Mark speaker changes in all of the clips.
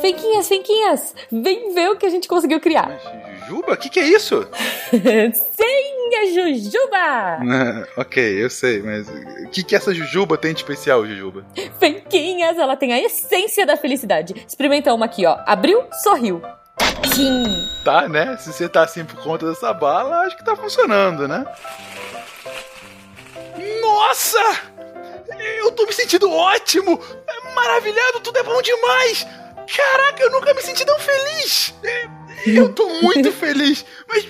Speaker 1: Fenquinhas, Fenquinhas, vem ver o que a gente conseguiu criar.
Speaker 2: Jujuba? O que, que é isso?
Speaker 1: Sim, é Jujuba!
Speaker 2: ok, eu sei, mas o que, que essa Jujuba tem de especial, Jujuba?
Speaker 1: Fenquinhas, ela tem a essência da felicidade. Experimenta uma aqui, ó. Abriu, sorriu. Sim.
Speaker 2: Tá, né? Se você tá assim por conta dessa bala, acho que tá funcionando, né? Nossa! Eu tô me sentindo ótimo! Maravilhado, tudo é bom demais! Caraca, eu nunca me senti tão feliz! Eu tô muito feliz! Mas,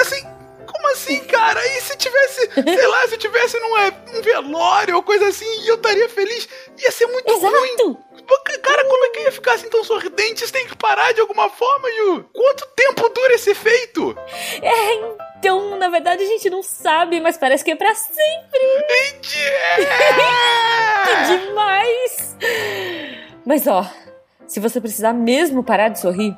Speaker 2: assim, como assim, cara? E se tivesse, sei lá, se tivesse num, é, um velório ou coisa assim, e eu estaria feliz, ia ser muito
Speaker 1: Exato.
Speaker 2: ruim! Cara, como é que eu ia ficar assim tão sorridente? Isso tem que parar de alguma forma, Ju! Quanto tempo dura esse efeito?
Speaker 1: É, então, na verdade a gente não sabe, mas parece que é pra sempre. que demais! Mas ó, se você precisar mesmo parar de sorrir.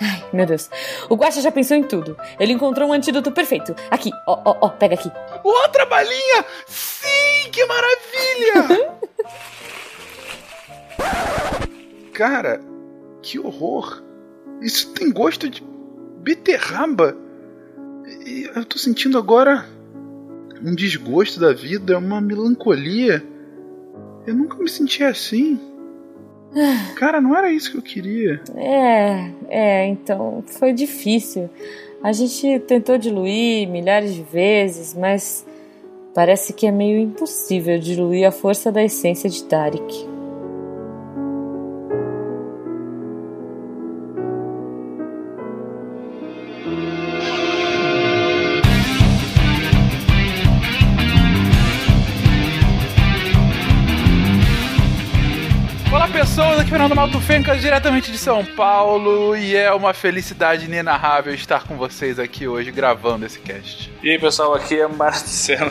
Speaker 1: Ai, meu Deus. O Guaxa já pensou em tudo. Ele encontrou um antídoto perfeito. Aqui, ó, ó, ó, pega aqui.
Speaker 2: Outra balinha! Sim, que maravilha! Cara, que horror! Isso tem gosto de beterraba. E eu tô sentindo agora um desgosto da vida, uma melancolia. Eu nunca me senti assim. Cara, não era isso que eu queria.
Speaker 1: É, é, então foi difícil. A gente tentou diluir milhares de vezes, mas parece que é meio impossível diluir a força da essência de Tarik.
Speaker 2: Fernando Malto Fencas, diretamente de São Paulo, e é uma felicidade inenarrável estar com vocês aqui hoje gravando esse cast.
Speaker 3: E aí, pessoal, aqui é Marcelo.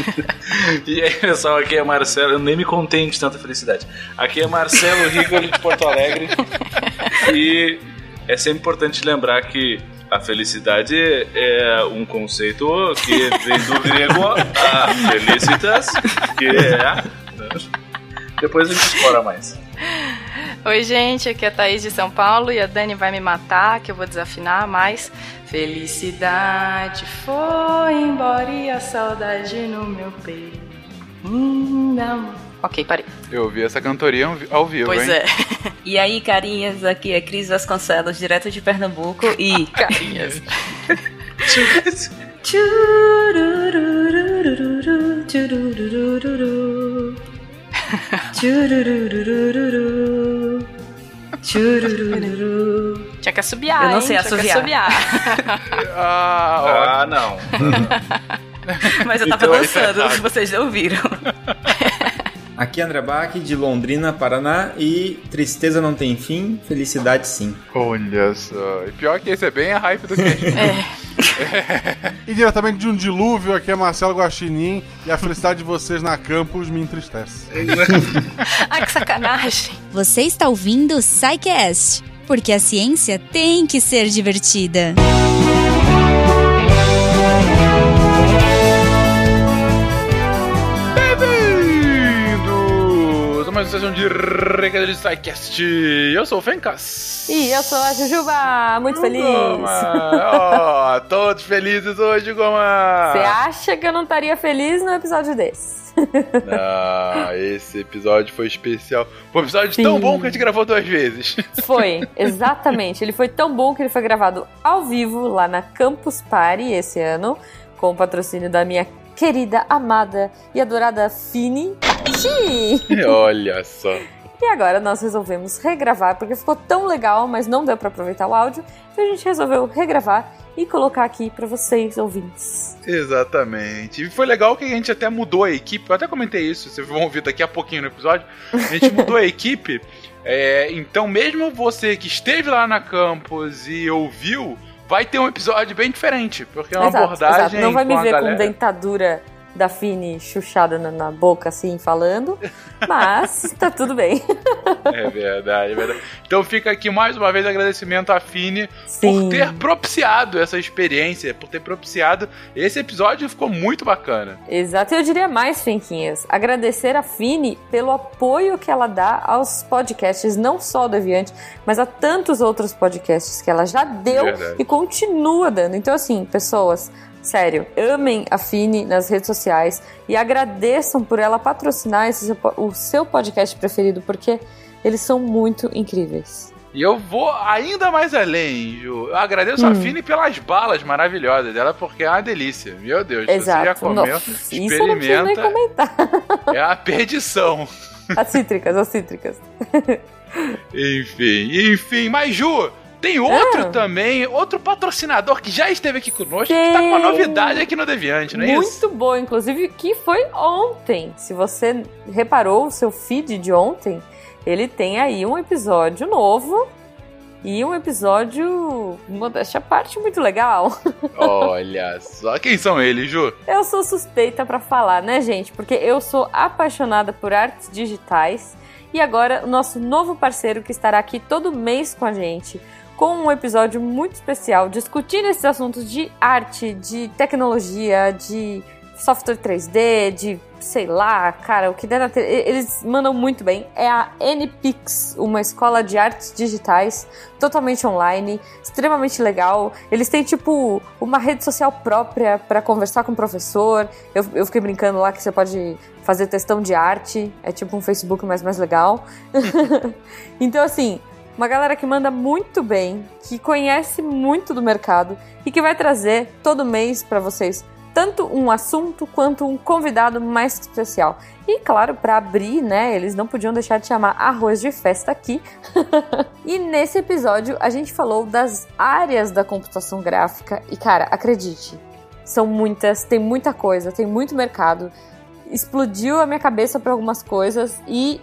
Speaker 3: e aí, pessoal, aqui é Marcelo. Eu nem me contém de tanta felicidade. Aqui é Marcelo Rigoli de Porto Alegre. E é sempre importante lembrar que a felicidade é um conceito que vem do grego a felicitas, que é. Depois a gente explora mais.
Speaker 4: Oi, gente, aqui é a Thaís de São Paulo e a Dani vai me matar, que eu vou desafinar, mas felicidade foi embora e a saudade no meu peito. Hum, não. Ok, parei.
Speaker 2: Eu ouvi essa cantoria ao vivo,
Speaker 4: pois
Speaker 2: hein?
Speaker 4: é.
Speaker 5: E aí, carinhas, aqui é Cris Vasconcelos, direto de Pernambuco e...
Speaker 4: carinhas. Churururururu. Chururururu. Tinha que assobiar,
Speaker 5: Eu não sei assobiar.
Speaker 2: ah,
Speaker 3: ah, não.
Speaker 5: Mas eu tava
Speaker 3: Então,
Speaker 5: dançando,
Speaker 3: é
Speaker 5: se vocês ouviram.
Speaker 6: Aqui é André Bach, de Londrina, Paraná, e tristeza não tem fim, felicidade sim.
Speaker 2: Olha só. E pior que esse é bem a hype do cast.
Speaker 4: É.
Speaker 7: E diretamente de um dilúvio, aqui é Marcelo Guaxinim, e a felicidade de vocês na campus me entristece.
Speaker 4: Ai, que sacanagem.
Speaker 8: Você está ouvindo o Psycast, porque a ciência tem que ser divertida.
Speaker 2: Bem-vindos mais uma sessão de Psycast. Eu sou o Fencas.
Speaker 1: E eu sou a Jujuba, muito feliz.
Speaker 2: Goma. Ó, todos felizes hoje, Goma.
Speaker 1: Você acha que eu não estaria feliz num episódio desse?
Speaker 2: Ah, esse episódio foi especial. Foi um episódio tão
Speaker 1: Sim.
Speaker 2: bom que a gente gravou duas vezes.
Speaker 1: Foi, exatamente. Ele foi tão bom que ele foi gravado ao vivo lá na Campus Party esse ano, com o patrocínio da minha querida, amada e adorada Fini Tati.
Speaker 2: Olha só.
Speaker 1: E agora nós resolvemos regravar, porque ficou tão legal, mas não deu pra aproveitar o áudio, então a gente resolveu regravar e colocar aqui pra vocês, ouvintes.
Speaker 2: Exatamente. E foi legal que a gente até mudou a equipe. Eu até comentei isso, vocês vão ouvir daqui a pouquinho no episódio. A gente mudou a equipe. É, então, mesmo você que esteve lá na campus e ouviu, vai ter um episódio bem diferente. Porque é uma
Speaker 1: Exato,
Speaker 2: abordagem.
Speaker 1: exato. Não vai me ver
Speaker 2: galera.
Speaker 1: com dentadura da Fini chuchada na, na boca, assim, falando, mas tá tudo bem.
Speaker 2: É verdade, é verdade. Então fica aqui mais uma vez agradecimento à Fini
Speaker 1: Sim.
Speaker 2: por ter propiciado essa experiência, por ter propiciado esse episódio ficou muito bacana.
Speaker 1: Exato, e eu diria mais, Fenquinhas. Agradecer a Fini pelo apoio que ela dá aos podcasts, não só do Deviante, mas a tantos outros podcasts que ela já deu
Speaker 2: Verdade.
Speaker 1: e continua dando. Então, assim, pessoas, sério, amem a Fini nas redes sociais e agradeçam por ela patrocinar esse, o seu podcast preferido, porque eles são muito incríveis.
Speaker 2: E eu vou ainda mais além, Ju. Eu agradeço a
Speaker 1: Hum.
Speaker 2: Fini pelas balas maravilhosas dela, porque é uma delícia. Meu Deus, se você já
Speaker 1: Exato.
Speaker 2: comeu,
Speaker 1: Nossa, isso eu não nem
Speaker 2: experimenta.
Speaker 1: comentar.
Speaker 2: É a perdição.
Speaker 1: As cítricas, as cítricas.
Speaker 2: Enfim, enfim. Mas, Ju, tem outro
Speaker 1: Ah.
Speaker 2: também, outro patrocinador que já esteve aqui conosco, que tá com uma novidade aqui no Deviante, não é
Speaker 1: Muito
Speaker 2: isso?
Speaker 1: bom, inclusive, que foi ontem. Se você reparou o seu feed de ontem, ele tem aí um episódio novo e um episódio, modéstia à parte, muito legal.
Speaker 2: Olha só. Quem são eles, Ju?
Speaker 1: Eu sou suspeita pra falar, né, gente? Porque eu sou apaixonada por artes digitais e agora o nosso novo parceiro que estará aqui todo mês com a gente, com um episódio muito especial discutindo esses assuntos de arte, de tecnologia, de software 3D, de sei lá, cara, o que der na te... eles mandam muito bem. É a NPix, uma escola de artes digitais totalmente online, extremamente legal. Eles têm tipo uma rede social própria para conversar com o professor. Eu, eu fiquei brincando lá que você pode fazer testão de arte, é tipo um Facebook mais mais legal. então assim, uma galera que manda muito bem, que conhece muito do mercado e que vai trazer todo mês para vocês tanto um assunto quanto um convidado mais especial. E claro, para abrir, né, eles não podiam deixar de chamar arroz de festa aqui. e nesse episódio a gente falou das áreas da computação gráfica e cara, acredite, são muitas, tem muita coisa, tem muito mercado. Explodiu a minha cabeça para algumas coisas e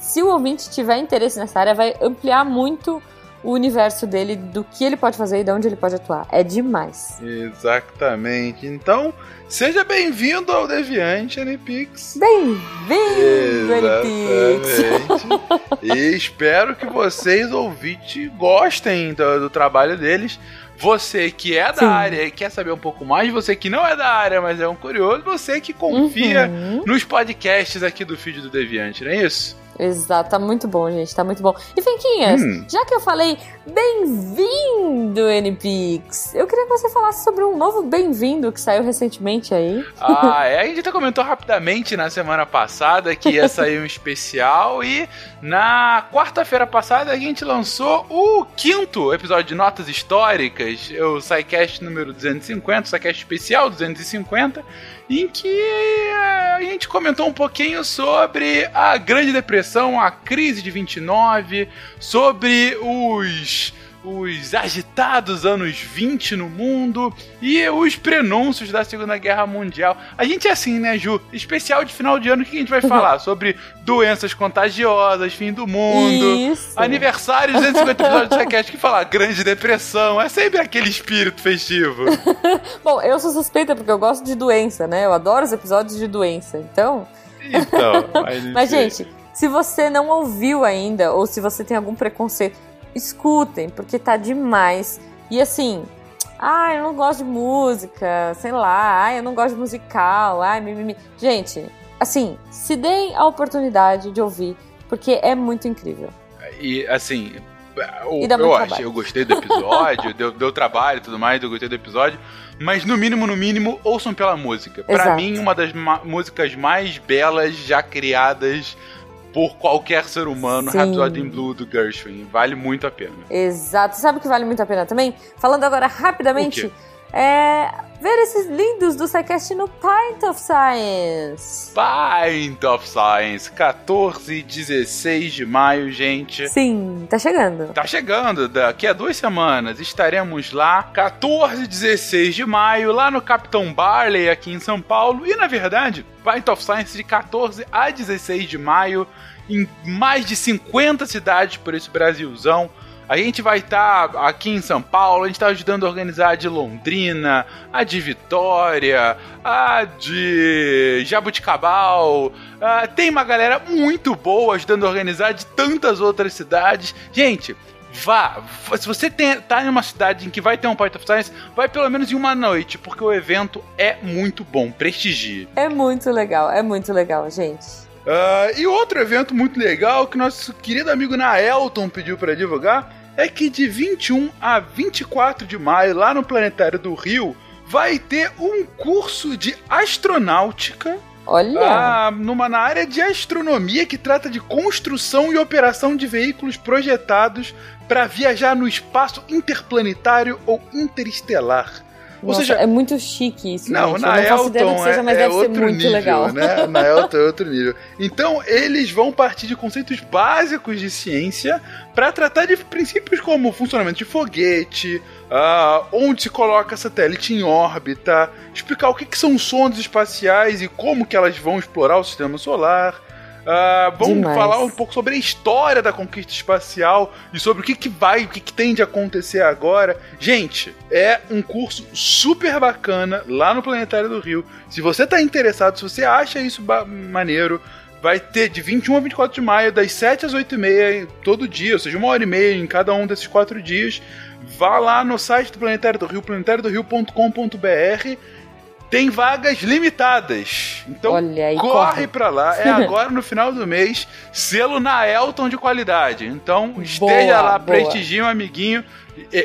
Speaker 1: se o ouvinte tiver interesse nessa área, vai ampliar muito o universo dele, do que ele pode fazer e de onde ele pode atuar. É demais.
Speaker 2: Exatamente. Então, seja bem-vindo ao Deviante NPix.
Speaker 1: Bem-vindo!
Speaker 2: Exatamente. e espero que vocês, ouvintes, gostem do, do trabalho deles. Você que é da
Speaker 1: Sim.
Speaker 2: área e quer saber um pouco mais, você que não é da área, mas é um curioso, você que confia
Speaker 1: Uhum.
Speaker 2: nos podcasts aqui do feed do Deviante, não é isso?
Speaker 1: Exato, tá muito bom, gente, tá muito bom. E Fenquinhas,
Speaker 2: Hum.
Speaker 1: já que eu falei bem-vindo, NPix, eu queria que você falasse sobre um novo bem-vindo que saiu recentemente aí.
Speaker 2: Ah, é. A gente até comentou rapidamente na semana passada que ia sair um especial e na quarta-feira passada a gente lançou o quinto episódio de Notas Históricas, o SciCast número 250, o SciCast especial 250, em que eh, a gente comentou um pouquinho sobre a Grande Depressão, a crise de 29, sobre os os agitados anos 20 no mundo e os prenúncios da Segunda Guerra Mundial. A gente é assim, né, Ju? Especial de final de ano, o que a gente vai falar? Sobre doenças contagiosas, fim do mundo,
Speaker 1: Isso.
Speaker 2: aniversário de 250 episódios do Saquete, que falar Grande Depressão, é sempre aquele espírito festivo.
Speaker 1: Bom, eu sou suspeita porque eu gosto de doença, né? Eu adoro os episódios de doença. Então,
Speaker 2: Então, mas,
Speaker 1: Mas, gente, se você não ouviu ainda, ou se você tem algum preconceito, escutem, porque tá demais. E assim, ah, eu não gosto de música, sei lá, ah, eu não gosto de musical, ai, mimimi. Gente, assim, se deem a oportunidade de ouvir, porque é muito incrível.
Speaker 2: E assim, eu,
Speaker 1: E
Speaker 2: eu eu gostei do episódio, deu, deu trabalho e tudo mais, eu gostei do episódio. Mas no mínimo, no mínimo, ouçam pela música. Pra
Speaker 1: Exato.
Speaker 2: mim, uma das músicas mais belas já criadas por qualquer ser humano,
Speaker 1: Sim.
Speaker 2: Rhapsody in Blue do Gershwin. Vale muito a pena.
Speaker 1: Exato. Sabe o que vale muito a pena também? Falando agora rapidamente? É ver esses lindos do SciCast no Pint of Science.
Speaker 2: Pint of Science, 14 e 16 de maio, gente.
Speaker 1: Sim, tá chegando.
Speaker 2: Tá chegando, daqui a duas semanas estaremos lá, 14 e 16 de maio, lá no Capitão Barley, aqui em São Paulo. E na verdade, Pint of Science de 14 a 16 de maio, em mais de 50 cidades por esse Brasilzão. A gente vai estar tá aqui em São Paulo, a gente está ajudando a organizar a de Londrina, a de Vitória, a de Jabuticabal. Uh, tem uma galera muito boa ajudando a organizar de tantas outras cidades. Gente, vá. Se você tem, tá em uma cidade em que vai ter um Point of Science, vai pelo menos em uma noite, porque o evento é muito bom. Prestigie.
Speaker 1: É muito legal, é muito legal, gente.
Speaker 2: Uh, e outro evento muito legal que nosso querido amigo Naelton pediu para divulgar é que de 21 a 24 de maio, lá no Planetário do Rio, vai ter um curso de astronáutica.
Speaker 1: Olha!
Speaker 2: Ah, numa, na área de astronomia que trata de construção e operação de veículos projetados para viajar no espaço interplanetário ou interestelar.
Speaker 1: Nossa, seja, é muito chique isso.
Speaker 2: Não,
Speaker 1: gente.
Speaker 2: na
Speaker 1: eu não
Speaker 2: Elton
Speaker 1: seja,
Speaker 2: é,
Speaker 1: deve
Speaker 2: outro
Speaker 1: muito
Speaker 2: nível,
Speaker 1: legal.
Speaker 2: Né? Na Elton é outro nível. Então, eles vão partir de conceitos básicos de ciência para tratar de princípios como funcionamento de foguete, uh, onde se coloca satélite em órbita, explicar o que, que são sondas espaciais e como que elas vão explorar o sistema solar Uh, vamos Demais. falar um pouco sobre a história da conquista espacial e sobre o que, que vai, o que, que tem de acontecer agora. Gente, é um curso super bacana lá no Planetário do Rio. Se você está interessado, se você acha isso maneiro, vai ter de 21 a 24 de maio, das 7 às 8 e meia, todo dia, ou seja, uma hora e meia em cada um desses quatro dias. Vá lá no site do Planetário do Rio, planetáriodorio.com.br tem vagas limitadas. Então
Speaker 1: Olha,
Speaker 2: corre, corre pra lá. É agora no final do mês. Selo na Elton de qualidade. Então esteja boa, lá, boa. prestigie um amiguinho.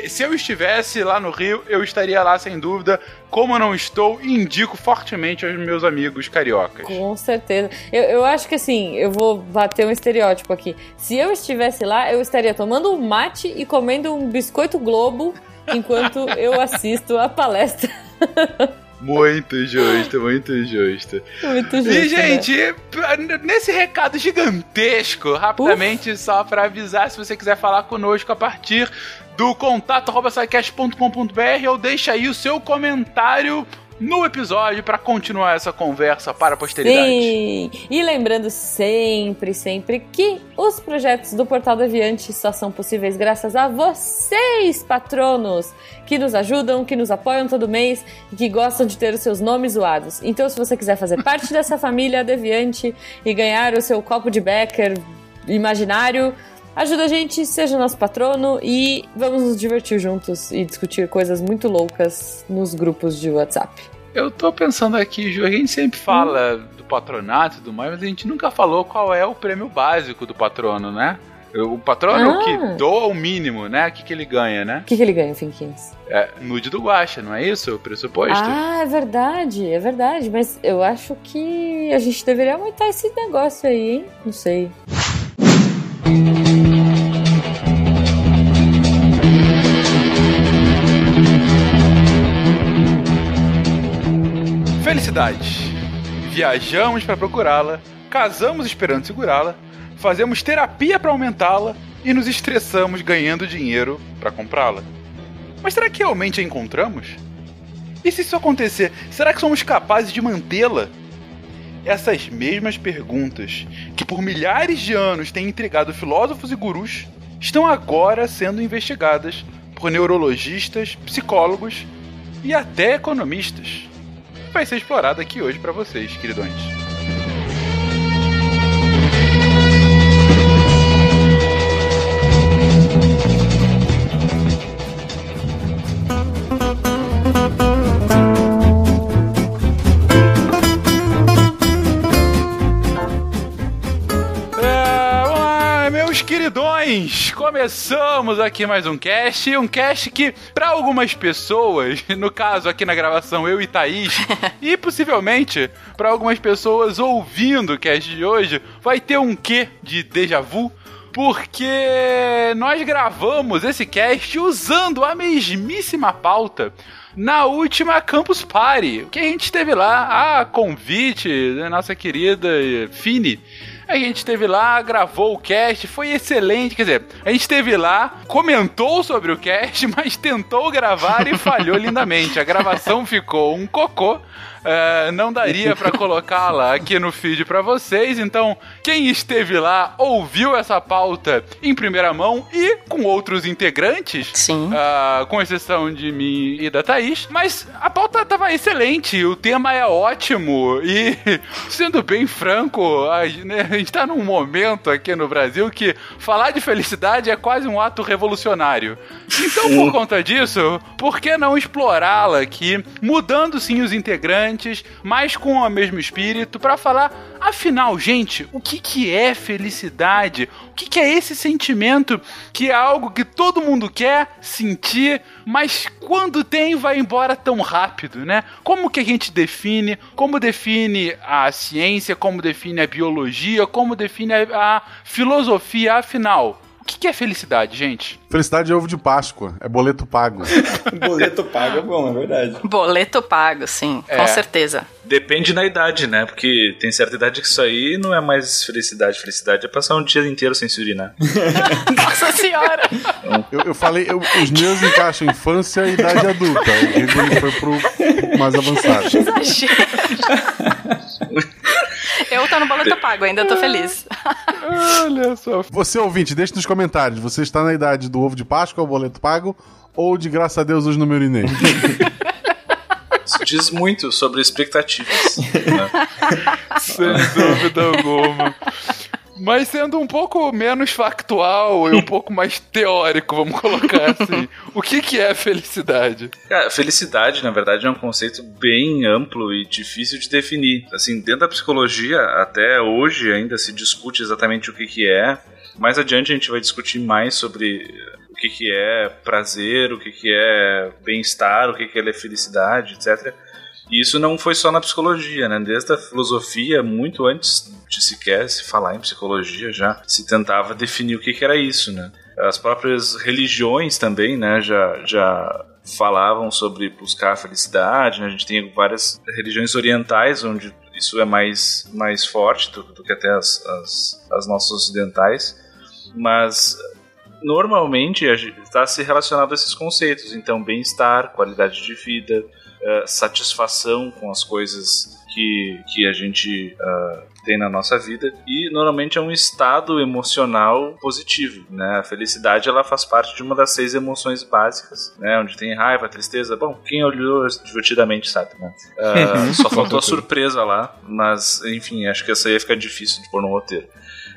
Speaker 2: Se eu estivesse lá no Rio, eu estaria lá sem dúvida. Como eu não estou, indico fortemente aos meus amigos cariocas.
Speaker 1: Com certeza. Eu, eu acho que assim, eu vou bater um estereótipo aqui. Se eu estivesse lá, eu estaria tomando um mate e comendo um biscoito globo enquanto eu assisto a palestra.
Speaker 2: Muito justo, muito justo.
Speaker 1: Muito justo.
Speaker 2: E, né? gente, né? nesse recado gigantesco, rapidamente, Uf. só para avisar, se você quiser falar conosco a partir do contato ou deixa aí o seu comentário no episódio para continuar essa conversa para a posteridade.
Speaker 1: Sim! E lembrando sempre, sempre que os projetos do Portal Deviante só são possíveis graças a vocês, patronos, que nos ajudam, que nos apoiam todo mês e que gostam de ter os seus nomes zoados. Então, se você quiser fazer parte dessa família Deviante e ganhar o seu copo de Becker imaginário, Ajuda a gente, seja nosso patrono e vamos nos divertir juntos e discutir coisas muito loucas nos grupos de WhatsApp.
Speaker 2: Eu tô pensando aqui, Ju, a gente sempre fala hum. do patronato e tudo mais, mas a gente nunca falou qual é o prêmio básico do patrono, né? O patrono ah. que doa o mínimo, né? O que, que ele ganha, né?
Speaker 1: O que, que ele ganha, Finkins?
Speaker 2: É, nude do Guacha, não é isso o pressuposto?
Speaker 1: Ah, é verdade, é verdade. Mas eu acho que a gente deveria aumentar esse negócio aí, hein? Não sei.
Speaker 2: Felicidade. Viajamos para procurá-la, casamos esperando segurá-la, fazemos terapia para aumentá-la e nos estressamos ganhando dinheiro para comprá-la. Mas será que realmente a encontramos? E se isso acontecer, será que somos capazes de mantê-la? Essas mesmas perguntas, que por milhares de anos têm intrigado filósofos e gurus, estão agora sendo investigadas por neurologistas, psicólogos e até economistas. Vai ser explorado aqui hoje para vocês, queridões. Queridões, começamos aqui mais um cast, um cast que para algumas pessoas, no caso aqui na gravação eu e Thaís, e possivelmente para algumas pessoas ouvindo o cast de hoje, vai ter um quê de déjà vu, porque nós gravamos esse cast usando a mesmíssima pauta na última Campus Party, que a gente esteve lá, a convite da nossa querida Fini A gente esteve lá, gravou o cast, foi excelente. Quer dizer, a gente esteve lá, comentou sobre o cast, mas tentou gravar e falhou lindamente. A gravação ficou um cocô. É, não daria para colocá-la aqui no feed para vocês. Então, quem esteve lá ouviu essa pauta em primeira mão e com outros integrantes.
Speaker 4: Sim.
Speaker 2: Uh, com exceção de mim e da Thaís. Mas a pauta tava excelente, o tema é ótimo. E, sendo bem franco, a, né, a gente tá num momento aqui no Brasil que falar de felicidade é quase um ato revolucionário. Então, por conta disso, por que não explorá-la aqui, mudando sim os integrantes? Mas com o mesmo espírito, para falar, afinal, gente, o que, que é felicidade? O que, que é esse sentimento que é algo que todo mundo quer sentir, mas quando tem vai embora tão rápido, né? Como que a gente define? Como define a ciência? Como define a biologia? Como define a, a filosofia? Afinal, o que, que é felicidade, gente?
Speaker 7: Felicidade é ovo de Páscoa, é boleto pago.
Speaker 6: boleto pago é bom, é verdade.
Speaker 4: Boleto pago, sim,
Speaker 3: É.
Speaker 4: com certeza.
Speaker 3: Depende da idade, né? Porque tem certa idade que isso aí não é mais felicidade. Felicidade é passar um dia inteiro sem se urinar.
Speaker 4: Nossa senhora!
Speaker 7: Eu, eu falei, eu- os meus encaixam infância e idade adulta. O Rigoli foi pro, pro mais avançado.
Speaker 4: Exagero. Eu tô no boleto pago, ainda tô feliz.
Speaker 2: Olha só.
Speaker 7: Você, ouvinte, deixe nos comentários. Você está na idade do ovo de Páscoa, o boleto pago, ou de graças a Deus no meu urinei?
Speaker 3: Isso diz muito sobre expectativas. né?
Speaker 2: Sem dúvida alguma. Mas sendo um pouco menos factual e um pouco mais teórico, vamos colocar assim. O que, que é felicidade?
Speaker 3: Cara, felicidade, na verdade, é um conceito bem amplo e difícil de definir. Assim, dentro da psicologia, até hoje ainda se discute exatamente o que, que é. Mais adiante a gente vai discutir mais sobre o que, que é prazer, o que, que é bem-estar, o que, que é felicidade, etc. E isso não foi só na psicologia, né? Desde a filosofia, muito antes de sequer se falar em psicologia, já se tentava definir o que, que era isso, né? As próprias religiões também, né, já, já falavam sobre buscar a felicidade, né? A gente tem várias religiões orientais onde isso é mais, mais forte do, do que até as, as, as nossas ocidentais, mas normalmente está se relacionado a esses conceitos. Então, bem-estar, qualidade de vida, eh, satisfação com as coisas que, que a gente ah, tem na nossa vida e normalmente é um estado emocional positivo, né? A felicidade ela faz parte de uma das seis emoções básicas, né? Onde tem raiva, tristeza. Bom, quem olhou divertidamente sabe, né? Ah, só faltou a surpresa lá, mas enfim, acho que essa aí ia ficar difícil de pôr no roteiro.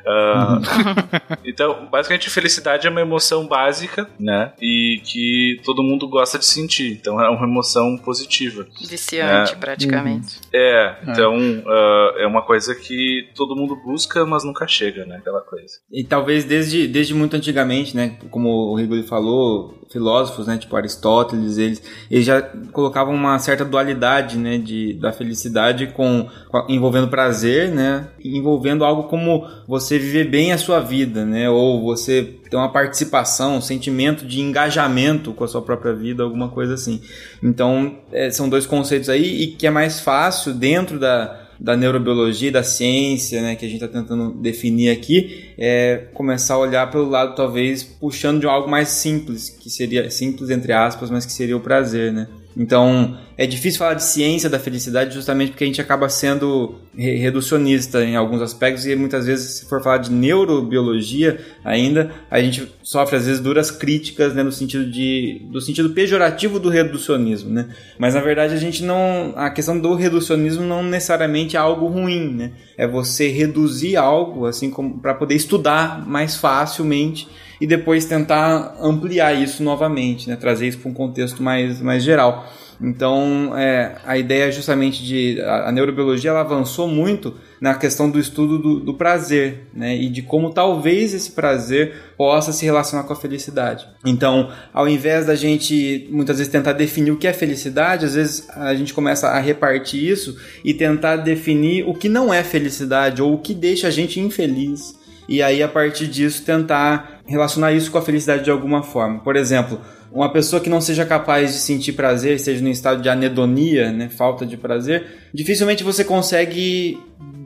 Speaker 3: Ah, então, basicamente, felicidade é uma emoção básica, né? E que todo mundo gosta de sentir. Então, é uma emoção positiva.
Speaker 4: Viciante,
Speaker 3: É.
Speaker 4: praticamente.
Speaker 3: É, então ah, é uma coisa que todo mundo busca, mas nunca chega, né? Aquela coisa.
Speaker 6: E talvez desde, desde muito antigamente, né, como o Rigoli falou, filósofos, né, tipo Aristóteles, eles, eles já colocavam uma certa dualidade, né, de, da felicidade com, envolvendo prazer, né, envolvendo algo como você viver bem a sua vida, né, ou você ter uma participação, um sentimento de engajamento com a sua própria vida, alguma coisa assim. Então, é, são dois conceitos aí e que é mais fácil dentro da da neurobiologia, da ciência, né, que a gente está tentando definir aqui, é começar a olhar pelo lado, talvez, puxando de algo mais simples, que seria simples entre aspas, mas que seria o prazer, né? Então, é difícil falar de ciência da felicidade justamente porque a gente acaba sendo re- reducionista em alguns aspectos e muitas vezes, se for falar de neurobiologia ainda, a gente sofre às vezes duras críticas né, no sentido de do sentido pejorativo do reducionismo, né? Mas na verdade a gente não a questão do reducionismo não necessariamente é algo ruim, né? É você reduzir algo assim como para poder estudar mais facilmente e depois tentar ampliar isso novamente, né? Trazer isso para um contexto mais mais geral. Então, é, a ideia justamente de a, a neurobiologia ela avançou muito na questão do estudo do, do prazer, né? E de como talvez esse prazer possa se relacionar com a felicidade. Então, ao invés da gente muitas vezes tentar definir o que é felicidade, às vezes a gente começa a repartir isso e tentar definir o que não é felicidade ou o que deixa a gente infeliz. E aí, a partir disso, tentar relacionar isso com a felicidade de alguma forma. Por exemplo, uma pessoa que não seja capaz de sentir prazer, seja no estado de anedonia, né, falta de prazer, dificilmente você consegue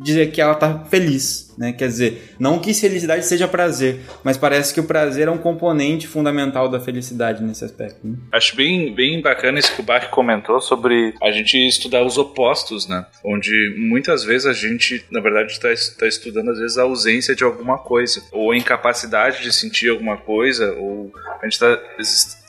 Speaker 6: dizer que ela tá feliz, né? Quer dizer, não que felicidade seja prazer, mas parece que o prazer é um componente fundamental da felicidade nesse aspecto. Né?
Speaker 3: Acho bem, bem bacana isso que o Bach comentou sobre a gente estudar os opostos, né? Onde muitas vezes a gente, na verdade, está tá estudando às vezes a ausência de alguma coisa, ou a incapacidade de sentir alguma coisa, ou a gente está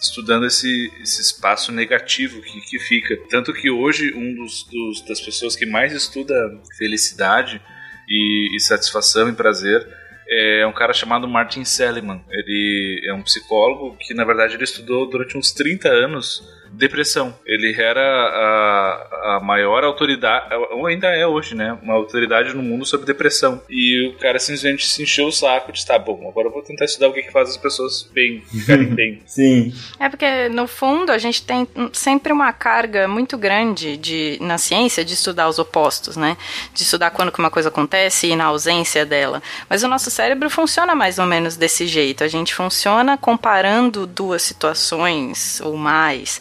Speaker 3: estudando esse, esse espaço negativo que, que fica. Tanto que hoje um dos, dos das pessoas que mais estuda felicidade e, e, satisfação e prazer é um cara chamado Martin Seligman. Ele é um psicólogo que, na verdade, ele estudou durante uns 30 anos depressão. Ele era a, a maior autoridade, ou ainda é hoje, né? Uma autoridade no mundo sobre depressão. E o cara simplesmente se encheu o saco de, tá bom, agora eu vou tentar estudar o que, que faz as pessoas bem, ficarem bem.
Speaker 6: Sim.
Speaker 4: É porque, no fundo, a gente tem sempre uma carga muito grande de, na ciência de estudar os opostos, né? De estudar quando que uma coisa acontece e na ausência dela. Mas o nosso cérebro funciona mais ou menos desse jeito. A gente funciona comparando duas situações ou mais.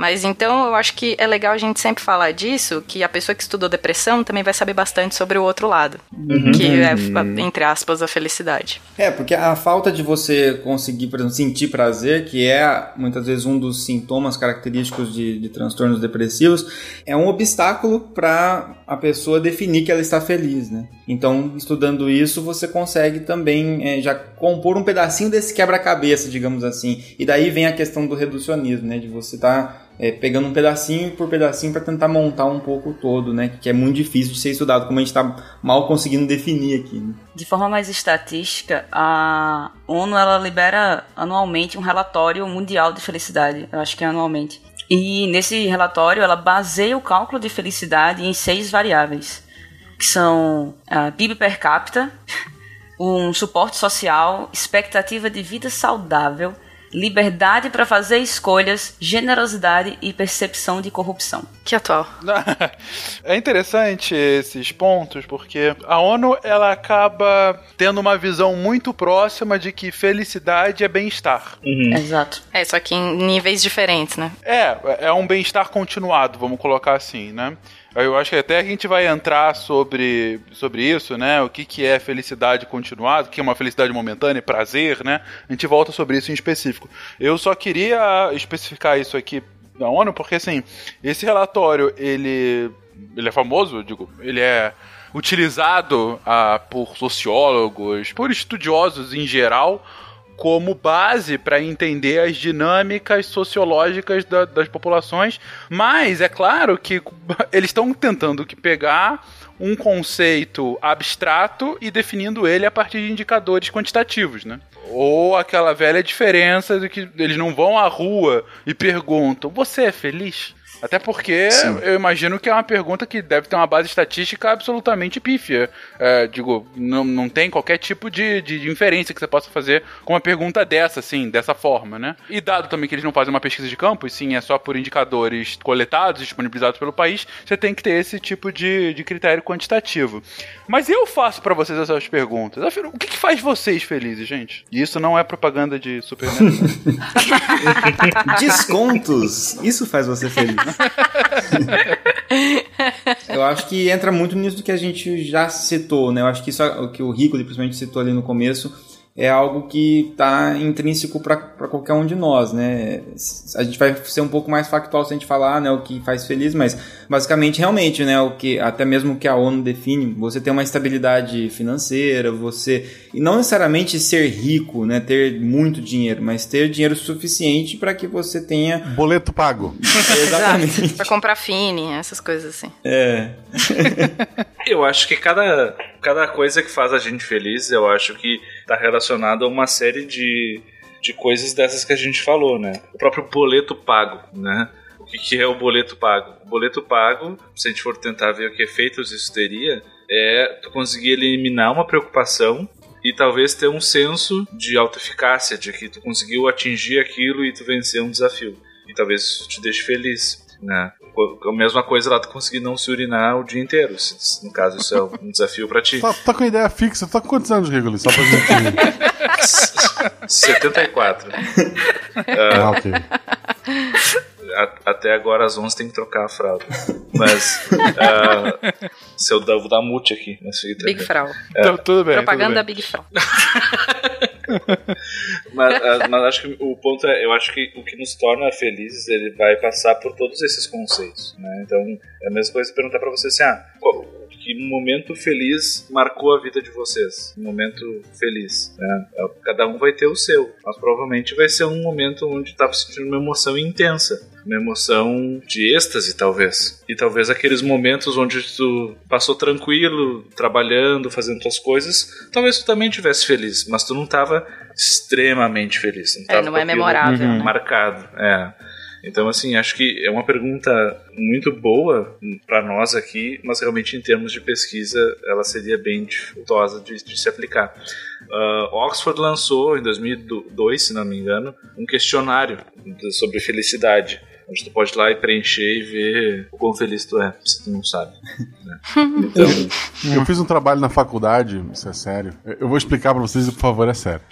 Speaker 4: Mas então eu acho que é legal a gente sempre falar disso, que a pessoa que estudou depressão também vai saber bastante sobre o outro lado, uhum. que é, entre aspas, a felicidade.
Speaker 6: É, porque a falta de você conseguir, por exemplo, sentir prazer, que é muitas vezes um dos sintomas característicos de, de transtornos depressivos, é um obstáculo para a pessoa definir que ela está feliz, né? Então, estudando isso, você consegue também é, já compor um pedacinho desse quebra-cabeça, digamos assim. E daí vem a questão do reducionismo, né? De você estar tá é, pegando um pedacinho por pedacinho para tentar montar um pouco todo, né? Que é muito difícil de ser estudado, como a gente está mal conseguindo definir aqui. Né?
Speaker 5: De forma mais estatística, a ONU ela libera anualmente um relatório mundial de felicidade, eu acho que é anualmente. E nesse relatório ela baseia o cálculo de felicidade em seis variáveis, que são a PIB per capita, um suporte social, expectativa de vida saudável, liberdade para fazer escolhas, generosidade e percepção de corrupção.
Speaker 4: Que atual.
Speaker 2: É interessante esses pontos porque a ONU ela acaba tendo uma visão muito próxima de que felicidade é bem-estar.
Speaker 5: Uhum. Exato.
Speaker 4: É, só que em níveis diferentes, né?
Speaker 2: É, é um bem-estar continuado, vamos colocar assim, né? Eu acho que até a gente vai entrar sobre, sobre isso, né? O que, que é felicidade continuada, o que é uma felicidade momentânea, prazer, né? A gente volta sobre isso em específico. Eu só queria especificar isso aqui da ONU, porque assim, esse relatório, ele, ele é famoso, digo, ele é utilizado ah, por sociólogos, por estudiosos em geral, como base para entender as dinâmicas sociológicas da, das populações, mas é claro que eles estão tentando que pegar um conceito abstrato e definindo ele a partir de indicadores quantitativos, né? Ou aquela velha diferença de que eles não vão à rua e perguntam: "Você é feliz?" Até porque Sim. eu imagino que é uma pergunta que deve ter uma base estatística absolutamente pífia. É, digo, não, não tem qualquer tipo de, de, de, inferência que você possa fazer com uma pergunta dessa, assim, dessa forma, né? E dado também que eles não fazem uma pesquisa de campo, e sim é só por indicadores coletados, disponibilizados pelo país, você tem que ter esse tipo de, de critério quantitativo. Mas eu faço para vocês essas perguntas. Afinal, o que, que, faz vocês felizes, gente? E isso não é propaganda de Superman.
Speaker 6: Descontos! Isso faz você feliz. eu acho que entra muito nisso que a gente já citou, né? Eu acho que isso é o que o Rico principalmente citou ali no começo é algo que está intrínseco para qualquer um de nós, né? A gente vai ser um pouco mais factual se a gente falar, né, o que faz feliz, mas basicamente realmente, né, o que até mesmo que a ONU define, você ter uma estabilidade financeira, você e não necessariamente ser rico, né, ter muito dinheiro, mas ter dinheiro suficiente para que você tenha
Speaker 7: boleto pago.
Speaker 6: Exatamente.
Speaker 4: para comprar fine, essas coisas assim.
Speaker 6: É.
Speaker 3: eu acho que cada cada coisa que faz a gente feliz, eu acho que está relacionado a uma série de, de coisas dessas que a gente falou, né? O próprio boleto pago, né? O que, que é o boleto pago? O boleto pago, se a gente for tentar ver o que efeitos isso teria, é tu conseguir eliminar uma preocupação e talvez ter um senso de autoeficácia, de que tu conseguiu atingir aquilo e tu venceu um desafio. E talvez isso te deixe feliz, né? A mesma coisa lá tu conseguir não se urinar o dia inteiro. Se, no caso, isso é um desafio pra ti.
Speaker 7: Tá, tá com ideia fixa? Tá com quantos anos, Rigoli? Só pra gente.
Speaker 3: 74.
Speaker 7: ah, ok.
Speaker 3: a- até agora às 11 tem que trocar a fralda. Mas. ah, se eu vou dar mute aqui. Mas fica
Speaker 4: Big. Frau.
Speaker 9: Então, tudo bem.
Speaker 4: Propaganda da
Speaker 9: tudo bem.
Speaker 4: Big Frau.
Speaker 3: Mas, ah, mas acho que o ponto é, eu acho que o que nos torna felizes, ele vai passar por todos esses conceitos, né? Então, é a mesma coisa perguntar pra você assim, ah, qual- que momento feliz marcou a vida de vocês? Um momento feliz, né? Cada um vai ter o seu, mas provavelmente vai ser um momento onde estava sentindo uma emoção intensa, uma emoção de êxtase, talvez. E talvez aqueles momentos onde tu passou tranquilo, trabalhando, fazendo tuas coisas, talvez tu também estivesse feliz, mas tu não estava extremamente feliz. Não,
Speaker 4: É, não é memorável. né?
Speaker 3: marcado. É. Então, assim, acho que é uma pergunta muito boa para nós aqui, mas realmente em termos de pesquisa ela seria bem dificultosa de, de se aplicar. Ah, Oxford lançou em 2002, se não me engano, um questionário sobre felicidade. Onde tu pode ir lá e preencher e ver o quão feliz tu é, se tu não sabe. né? Então,
Speaker 7: Eu fiz um trabalho na faculdade, isso é sério. Eu- vou explicar pra vocês, por favor, é sério.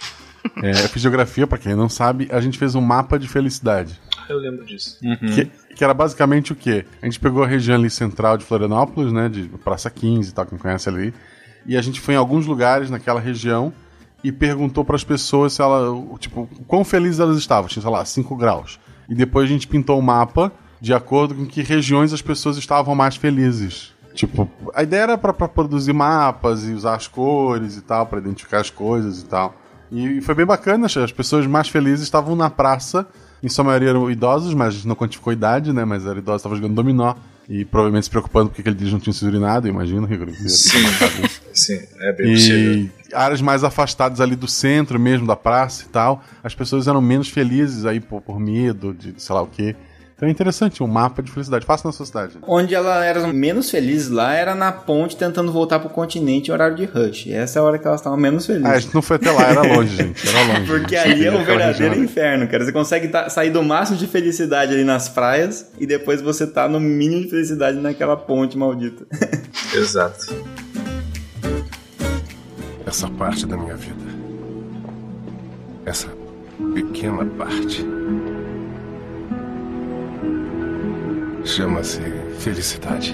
Speaker 7: É, eu fiz geografia, pra quem não sabe, a gente fez um mapa de felicidade.
Speaker 3: eu lembro disso.
Speaker 7: Que, que era basicamente o quê? A gente pegou a região ali central de Florianópolis, né? De Praça 15 e tal, quem conhece ali. E a gente foi em alguns lugares naquela região e perguntou para as pessoas se ela, tipo, quão felizes elas estavam. Tinha, sei lá, 5 graus. E depois a gente pintou o mapa de acordo com que regiões as pessoas estavam mais felizes. Tipo, a ideia era para produzir mapas e usar as cores e tal, para identificar as coisas e tal. E foi bem bacana, as pessoas mais felizes estavam na praça, em sua maioria eram idosos, mas a gente não quantificou a idade, né? Mas eram idosos, estavam jogando dominó. E provavelmente se preocupando porque aquele dia não tinha sido urinado, imagino, Rigor.
Speaker 3: Sim, sim, é bem possível.
Speaker 7: Áreas mais afastadas ali do centro mesmo, da praça e tal, as pessoas eram menos felizes aí por, por medo de sei lá o quê. Então é interessante, um mapa de felicidade. Faça na sua cidade.
Speaker 6: Onde ela era menos feliz lá era na ponte tentando voltar pro continente em horário de rush. Essa é a hora que elas estavam menos felizes.
Speaker 7: Ah, a gente não foi até lá, era longe, gente. Era longe.
Speaker 6: Porque ali é um verdadeiro inferno, cara. Você consegue tá- sair do máximo de felicidade ali nas praias e depois você tá no mínimo de felicidade naquela ponte maldita.
Speaker 3: Exato.
Speaker 10: Essa parte da minha vida. Essa pequena parte. Chama-se felicidade.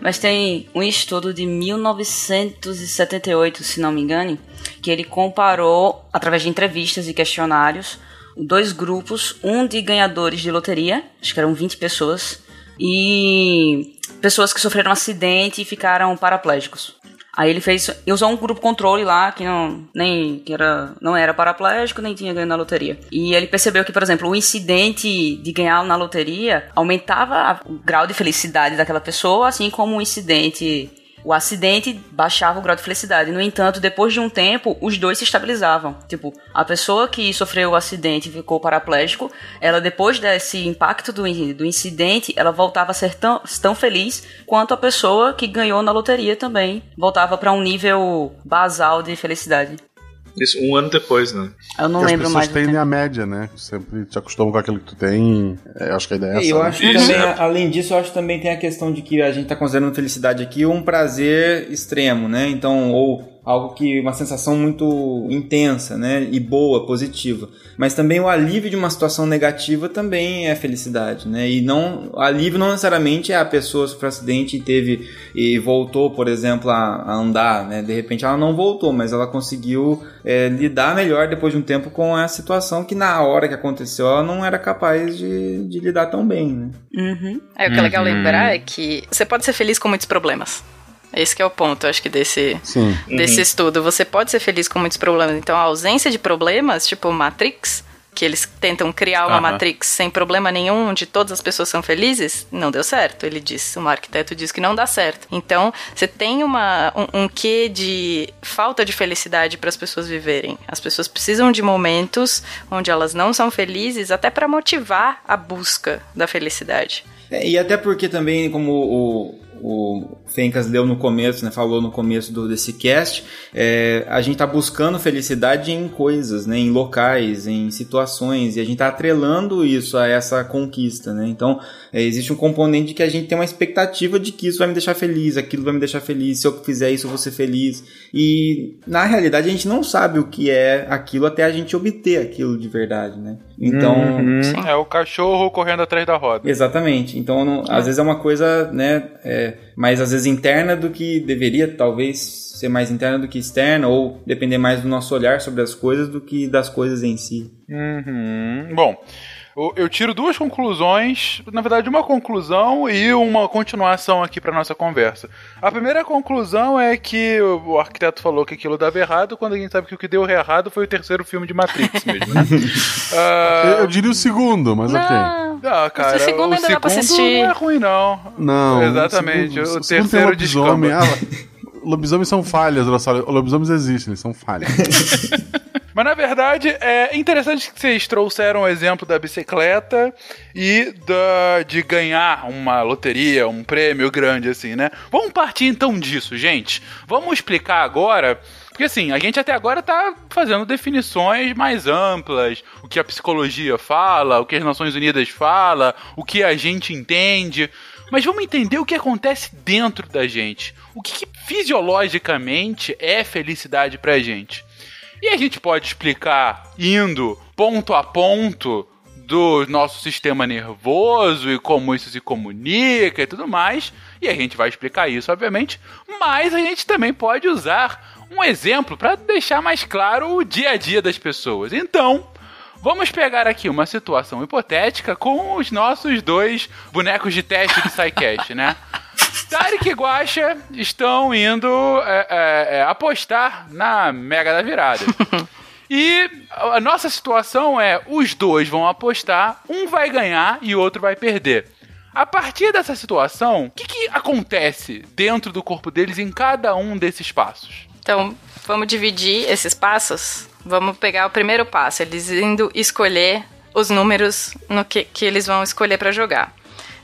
Speaker 5: Mas tem um estudo de 1978, se não me engane, que ele comparou, através de entrevistas e questionários, dois grupos, um de ganhadores de loteria, acho que eram 20 pessoas, e pessoas que sofreram um acidente e ficaram paraplégicos. Aí ele fez, e usou um grupo controle lá que não nem que era não era paraplégico nem tinha ganho na loteria. E ele percebeu que, por exemplo, o incidente de ganhar na loteria aumentava o grau de felicidade daquela pessoa, assim como o incidente o acidente baixava o grau de felicidade. No entanto, depois de um tempo, os dois se estabilizavam. Tipo, a pessoa que sofreu o acidente e ficou paraplégico, ela depois desse impacto do, do incidente, ela voltava a ser tão, tão feliz quanto a pessoa que ganhou na loteria também. Voltava para um nível basal de felicidade.
Speaker 3: Isso um ano depois, né?
Speaker 5: Eu não
Speaker 7: Porque
Speaker 5: lembro
Speaker 7: as
Speaker 5: mais.
Speaker 7: pessoas
Speaker 5: do
Speaker 7: tendem
Speaker 5: tempo.
Speaker 7: a média, né? Sempre te acostumam com aquilo que tu tem. É, eu acho que a ideia é essa.
Speaker 6: E eu
Speaker 7: né?
Speaker 6: acho
Speaker 3: Isso,
Speaker 6: também,
Speaker 3: é.
Speaker 6: além disso, eu acho que também tem a questão de que a gente tá considerando felicidade aqui um prazer extremo, né? Então, ou algo que uma sensação muito intensa, né? E boa, positiva. Mas também o alívio de uma situação negativa também é felicidade, né? E não, o alívio não necessariamente é a pessoa sofreu acidente e teve e voltou, por exemplo, a, a andar, né? De repente ela não voltou, mas ela conseguiu é, lidar melhor depois de um tempo com a situação que na hora que aconteceu ela não era capaz de, de lidar tão bem, né?
Speaker 5: Uhum.
Speaker 4: É, o que é legal lembrar é que você pode ser feliz com muitos problemas. Esse que é o ponto, eu acho que desse,
Speaker 7: Sim.
Speaker 4: desse estudo. Você pode ser feliz com muitos problemas. Então, a ausência de problemas, tipo Matrix, que eles tentam criar uma
Speaker 9: Aham.
Speaker 4: Matrix sem problema nenhum, onde todas as pessoas são felizes, não deu certo. Ele disse, um arquiteto disse que não dá certo. Então, você tem uma, um, um quê de falta de felicidade para as pessoas viverem. As pessoas precisam de momentos onde elas não são felizes, até para motivar a busca da felicidade.
Speaker 6: É, e até porque também, como o, o Fencas leu no começo, né, falou no começo do, desse cast, é, a gente está buscando felicidade em coisas, né, em locais, em situações, e a gente está atrelando isso a essa conquista, né? Então, é, existe um componente de que a gente tem uma expectativa de que isso vai me deixar feliz, aquilo vai me deixar feliz, se eu fizer isso eu vou ser feliz. E na realidade a gente não sabe o que é aquilo até a gente obter aquilo de verdade, né? Então,
Speaker 2: uhum. é o cachorro correndo atrás da roda.
Speaker 6: Exatamente. Então, não, às vezes é uma coisa, né, é, mais às vezes interna do que deveria, talvez ser mais interna do que externa, ou depender mais do nosso olhar sobre as coisas do que das coisas em si.
Speaker 2: Uhum. Bom, eu tiro duas conclusões, na verdade, uma conclusão e uma continuação aqui para nossa conversa. A primeira conclusão é que o arquiteto falou que aquilo dava errado, quando a gente sabe que o que deu errado foi o terceiro filme de Matrix mesmo, né?
Speaker 7: uh... eu, diria o segundo, mas
Speaker 4: não.
Speaker 7: ok.
Speaker 2: Ah, cara, o segundo, o segundo não é ruim, não.
Speaker 7: Não.
Speaker 2: Exatamente.
Speaker 7: O, segundo,
Speaker 2: o terceiro de
Speaker 7: ah, lobisomens são falhas, lobisomens existem, eles são falhas.
Speaker 2: Mas na verdade é interessante que vocês trouxeram o exemplo da bicicleta e da, de ganhar uma loteria, um prêmio grande assim, né? Vamos partir então disso, gente. Vamos explicar agora porque assim, a gente até agora tá fazendo definições mais amplas, o que a psicologia fala, o que as Nações Unidas fala, o que a gente entende. Mas vamos entender o que acontece dentro da gente. O que, que fisiologicamente é felicidade pra gente. E a gente pode explicar indo ponto a ponto do nosso sistema nervoso e como isso se comunica e tudo mais. E a gente vai explicar isso, obviamente. Mas a gente também pode usar um exemplo para deixar mais claro o dia a dia das pessoas. Então, vamos pegar aqui uma situação hipotética com os nossos dois bonecos de teste de SciCast, né? Tarek e Guacha estão indo é, é, é, apostar na Mega da Virada. E a nossa situação é: os dois vão apostar, um vai ganhar e o outro vai perder. A partir dessa situação, o que, que acontece dentro do corpo deles em cada um desses passos?
Speaker 4: Então, vamos dividir esses passos. Vamos pegar o primeiro passo, eles indo escolher os números no que, que eles vão escolher para jogar.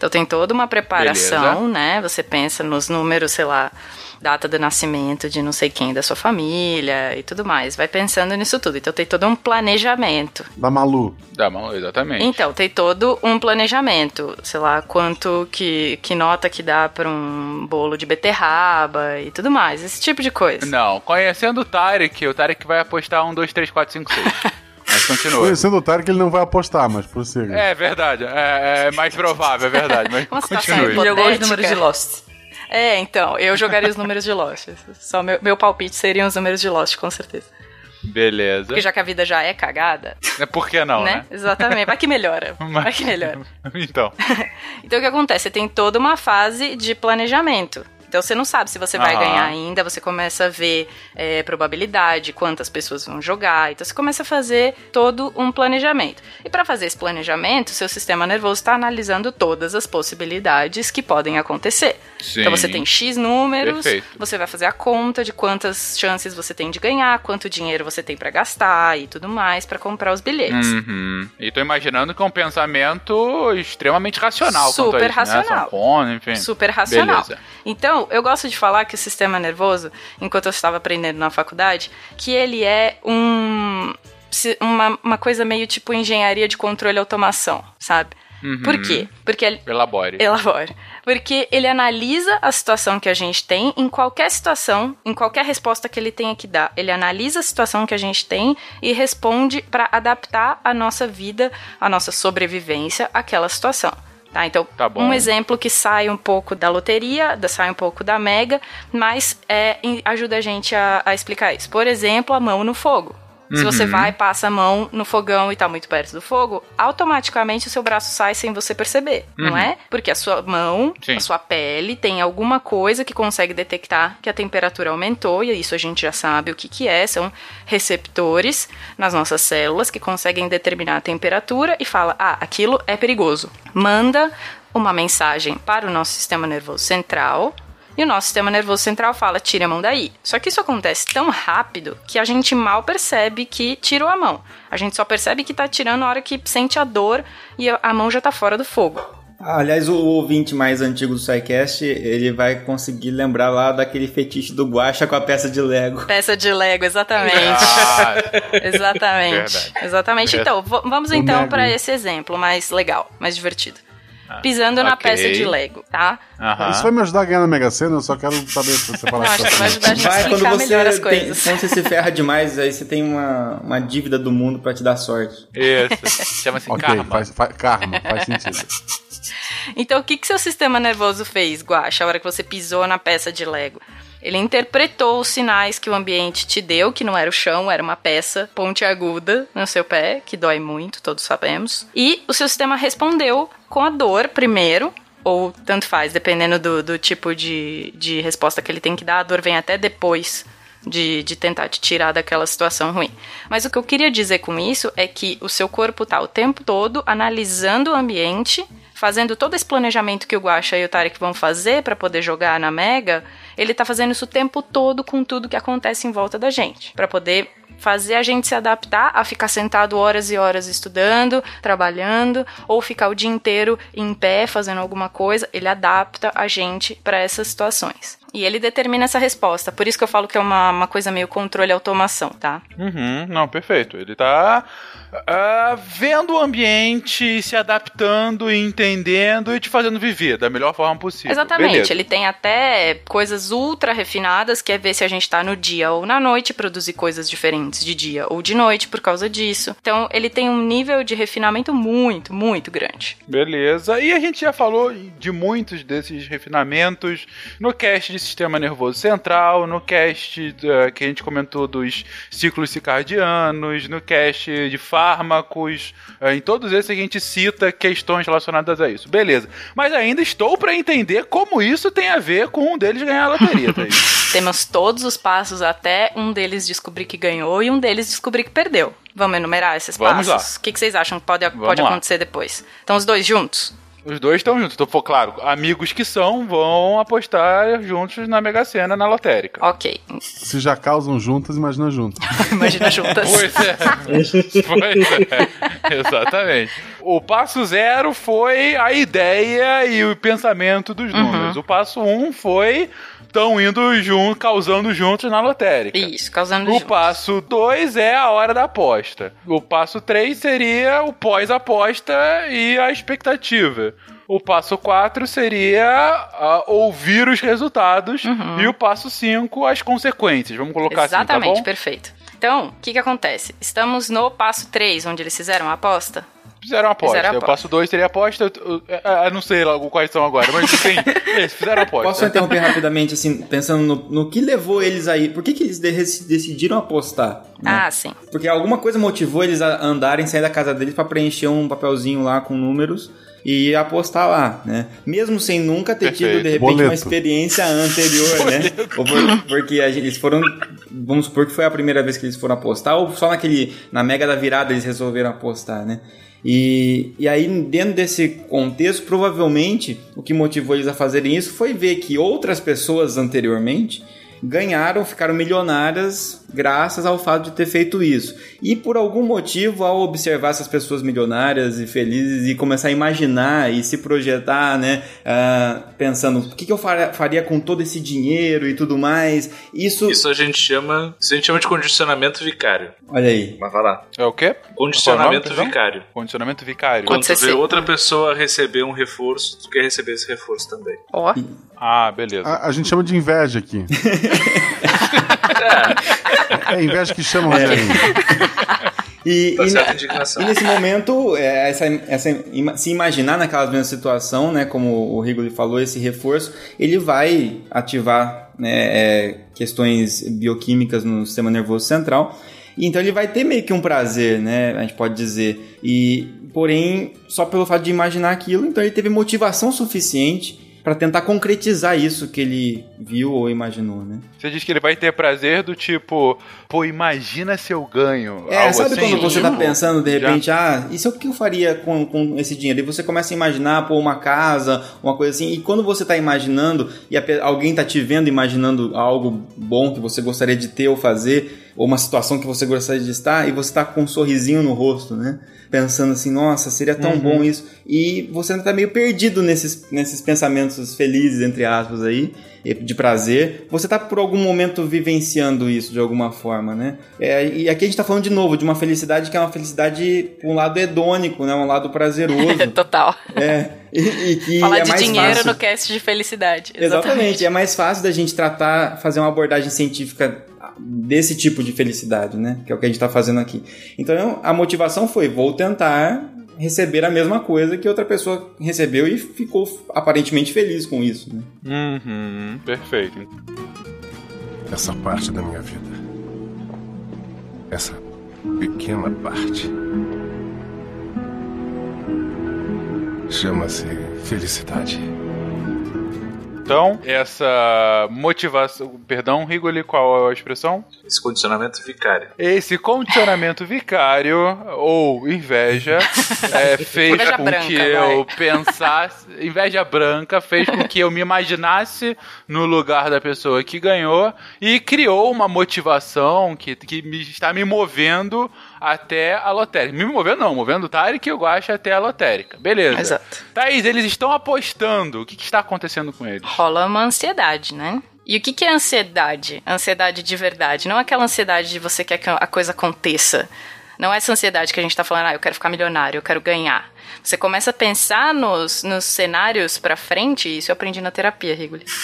Speaker 4: Então tem toda uma preparação, Beleza. né? Você pensa nos números, sei lá, data do nascimento de não sei quem da sua família e tudo mais. Vai pensando nisso tudo. Então tem todo um planejamento.
Speaker 7: Da Malu.
Speaker 2: Da Malu, exatamente.
Speaker 4: Então, tem todo um planejamento. Sei lá, quanto que, que nota que dá para um bolo de beterraba e tudo mais. Esse tipo de coisa.
Speaker 2: Não, conhecendo o Tarek, o Tarek vai apostar um, dois, três, quatro, cinco, seis. Continua.
Speaker 7: Conhecendo o Tarek, ele não vai apostar, mas prossiga.
Speaker 2: É verdade. É, é mais provável, é verdade. Mas
Speaker 4: Uma
Speaker 2: continue.
Speaker 4: Jogou os números de Lost. É, então, eu jogaria os números de Lost. Só meu, meu palpite seriam os números de Lost, com certeza.
Speaker 2: Beleza.
Speaker 4: Porque já que a vida já é cagada.
Speaker 2: É por que não, né? né?
Speaker 4: Exatamente. Vai que melhora. Mas... Vai que melhora.
Speaker 2: então.
Speaker 4: então o que acontece? Você tem toda uma fase de planejamento. Então você não sabe se você vai ganhar ainda, você começa a ver é, probabilidade, quantas pessoas vão jogar. Então você começa a fazer todo um planejamento. E para fazer esse planejamento, seu sistema nervoso está analisando todas as possibilidades que podem acontecer.
Speaker 2: Sim.
Speaker 4: Então você tem X números,
Speaker 2: Perfeito.
Speaker 4: você vai fazer a conta de quantas chances você tem de ganhar, quanto dinheiro você tem para gastar e tudo mais para comprar os bilhetes.
Speaker 2: Uhum. E tô imaginando que é um pensamento extremamente racional.
Speaker 4: Super
Speaker 2: isso,
Speaker 4: racional.
Speaker 2: Né? Enfim.
Speaker 4: Super racional.
Speaker 2: Beleza.
Speaker 4: Então, eu gosto de falar que o sistema nervoso, enquanto eu estava aprendendo na faculdade, que ele é um uma, uma coisa meio tipo engenharia de controle e automação, sabe?
Speaker 2: Uhum.
Speaker 4: Por quê? Porque ele...
Speaker 2: Elabore.
Speaker 4: Elabore. Porque ele analisa a situação que a gente tem em qualquer situação, em qualquer resposta que ele tenha que dar. Ele analisa a situação que a gente tem e responde para adaptar a nossa vida, a nossa sobrevivência àquela situação. Tá, então,
Speaker 2: tá
Speaker 4: um exemplo que sai um pouco da loteria, sai um pouco da mega, mas é, ajuda a gente a, a explicar isso. Por exemplo, a mão no fogo. Se você
Speaker 2: Uhum.
Speaker 4: vai, passa a mão no fogão e tá muito perto do fogo, automaticamente o seu braço sai sem você perceber, não
Speaker 2: Uhum.
Speaker 4: é? Porque a sua mão,
Speaker 2: Sim.
Speaker 4: a sua pele tem alguma coisa que consegue detectar que a temperatura aumentou, e isso a gente já sabe o que que é, são receptores nas nossas células que conseguem determinar a temperatura e fala: "Ah, aquilo é perigoso". Manda uma mensagem para o nosso sistema nervoso central, e o nosso sistema nervoso central fala, tira a mão daí. Só que isso acontece tão rápido que a gente mal percebe que tirou a mão. A gente só percebe que tá tirando na hora que sente a dor e a- mão já tá fora do fogo.
Speaker 6: Aliás, o ouvinte mais antigo do SciCast, ele vai conseguir lembrar lá daquele fetiche do Guacha com a peça de Lego.
Speaker 4: Peça de Lego, exatamente.
Speaker 2: Ah,
Speaker 4: exatamente.
Speaker 2: Verdade.
Speaker 4: Exatamente.
Speaker 2: Verdade.
Speaker 4: Então, vamos então para esse exemplo mais legal, mais divertido. Pisando na peça de Lego, tá?
Speaker 2: aham.
Speaker 7: Isso vai me ajudar a ganhar na Mega Sena? Eu só quero saber se você falar
Speaker 4: que vai ajudar a gente a
Speaker 6: Vai, quando
Speaker 4: explicar melhor as
Speaker 6: você, tem,
Speaker 4: coisas.
Speaker 6: quando você se ferra demais, aí você tem uma, uma dívida do mundo pra te dar sorte.
Speaker 2: Isso. Chama-se
Speaker 7: Ok,
Speaker 2: karma.
Speaker 7: faz, faz, karma, faz sentido.
Speaker 4: Então, o que, que seu sistema nervoso fez, Guaxa, a hora que você pisou na peça de Lego? Ele interpretou os sinais que o ambiente te deu, que não era o chão, era uma peça pontiaguda no seu pé, que dói muito, todos sabemos. E o seu sistema respondeu com a dor primeiro, ou tanto faz, dependendo do, do tipo de, de resposta que ele tem que dar, a dor vem até depois de, de tentar te tirar daquela situação ruim. Mas o que eu queria dizer com isso é que o seu corpo tá o tempo todo analisando o ambiente, fazendo todo esse planejamento que o Guaxa e o Tarek vão fazer para poder jogar na Mega, ele tá fazendo isso o tempo todo com tudo que acontece em volta da gente, para poder fazer a gente se adaptar a ficar sentado horas e horas estudando, trabalhando, ou ficar o dia inteiro em pé fazendo alguma coisa, ele adapta a gente para essas situações. E ele determina essa resposta. Por isso que eu falo que é uma, uma coisa meio controle automação, tá?
Speaker 2: Uhum, não, perfeito. Ele tá ah, vendo o ambiente, se adaptando, e entendendo e te fazendo viver da melhor forma possível.
Speaker 4: Exatamente.
Speaker 2: Beleza.
Speaker 4: Ele tem até coisas ultra refinadas, que é ver se a gente tá no dia ou na noite, produzir coisas diferentes de dia ou de noite por causa disso. Então, ele tem um nível de refinamento muito, muito grande.
Speaker 2: Beleza. E a gente já falou de muitos desses refinamentos no cast de sistema nervoso central, no cast eh, que a gente comentou dos ciclos circadianos, no cast de fármacos. eh, em todos esses a gente cita questões relacionadas a isso. Beleza. Mas ainda estou para entender como isso tem a ver com um deles ganhar a loteria, Thaís.
Speaker 4: Temos todos os passos até um deles descobrir que ganhou e um deles descobrir que perdeu. Vamos enumerar esses
Speaker 2: Vamos
Speaker 4: passos? O que, que vocês acham que pode, pode
Speaker 2: lá.
Speaker 4: acontecer depois? Então, os dois juntos?
Speaker 2: Os dois estão juntos. Então, claro, amigos que são vão apostar juntos na Mega Sena, na lotérica.
Speaker 4: Ok.
Speaker 7: Se já causam juntas, imagina juntas.
Speaker 4: Imagina juntas.
Speaker 2: Pois é. pois é. Exatamente. O passo zero foi a ideia e o pensamento dos números. O passo um foi estão indo juntos, causando juntos na lotérica.
Speaker 4: Isso, causando
Speaker 2: O
Speaker 4: juntos.
Speaker 2: passo 2 é a hora da aposta. O passo 3 seria o pós-aposta e a expectativa. O passo 4 seria ouvir os resultados. E o passo 5, as consequências. Vamos colocar
Speaker 4: Exatamente,
Speaker 2: assim, tá bom?
Speaker 4: perfeito. Então, o que que acontece? Estamos no passo 3, onde eles fizeram a aposta.
Speaker 2: Fizeram aposta.
Speaker 4: Fizeram a
Speaker 2: O passo 2 seria a aposta. Eu, eu- eu- eu não sei lá quais são agora, mas sim, eles fizeram aposta.
Speaker 6: Posso interromper rapidamente, assim, pensando no, no que levou eles aí? Por que, que eles de- decidiram apostar? né?
Speaker 4: Ah, sim.
Speaker 6: Porque alguma coisa motivou eles a andarem, sair da casa deles pra preencher um papelzinho lá com números e apostar lá, né? Mesmo sem nunca ter tido,
Speaker 2: Perfeito.
Speaker 6: de repente, uma
Speaker 7: Boleto.
Speaker 6: experiência anterior, né? Ou por- porque a gente- eles foram, vamos supor que foi a primeira vez que eles foram apostar, ou só naquele, na mega da virada eles resolveram apostar, né? E, e aí, dentro desse contexto, provavelmente o que motivou eles a fazerem isso foi ver que outras pessoas anteriormente ganharam, ficaram milionárias graças ao fato de ter feito isso. E por algum motivo, ao observar essas pessoas milionárias e felizes e começar a imaginar e se projetar, né, ah, pensando o que, que eu faria, com todo esse dinheiro e tudo mais, isso,
Speaker 3: Isso a gente chama. Isso a gente chama de condicionamento vicário.
Speaker 6: olha aí,
Speaker 3: Mas vai lá.
Speaker 2: É o quê?
Speaker 3: Condicionamento vicário.
Speaker 2: Condicionamento vicário.
Speaker 4: Quando
Speaker 3: Quando tu
Speaker 4: você
Speaker 3: vê outra pessoa receber um reforço, tu quer receber esse reforço também.
Speaker 4: Ó,
Speaker 2: Ah, beleza.
Speaker 7: A, a gente chama de inveja aqui. É inveja que chama, Rogerinho.
Speaker 6: E,
Speaker 3: Tá
Speaker 6: e, na-
Speaker 3: indignação.
Speaker 6: e nesse momento, é, essa, essa, se imaginar naquela mesma situação, né, como o Rigoli falou, esse reforço, ele vai ativar né, é, questões bioquímicas no sistema nervoso central. E Então ele vai ter meio que um prazer, né, a gente pode dizer. E porém, só pelo fato de imaginar aquilo, então ele teve motivação suficiente para tentar concretizar isso que ele viu ou imaginou, né?
Speaker 2: Você diz que ele vai ter prazer do tipo, pô, imagina se eu ganho.
Speaker 6: É,
Speaker 2: algo
Speaker 6: sabe
Speaker 2: assim,
Speaker 6: quando você tá pensando, de
Speaker 2: já-
Speaker 6: repente, ah, isso é o que eu faria com, com esse dinheiro? E você começa a imaginar, pô, uma casa, uma coisa assim. E quando você tá imaginando, e alguém tá te vendo imaginando algo bom que você gostaria de ter ou fazer, Ou uma situação que você gostaria de estar e você tá com um sorrisinho no rosto, né? Pensando assim, nossa, seria tão
Speaker 3: Uhum.
Speaker 6: bom isso. E você ainda tá meio perdido nesses, nesses pensamentos felizes, entre aspas, aí, de prazer. Você tá por algum momento vivenciando isso de alguma forma, né? É, e aqui a gente tá falando de novo de uma felicidade que é uma felicidade por um lado hedônico, né? Um lado prazeroso.
Speaker 4: Total.
Speaker 6: é. E, e que
Speaker 4: Falar
Speaker 6: é
Speaker 4: de dinheiro
Speaker 6: fácil.
Speaker 4: no cast de felicidade.
Speaker 6: Exatamente. É mais fácil da gente tratar, fazer uma abordagem científica desse tipo de felicidade, né? Que é o que a gente está fazendo aqui. Então a motivação foi: vou tentar receber a mesma coisa que outra pessoa recebeu e ficou aparentemente feliz com isso. Né?
Speaker 2: Uhum, perfeito.
Speaker 10: Essa parte da minha vida. Essa pequena parte. Chama-se felicidade.
Speaker 2: Então, essa motivação. Perdão, Rigoli, qual é a expressão?
Speaker 3: Esse condicionamento vicário.
Speaker 2: Esse condicionamento vicário, ou inveja, é, fez
Speaker 4: Inveja
Speaker 2: com
Speaker 4: branca,
Speaker 2: que
Speaker 4: vai.
Speaker 2: eu pensasse. Inveja branca fez com que eu me imaginasse no lugar da pessoa que ganhou e criou uma motivação que, que me, está me movendo até a lotérica. Me movendo não, movendo o Tarek e o Guacha até a lotérica. Beleza.
Speaker 4: Exato.
Speaker 2: Thaís, eles estão apostando. O que, que está acontecendo com eles?
Speaker 4: Rola uma ansiedade, né? E o que, que é ansiedade? Ansiedade de verdade. Não aquela ansiedade de você quer que a coisa aconteça. Não é essa ansiedade que a gente tá falando, ah, eu quero ficar milionário, eu quero ganhar. Você começa a pensar nos, nos cenários pra frente, isso eu aprendi na terapia, Rigoli.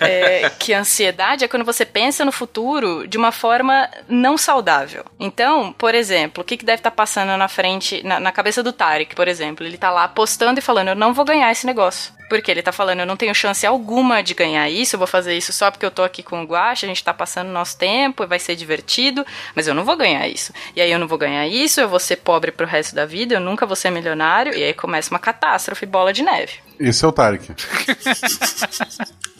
Speaker 4: É, que ansiedade é quando você pensa no futuro de uma forma não saudável. Então, por exemplo, o que, que deve estar passando na frente, na, na cabeça do Tarek, por exemplo? Ele tá lá apostando e falando, eu não vou ganhar esse negócio. Porque ele tá falando, eu não tenho chance alguma de ganhar isso, eu vou fazer isso só porque eu tô aqui com o Guacha, a gente tá passando nosso tempo, vai ser divertido, mas eu não vou ganhar isso. E aí eu não vou ganhar isso, eu vou ser pobre pro resto da vida, eu nunca vou ser milionário, e aí começa uma catástrofe, bola de neve.
Speaker 7: Esse é o Tarek.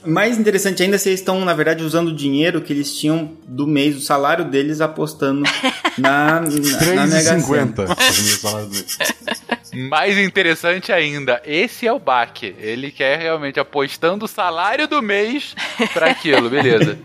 Speaker 6: Mais interessante ainda se eles estão, na verdade, usando o dinheiro que eles tinham do mês, o salário deles, apostando na, na, na Mega Sena.
Speaker 7: 3,50.
Speaker 2: Mais interessante ainda, esse é o baque. Ele quer realmente apostando o salário do mês pra aquilo, beleza.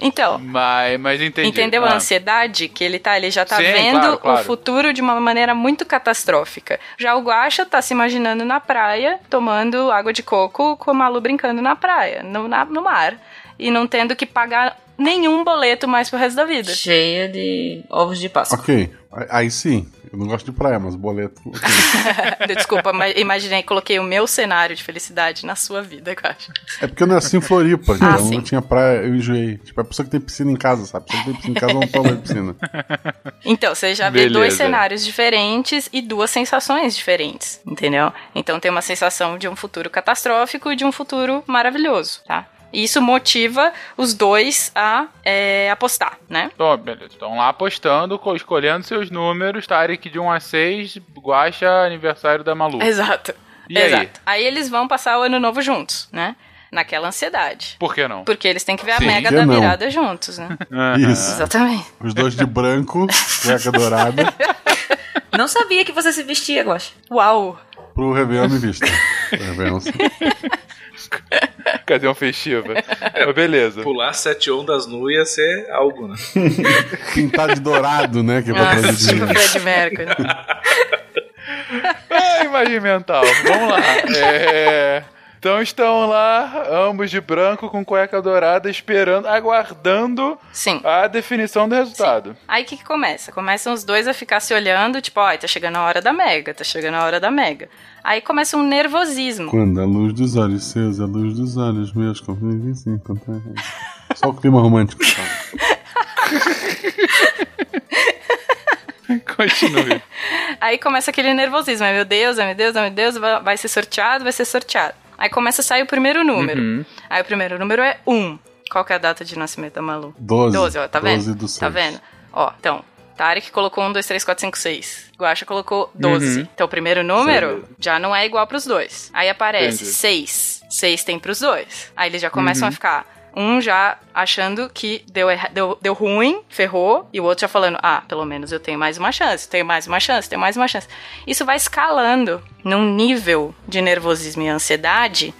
Speaker 4: Então,
Speaker 2: Mas, mas entendi.
Speaker 4: Entendeu
Speaker 2: Ah.
Speaker 4: a ansiedade? Que ele tá, ele já tá
Speaker 2: Sim,
Speaker 4: vendo
Speaker 2: claro, claro.
Speaker 4: o futuro de uma maneira muito catastrófica. Já o Guaxa tá se imaginando na praia, tomando água de coco com o Malu brincando na praia, no, na- no mar. E não tendo que pagar nenhum boleto mais pro resto da vida.
Speaker 5: Cheia de ovos de Páscoa.
Speaker 7: ok, aí sim. Eu não gosto de praia, mas boleto.
Speaker 4: Desculpa, mas imaginei, coloquei o meu cenário de felicidade na sua vida, Guaxa.
Speaker 7: É porque eu nasci em Floripa,
Speaker 4: Ah,
Speaker 7: então
Speaker 4: sim.
Speaker 7: não tinha praia, eu enjoei. Tipo, a pessoa que tem piscina em casa, sabe? A pessoa que tem piscina em casa não toma de piscina.
Speaker 4: Então, você já vê dois cenários diferentes e duas sensações diferentes, entendeu? Então tem uma sensação de um futuro catastrófico e de um futuro maravilhoso, tá? E isso motiva os dois a é, apostar, né?
Speaker 2: Então, beleza. Estão lá apostando, co- escolhendo seus números, Tarek de 1 a 6, Guacha, aniversário da Malu.
Speaker 4: Exato.
Speaker 2: E aí?
Speaker 4: Exato. Aí eles vão passar o ano novo juntos, né? Naquela ansiedade.
Speaker 2: Por que não?
Speaker 4: Porque eles têm que ver a
Speaker 2: Sim.
Speaker 4: mega da
Speaker 7: não.
Speaker 4: virada juntos, né?
Speaker 7: Isso.
Speaker 4: Exatamente.
Speaker 7: Os dois de branco, cueca dourada,
Speaker 5: Não sabia que você se vestia, Guaxa.
Speaker 4: Uau!
Speaker 7: pro Réveillon me vista. Pro Réveillon.
Speaker 2: Ocasião festiva. Mas beleza.
Speaker 3: Pular sete ondas nu ia ser algo, né?
Speaker 7: Pintar de dourado, né? Que é pra
Speaker 4: Nossa, tipo. Fred Mercury.
Speaker 2: Ah, imagem mental. Vamos lá. É, Então estão lá, ambos de branco com cueca dourada, esperando, aguardando
Speaker 4: Sim.
Speaker 2: a definição do resultado.
Speaker 4: Aí o que, que começa? Começam os dois a ficar se olhando, tipo, ó, tá chegando a hora da mega, tá chegando a hora da mega. Aí começa um nervosismo.
Speaker 7: Quando a luz dos olhos seus, a luz dos olhos meus, confundem sim, contra Só o clima romântico. tá?
Speaker 2: Continue.
Speaker 4: Aí começa aquele nervosismo. Ai, meu Deus, ai, meu Deus, ai, meu Deus, vai, ser sorteado, vai ser sorteado. Aí começa a sair o primeiro número.
Speaker 2: Uhum.
Speaker 4: Aí o primeiro número é 1. Qual que é a data de nascimento da Malu?
Speaker 7: 12.
Speaker 4: 12, ó, tá vendo?
Speaker 7: 12 do
Speaker 4: Tá
Speaker 7: seis.
Speaker 4: vendo? Ó, então, Tarek colocou 1, 2, 3, 4, 5, 6. Guaxa colocou 12.
Speaker 2: Uhum.
Speaker 4: Então o primeiro número
Speaker 2: Beleza.
Speaker 4: já não é igual pros dois. Aí aparece
Speaker 2: Entendi.
Speaker 4: 6. 6 tem pros dois. Aí eles já começam
Speaker 2: Uhum.
Speaker 4: a ficar. Um já achando que deu, deu, deu ruim, ferrou, e o outro já falando: ah, pelo menos eu tenho mais uma chance, tenho mais uma chance, tenho mais uma chance. Isso vai escalando num nível de nervosismo e ansiedade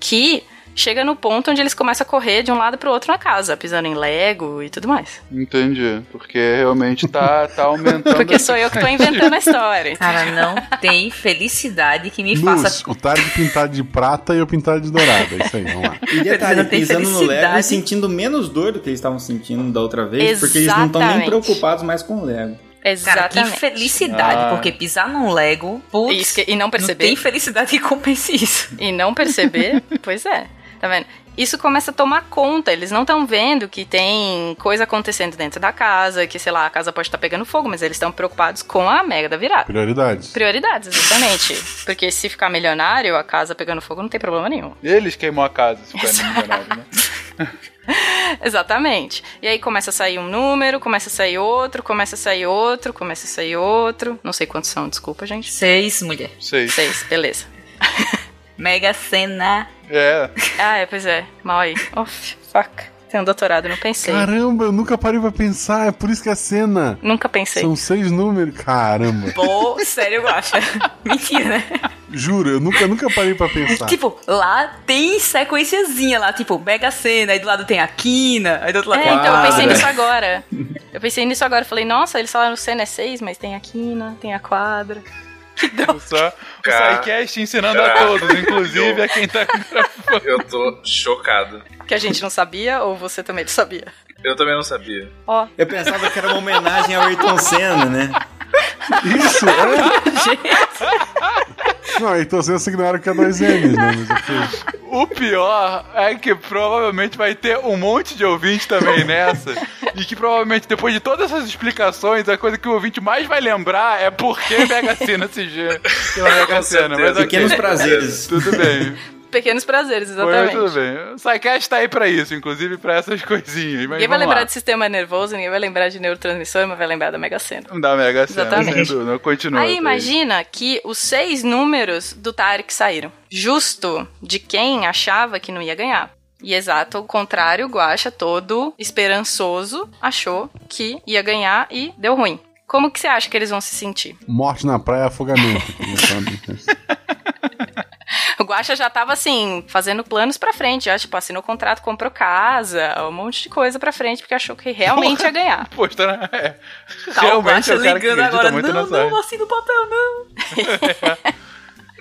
Speaker 4: que chega no ponto onde eles começam a correr de um lado pro outro na casa, pisando em Lego e tudo mais.
Speaker 2: Entendi. Porque realmente tá, tá aumentando.
Speaker 4: Porque sou eu que tô inventando a história.
Speaker 5: Cara, não tem felicidade que me
Speaker 7: Luz,
Speaker 5: faça.
Speaker 7: o Tarek pintado de prata e eu pintado de dourada. É isso aí, vamos lá.
Speaker 6: E detalhe,
Speaker 5: Não
Speaker 6: pisando no Lego e sentindo menos dor do que eles estavam sentindo da outra vez, porque eles não estão nem
Speaker 4: Exatamente.
Speaker 6: preocupados mais com o Lego.
Speaker 5: Cara, que
Speaker 4: Exatamente.
Speaker 5: felicidade,
Speaker 2: Ah.
Speaker 5: porque pisar num Lego, putz,
Speaker 4: Isso que- e não perceber.
Speaker 5: tem felicidade que compense isso.
Speaker 4: E não perceber, pois é. Tá vendo? Isso começa a tomar conta. Eles não estão vendo que tem coisa acontecendo dentro da casa, que, sei lá, a casa pode estar pegando fogo, mas eles estão preocupados com a mega da virada.
Speaker 7: Prioridades.
Speaker 4: Prioridades, exatamente. Porque se ficar milionário, a casa pegando fogo não tem problema nenhum.
Speaker 2: Eles queimou a casa, se for milionário, né?
Speaker 4: Exatamente. E aí começa a sair um número, começa a sair outro, começa a sair outro, começa a sair outro. Não sei quantos são, desculpa, gente.
Speaker 5: Seis, mulher.
Speaker 2: Sei.
Speaker 4: Seis, beleza.
Speaker 5: Mega cena.
Speaker 2: É.
Speaker 4: Ah, é, pois é. Mal aí. Uf, fuck. Tem um doutorado, não pensei.
Speaker 7: Caramba, eu nunca parei pra pensar. É por isso que é cena.
Speaker 4: Nunca pensei.
Speaker 7: São seis números. Caramba.
Speaker 5: Pô, sério, eu acho. Mentira, né?
Speaker 7: Juro, eu nunca, nunca parei pra pensar.
Speaker 5: Tipo, lá tem sequenciazinha lá, tipo, Mega Sena, aí do lado tem a Quina, aí do outro lado
Speaker 4: É,
Speaker 5: tem a
Speaker 4: então eu pensei nisso agora. Eu pensei nisso agora. Falei, nossa, eles falaram o Senna é 6, mas tem a quina, tem a quadra.
Speaker 2: Só o
Speaker 3: Cara.
Speaker 2: SciCast ensinando a todos, inclusive a quem tá
Speaker 3: Eu tô chocado.
Speaker 4: Que a gente não sabia, ou você também não sabia?
Speaker 3: Eu também não sabia.
Speaker 4: Ó,
Speaker 6: Eu pensava que era uma homenagem ao Ayrton Senna, né?
Speaker 7: Isso, é? Não, então você ignoraram que é dois M's, né? Mas ok.
Speaker 2: O pior é que provavelmente vai ter um monte de ouvinte também nessa. e que provavelmente depois de todas essas explicações, a coisa que o ouvinte mais vai lembrar é por que Mega Sena se G pela Mega Sena. Mas
Speaker 6: Pequenos prazeres.
Speaker 2: tudo bem.
Speaker 4: Pequenos prazeres,
Speaker 2: Foi,
Speaker 4: exatamente.
Speaker 2: tudo bem. O SciCast tá aí pra isso, inclusive pra essas coisinhas. Mas
Speaker 4: Ninguém vai lembrar
Speaker 2: lá.
Speaker 4: de sistema nervoso, ninguém vai lembrar de neurotransmissor, mas vai lembrar da Mega Sena.
Speaker 2: Da Mega Sena,
Speaker 4: Exatamente.
Speaker 2: sem dúvida. Continua.
Speaker 4: Aí imagina que os seis números do Tarek saíram. Justo de quem achava que não ia ganhar. E exato, o contrário, o Guaxa, todo esperançoso, achou que ia ganhar e deu ruim. Como que você acha que eles vão se sentir?
Speaker 7: Morte na praia, afogamento.
Speaker 4: O Guaxa já tava assim, fazendo planos pra frente, já, tipo, assinou contrato, comprou casa, um monte de coisa pra frente, porque achou que realmente ia ganhar.
Speaker 2: Poxa, né? É.
Speaker 5: Tá o
Speaker 2: Realmente
Speaker 5: Guaxa
Speaker 2: é o
Speaker 5: ligando agora.
Speaker 2: muito
Speaker 5: Não, não, assina o papel, não.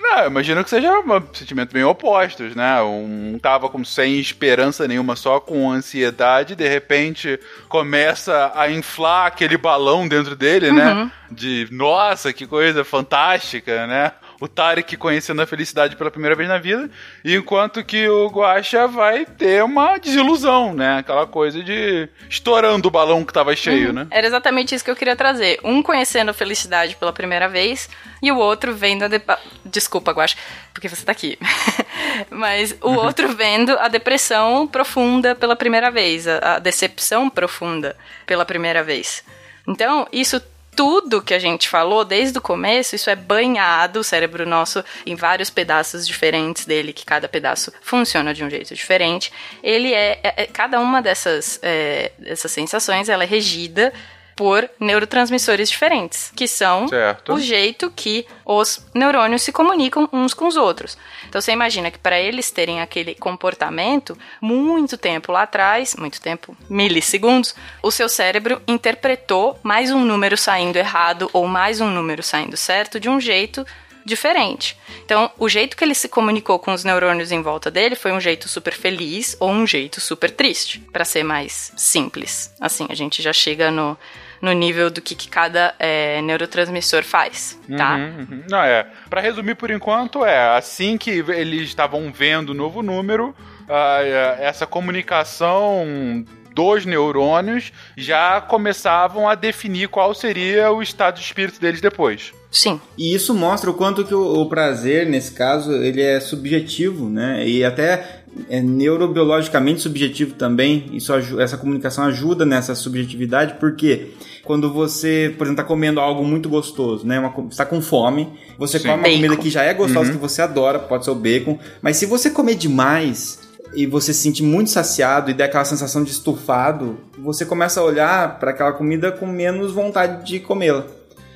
Speaker 2: Não, imagino que seja um sentimento bem opostos, né? Um tava com sem esperança nenhuma, só com ansiedade, de repente começa a inflar aquele balão dentro dele,
Speaker 4: Uhum.
Speaker 2: né? De nossa, que coisa fantástica, né? O Tarek conhecendo a felicidade pela primeira vez na vida, enquanto que o Guaxa vai ter uma desilusão, né? Aquela coisa de estourando o balão que tava cheio, né?
Speaker 4: Era exatamente isso que eu queria trazer. Um conhecendo a felicidade pela primeira vez e o outro vendo a. De... Desculpa, Guaxa, porque você tá aqui. Mas o outro vendo a depressão profunda pela primeira vez, a decepção profunda pela primeira vez. Então, isso tudo que a gente falou desde o começo, isso é banhado o cérebro nosso em vários pedaços diferentes dele, que cada pedaço funciona de um jeito diferente. Ele é, é- é- cada uma dessas, é, dessas sensações, ela é regida por neurotransmissores diferentes, que são
Speaker 2: Certo.
Speaker 4: o jeito que os neurônios se comunicam uns com os outros. Então você imagina que para eles terem aquele comportamento, muito tempo lá atrás, muito tempo, milissegundos, o seu cérebro interpretou mais um número saindo errado ou mais um número saindo certo de um jeito diferente. Então, o jeito que ele se comunicou com os neurônios em volta dele foi um jeito super feliz ou um jeito super triste, para ser mais simples. Assim, a gente já chega no, no nível do que, que cada é, neurotransmissor faz, tá?
Speaker 2: Uhum, uhum. Não, é. Pra resumir por enquanto, é assim que eles estavam vendo o novo número, é, essa comunicação dos neurônios já começavam a definir qual seria o estado de espírito deles depois.
Speaker 4: Sim.
Speaker 6: E isso mostra o quanto que o, o prazer, nesse caso, ele é subjetivo, né? E até é neurobiologicamente subjetivo também. Isso, essa comunicação ajuda nessa subjetividade, porque quando você, por exemplo, está comendo algo muito gostoso, né? Uma, co- você tá com fome, você
Speaker 2: Sim.
Speaker 6: come uma
Speaker 4: Bacon.
Speaker 6: comida que já é gostosa,
Speaker 2: Uhum.
Speaker 6: que você adora, pode ser o bacon, mas se você comer demais e você se sentir muito saciado e der aquela sensação de estufado, você começa a olhar para aquela comida com menos vontade de comê-la.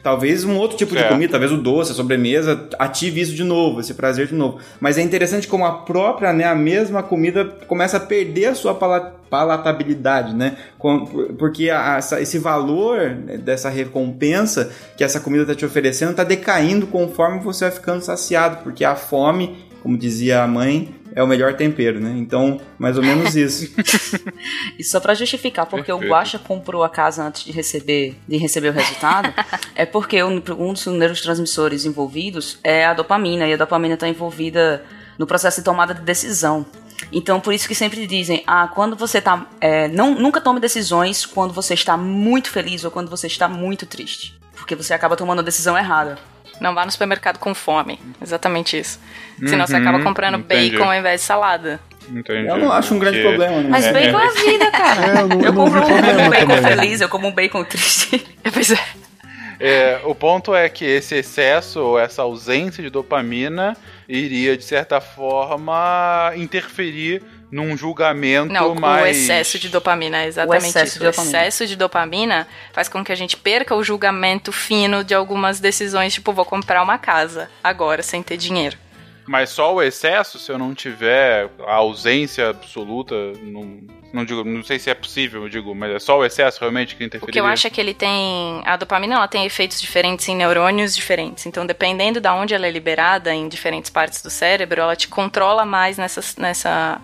Speaker 6: Talvez um outro tipo de
Speaker 2: Certo.
Speaker 6: comida, talvez o doce, a sobremesa, ative isso de novo, esse prazer de novo. Mas é interessante como a própria, né, a mesma comida começa a perder a sua pala- palatabilidade, né? Porque a- esse valor dessa recompensa que essa comida está te oferecendo está decaindo conforme você vai ficando saciado, porque a fome, como dizia a mãe, é o melhor tempero, né? Então, mais ou menos isso.
Speaker 5: E só pra justificar, porque o
Speaker 2: Perfeito.
Speaker 5: Guaxa comprou a casa antes de receber, de receber o resultado, é porque um, um dos neurotransmissores envolvidos é a dopamina, e a dopamina está envolvida no processo de tomada de decisão. Então, por isso que sempre dizem, ah, quando você tá. é, não, nunca tome decisões quando você está muito feliz ou quando você está muito triste. Porque você acaba tomando a decisão errada.
Speaker 4: Não vá no supermercado com fome. Exatamente isso. Senão você
Speaker 2: Uhum,
Speaker 4: acaba comprando
Speaker 2: entendi.
Speaker 4: bacon ao invés de salada.
Speaker 2: Entendi.
Speaker 6: Eu não acho um grande
Speaker 2: Porque-
Speaker 6: problema, né?
Speaker 5: Mas
Speaker 2: É,
Speaker 5: bacon é, vida, cara.
Speaker 7: É, eu não- eu
Speaker 5: compro um bacon
Speaker 7: também.
Speaker 5: feliz, eu como um bacon triste.
Speaker 4: Pois é.
Speaker 2: É, o ponto é que esse excesso, ou essa ausência de dopamina, iria, de certa forma, interferir num julgamento
Speaker 4: Não,
Speaker 2: mais.
Speaker 4: o excesso de dopamina, é exatamente
Speaker 5: O excesso
Speaker 4: isso.
Speaker 5: de dopamina.
Speaker 4: O excesso de dopamina faz com que a gente perca o julgamento fino de algumas decisões, tipo, vou comprar uma casa agora, sem ter dinheiro.
Speaker 2: Mas só o excesso, se eu não tiver a ausência absoluta, não, não digo, não sei se é possível, eu digo, mas é só o excesso realmente que
Speaker 4: O
Speaker 2: interferiria.
Speaker 4: que eu acho é que ele tem. A dopamina ela tem efeitos diferentes em neurônios diferentes. Então, dependendo de onde ela é liberada em diferentes partes do cérebro, ela te controla mais nessa, nessa,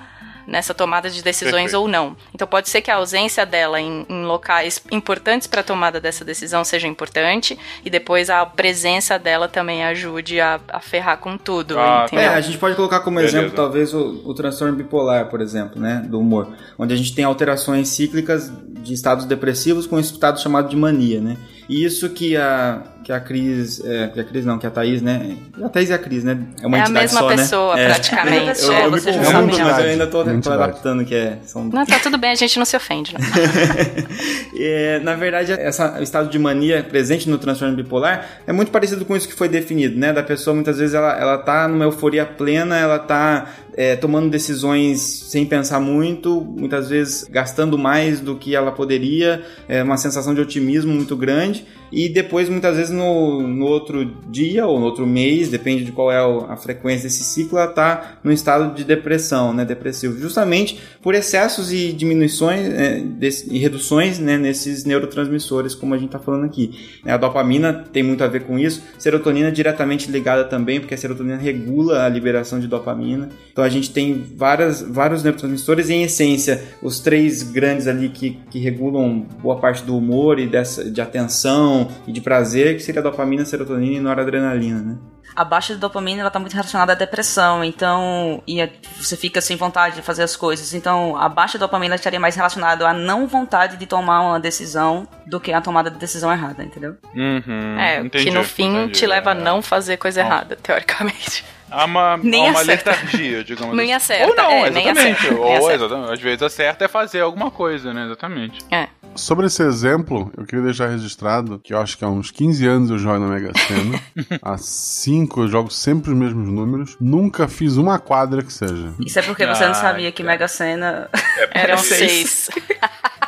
Speaker 4: nessa tomada de decisões
Speaker 2: Perfeito.
Speaker 4: ou não. Então, pode ser que a ausência dela em, em locais importantes para a tomada dessa decisão seja importante, e depois a presença dela também ajude a, a ferrar com tudo.
Speaker 2: Ah,
Speaker 6: É, a gente pode colocar como
Speaker 2: Beleza.
Speaker 6: exemplo, talvez, o, o transtorno bipolar, por exemplo, né, do humor, onde a gente tem alterações cíclicas de estados depressivos com esse estado chamado de mania, né? E isso que a que a Cris, é, que a Cris não, que a Thaís, né? A Thaís e a Cris, né? É uma
Speaker 4: É a
Speaker 6: entidade
Speaker 4: mesma
Speaker 6: só,
Speaker 4: pessoa,
Speaker 6: né? É.
Speaker 4: praticamente.
Speaker 6: Eu, eu
Speaker 5: É,
Speaker 6: me confundo, mas eu ainda tô, tô adaptando que é. São
Speaker 4: Não, tá tudo bem, a gente não se ofende, né?
Speaker 6: É, na verdade, essa, o estado de mania presente no transtorno bipolar é muito parecido com isso que foi definido, né? Da pessoa, muitas vezes, ela, ela tá numa euforia plena, ela tá é, tomando decisões sem pensar muito, muitas vezes gastando mais do que ela poderia, é uma sensação de otimismo muito grande informações e depois, muitas vezes, no, no outro dia ou no outro mês, depende de qual é a frequência desse ciclo, ela está no estado de depressão, né, depressivo, justamente por excessos e diminuições é, desse- e reduções né, nesses neurotransmissores, como a gente está falando aqui. A dopamina tem muito a ver com isso, serotonina é diretamente ligada também, porque a serotonina regula a liberação de dopamina. Então a gente tem várias, vários neurotransmissores, e em essência, os três grandes ali que, que regulam boa parte do humor e dessa, de atenção e de prazer, que seria a dopamina, serotonina e noradrenalina, né?
Speaker 5: A baixa de dopamina ela tá muito relacionada à depressão, então e a- você fica sem vontade de fazer as coisas. Então, a baixa dopamina estaria mais relacionada à não vontade de tomar uma decisão do que a tomada de decisão errada, entendeu?
Speaker 2: Uhum,
Speaker 4: É,
Speaker 2: entendi,
Speaker 4: que no fim
Speaker 2: entendi.
Speaker 4: te leva a
Speaker 2: É.
Speaker 4: não fazer coisa errada, teoricamente.
Speaker 2: Há uma,
Speaker 5: Nem
Speaker 2: há uma
Speaker 5: acerta.
Speaker 2: letargia, digamos
Speaker 4: Nem
Speaker 2: assim.
Speaker 4: acerta,
Speaker 2: Ou não,
Speaker 4: é, nem
Speaker 2: exatamente.
Speaker 4: acerta, nem
Speaker 2: Ou
Speaker 4: acerta.
Speaker 2: exatamente. Às vezes acerta é fazer alguma coisa, né? Exatamente.
Speaker 4: É.
Speaker 7: Sobre esse exemplo, eu queria deixar registrado que eu acho que há uns 15 anos eu jogo na Mega Sena. há 5 eu jogo sempre os mesmos números. Nunca fiz uma quadra que seja.
Speaker 5: Isso é porque você não
Speaker 2: Ah,
Speaker 5: sabia que
Speaker 2: cara.
Speaker 5: Mega Sena
Speaker 4: Eram
Speaker 5: seis.
Speaker 4: seis.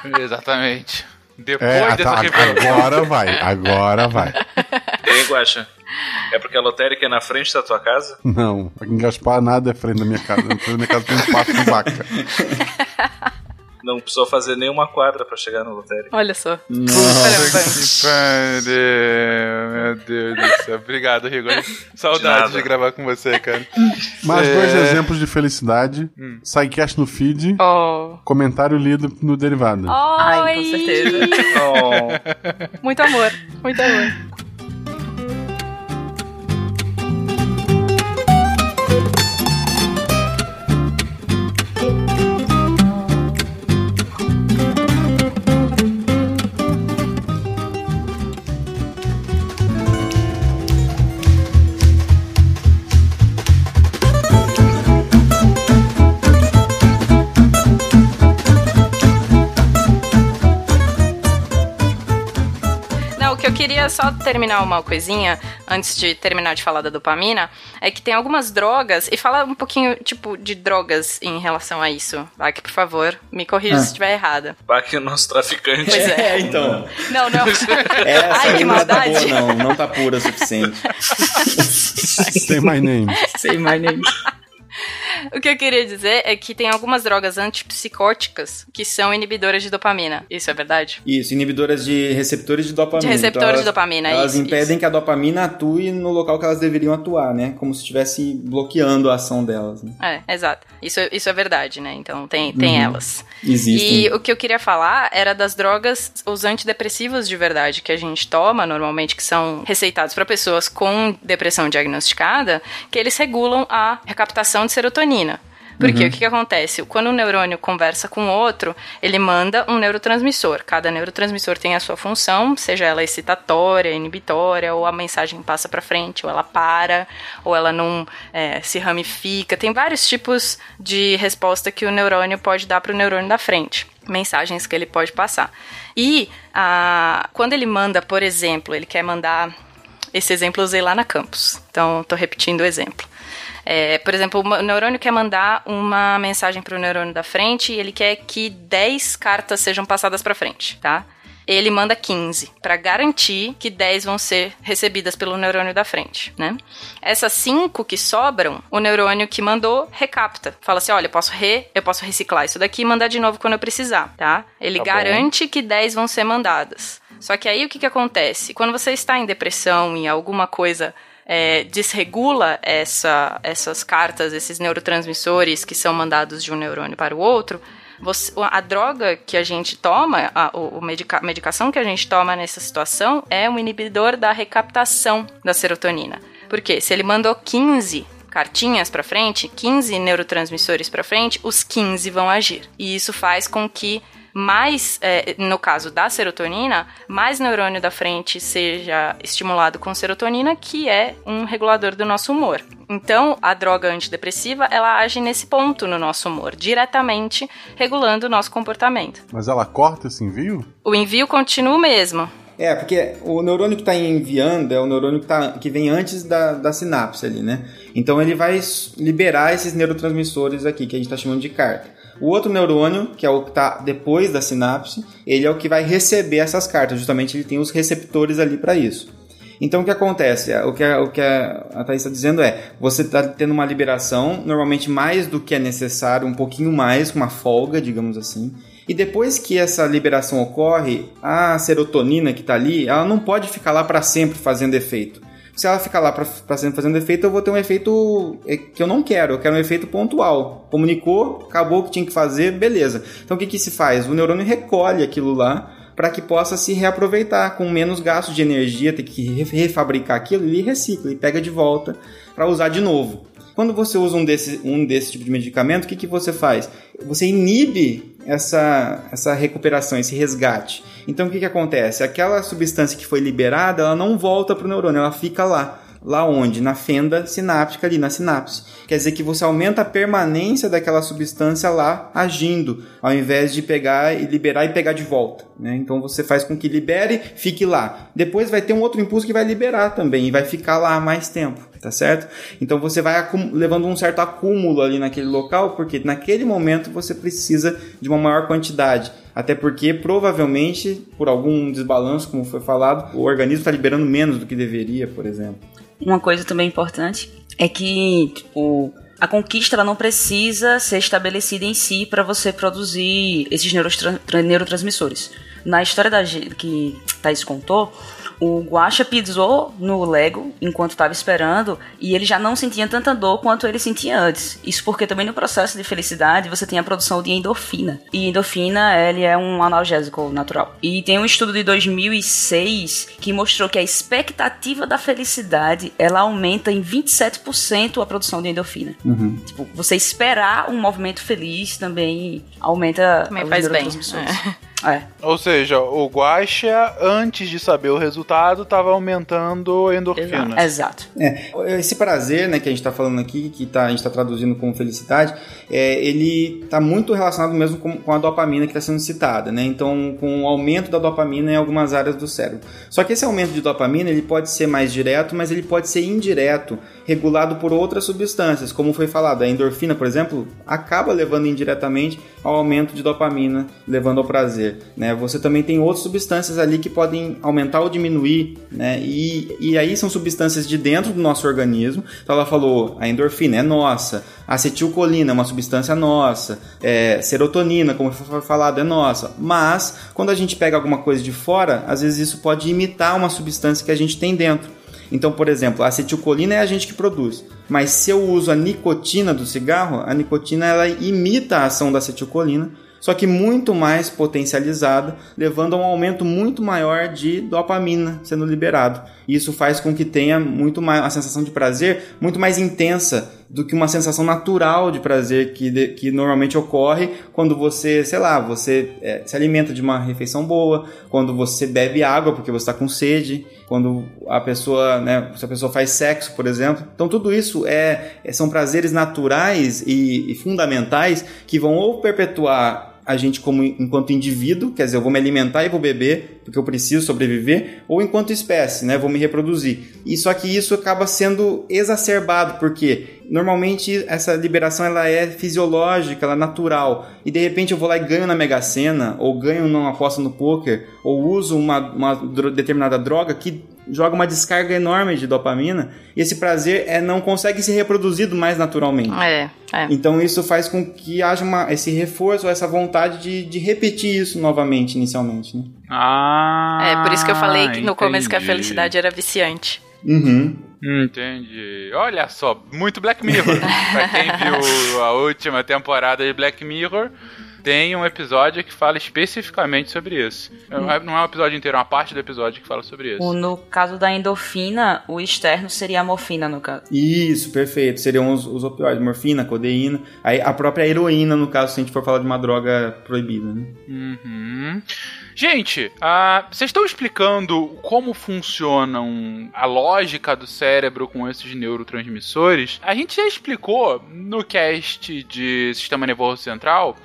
Speaker 2: Exatamente. Depois
Speaker 7: É,
Speaker 2: dessa
Speaker 7: tá,
Speaker 2: revelação.
Speaker 7: agora vai, agora vai.
Speaker 3: Hein, Guaxa? É porque a lotérica é na frente da tua casa?
Speaker 7: Não, em Gaspar nada é frente da minha casa. Na frente da minha casa tem um passo de vaca.
Speaker 3: Não precisou fazer nenhuma quadra pra chegar na lotérica.
Speaker 4: Olha só.
Speaker 2: Que pariu, Meu Deus do céu. Obrigado, Rigor. Saudades
Speaker 3: nada.
Speaker 2: de, gravar com você, cara.
Speaker 7: Mais
Speaker 2: É.
Speaker 7: dois exemplos de felicidade.
Speaker 2: Hum.
Speaker 7: Sidecast no feed,
Speaker 4: Oh.
Speaker 7: comentário lido no derivado.
Speaker 5: Ai, com certeza.
Speaker 3: Oh,
Speaker 4: Muito amor, muito amor. Queria só terminar uma coisinha, antes de terminar de falar da dopamina, é que tem algumas drogas, e fala um pouquinho, tipo, de drogas em relação a isso. Vai que, por favor, me corrija
Speaker 6: Ah.
Speaker 4: se estiver errada.
Speaker 3: Baque o nosso traficante.
Speaker 4: Pois é.
Speaker 6: então.
Speaker 4: Não, não.
Speaker 6: Essa
Speaker 4: Ai, que
Speaker 6: aí não tá
Speaker 4: maldade.
Speaker 6: boa, não. Não tá pura o suficiente.
Speaker 7: Say my name.
Speaker 5: Say my name.
Speaker 4: O que eu queria dizer é que tem algumas drogas antipsicóticas que são inibidoras de dopamina. Isso é verdade?
Speaker 6: Isso, inibidoras de receptores de dopamina.
Speaker 4: De receptores
Speaker 6: Então,
Speaker 4: de dopamina,
Speaker 6: Elas
Speaker 4: isso,
Speaker 6: impedem que a dopamina atue no local que elas deveriam atuar, né? Como se estivesse bloqueando a ação delas. Né?
Speaker 4: É, exato. Isso, isso é verdade, né? Então tem, tem
Speaker 6: Uhum.
Speaker 4: elas.
Speaker 6: Existem.
Speaker 4: E o que eu queria falar era das drogas, os antidepressivos de verdade que a gente toma, normalmente, que são receitados para pessoas com depressão diagnosticada, que eles regulam a recaptação de serotonina. Porque
Speaker 11: Uhum.
Speaker 4: o que, que acontece? Quando um neurônio conversa com outro, ele manda um neurotransmissor. Cada neurotransmissor tem a sua função, seja ela excitatória, inibitória, ou a mensagem passa para frente, ou ela para, ou ela não é, se ramifica. Tem vários tipos de resposta que o neurônio pode dar para o neurônio da frente. Mensagens que ele pode passar. E ah, quando ele manda, por exemplo, ele quer mandar. Esse exemplo eu usei lá na campus, então estou repetindo o exemplo. É, por exemplo, o neurônio quer mandar uma mensagem para o neurônio da frente e ele quer que 10 cartas sejam passadas para frente, tá? Ele manda 15 para garantir que 10 vão ser recebidas pelo neurônio da frente, né? Essas 5 que sobram, o neurônio que mandou recapta. Fala assim: "Olha, eu posso re, eu posso reciclar isso daqui e mandar de novo quando eu precisar", tá? Ele
Speaker 11: Tá bom.
Speaker 4: garante que 10 vão ser mandadas. Só que aí o que que acontece? Quando você está em depressão e alguma coisa é, desregula essa, essas cartas, esses neurotransmissores que são mandados de um neurônio para o outro, você- a droga que a gente toma, a o, medica, medicação que a gente toma nessa situação é um inibidor da recaptação da serotonina. Porque se ele mandou 15 cartinhas para frente, 15 neurotransmissores para frente, os 15 vão agir. E isso faz com que mais, é, no caso da serotonina, mais neurônio da frente seja estimulado com serotonina, que é um regulador do nosso humor. Então, a droga antidepressiva, ela age nesse ponto no nosso humor, diretamente regulando o nosso comportamento.
Speaker 7: Mas ela corta esse envio?
Speaker 4: O envio continua o mesmo.
Speaker 6: É, porque o neurônio que está enviando é o neurônio que, tá, que vem antes da, da sinapse ali, né? Então ele vai liberar esses neurotransmissores aqui, que a gente está chamando de carta. O outro neurônio, que é o que está depois da sinapse, ele é o que vai receber essas cartas. Justamente ele tem os receptores ali para isso. Então o que acontece? O que a, o que a, a Thaís está dizendo é: você está tendo uma liberação, normalmente mais do que é necessário, um pouquinho mais, com uma folga, digamos assim. E depois que essa liberação ocorre, a serotonina que está ali, ela não pode ficar lá para sempre fazendo efeito. Se ela ficar lá para sempre fazendo efeito, eu vou ter um efeito eh, que eu não quero. Eu quero um efeito pontual. Comunicou, acabou o que tinha que fazer, beleza. Então o que, que se faz? O neurônio recolhe aquilo lá para que possa se reaproveitar com menos gasto de energia, ter que re- refabricar aquilo, ele recicla e pega de volta para usar de novo. Quando você usa um desse, um desse tipo de medicamento, o que, que você faz? Você inibe essa, essa recuperação, esse resgate. Então o que, que acontece? Aquela substância que foi liberada, ela não volta para o neurônio, ela fica lá. Lá onde? Na fenda sináptica ali, na sinapse. Quer dizer que você aumenta a permanência daquela substância lá agindo, ao invés de pegar e liberar e pegar de volta. Né? Então você faz com que libere, fique lá. Depois vai ter um outro impulso que vai liberar também e vai ficar lá mais tempo, tá certo? Então você vai levando um certo acúmulo ali naquele local, porque naquele momento você precisa de uma maior quantidade. Até porque provavelmente, por algum desbalanço, como foi falado, o organismo está liberando menos do que deveria, por exemplo.
Speaker 5: Uma coisa também importante é que, tipo, a conquista ela não precisa ser estabelecida em si para você produzir esses neurotran- tra- neurotransmissores. Na história da que Thaís contou, o Guaxa pisou no Lego enquanto estava esperando e ele já não sentia tanta dor quanto ele sentia antes. Isso porque também no processo de felicidade você tem a produção de endorfina. E endorfina, ele é um analgésico natural. E tem um estudo de 2006 que mostrou que a expectativa da felicidade, ela aumenta em 27% a produção de endorfina.
Speaker 6: Uhum.
Speaker 5: Tipo, você esperar um movimento feliz também aumenta
Speaker 4: Também faz bem. É.
Speaker 5: É.
Speaker 2: Ou seja, o guaxa, antes de saber o resultado, estava aumentando a endorfina.
Speaker 5: Exato.
Speaker 6: É, esse prazer, né, que a gente está falando aqui, que tá, a gente está traduzindo como felicidade, é, ele está muito relacionado mesmo com, com a dopamina que está sendo citada, né? Então, com o aumento da dopamina em algumas áreas do cérebro. Só que esse aumento de dopamina, ele pode ser mais direto, mas ele pode ser indireto, regulado por outras substâncias, como foi falado, a endorfina, por exemplo, acaba levando indiretamente ao aumento de dopamina, levando ao prazer, né? Você também tem outras substâncias ali que podem aumentar ou diminuir, né? E, e aí são substâncias de dentro do nosso organismo. Então ela falou, a endorfina é nossa, a acetilcolina é uma substância nossa, é, serotonina, como foi falado, é nossa. Mas quando a gente pega alguma coisa de fora, às vezes isso pode imitar uma substância que a gente tem dentro. Então, por exemplo, a acetilcolina é a gente que produz. Mas se eu uso a nicotina do cigarro, a nicotina ela imita a ação da acetilcolina, só que muito mais potencializada, levando a um aumento muito maior de dopamina sendo liberado. Isso faz com que tenha muito mais a sensação de prazer muito mais intensa do que uma sensação natural de prazer que, de, que normalmente ocorre quando você, sei lá, você é, se alimenta de uma refeição boa, quando você bebe água porque você está com sede, quando a pessoa, né, se a pessoa faz sexo, por exemplo. Então tudo isso é, são prazeres naturais e, e fundamentais que vão ou perpetuar a gente como enquanto indivíduo, quer dizer, eu vou me alimentar e vou beber porque eu preciso sobreviver, ou enquanto espécie, né, vou me reproduzir. E só que isso acaba sendo exacerbado porque normalmente essa liberação ela é fisiológica, ela é natural. E de repente eu vou lá e ganho na Mega Sena, ou ganho numa aposta no poker, ou uso uma, uma determinada droga que joga uma descarga enorme de dopamina e esse prazer é não consegue ser reproduzido mais naturalmente.
Speaker 4: É, é.
Speaker 6: Então isso faz com que haja uma, esse reforço, essa vontade de, de repetir isso novamente inicialmente. Né?
Speaker 2: Ah,
Speaker 4: É por isso que eu falei que no começo que a
Speaker 2: entendi.
Speaker 4: felicidade era viciante.
Speaker 6: Uhum.
Speaker 2: Entendi. Olha só, muito Black Mirror. pra quem viu a última temporada de Black Mirror, tem um episódio que fala especificamente sobre isso. Não é não é um episódio inteiro, é uma parte do episódio que fala sobre isso.
Speaker 5: No caso da endorfina, o externo seria a morfina, no caso.
Speaker 6: Isso, perfeito. Seriam os, os opioides, morfina, codeína, a própria heroína, no caso, se a gente for falar de uma droga proibida. Né?
Speaker 2: Uhum. Gente, ah, vocês estão explicando como funcionam a lógica do cérebro com esses neurotransmissores? A gente já explicou no cast de Sistema Nervoso Central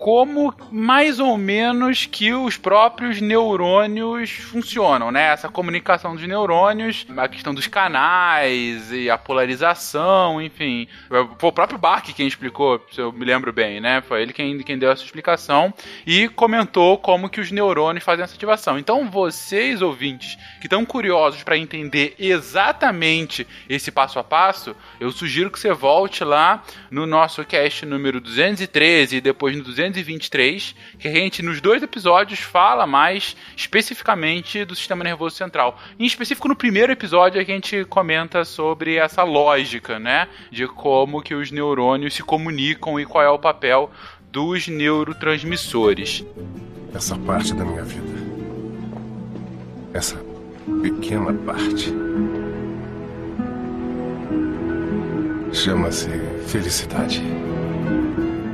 Speaker 2: como mais ou menos que os próprios neurônios funcionam, né? Essa comunicação dos neurônios, a questão dos canais e a polarização, enfim. Foi o próprio Bach quem explicou, se eu me lembro bem, né? Foi ele quem, quem deu essa explicação e comentou como que os neurônios fazem essa ativação. Então, vocês ouvintes que estão curiosos para entender exatamente esse passo a passo, eu sugiro que você volte lá no nosso cast número 213 e depois no 223, que a gente nos dois episódios fala mais especificamente do sistema nervoso central. Em específico no primeiro episódio a gente comenta sobre essa lógica, né, de como que os neurônios se comunicam e qual é o papel dos neurotransmissores.
Speaker 10: Essa parte da minha vida. Essa pequena parte. Chama-se felicidade.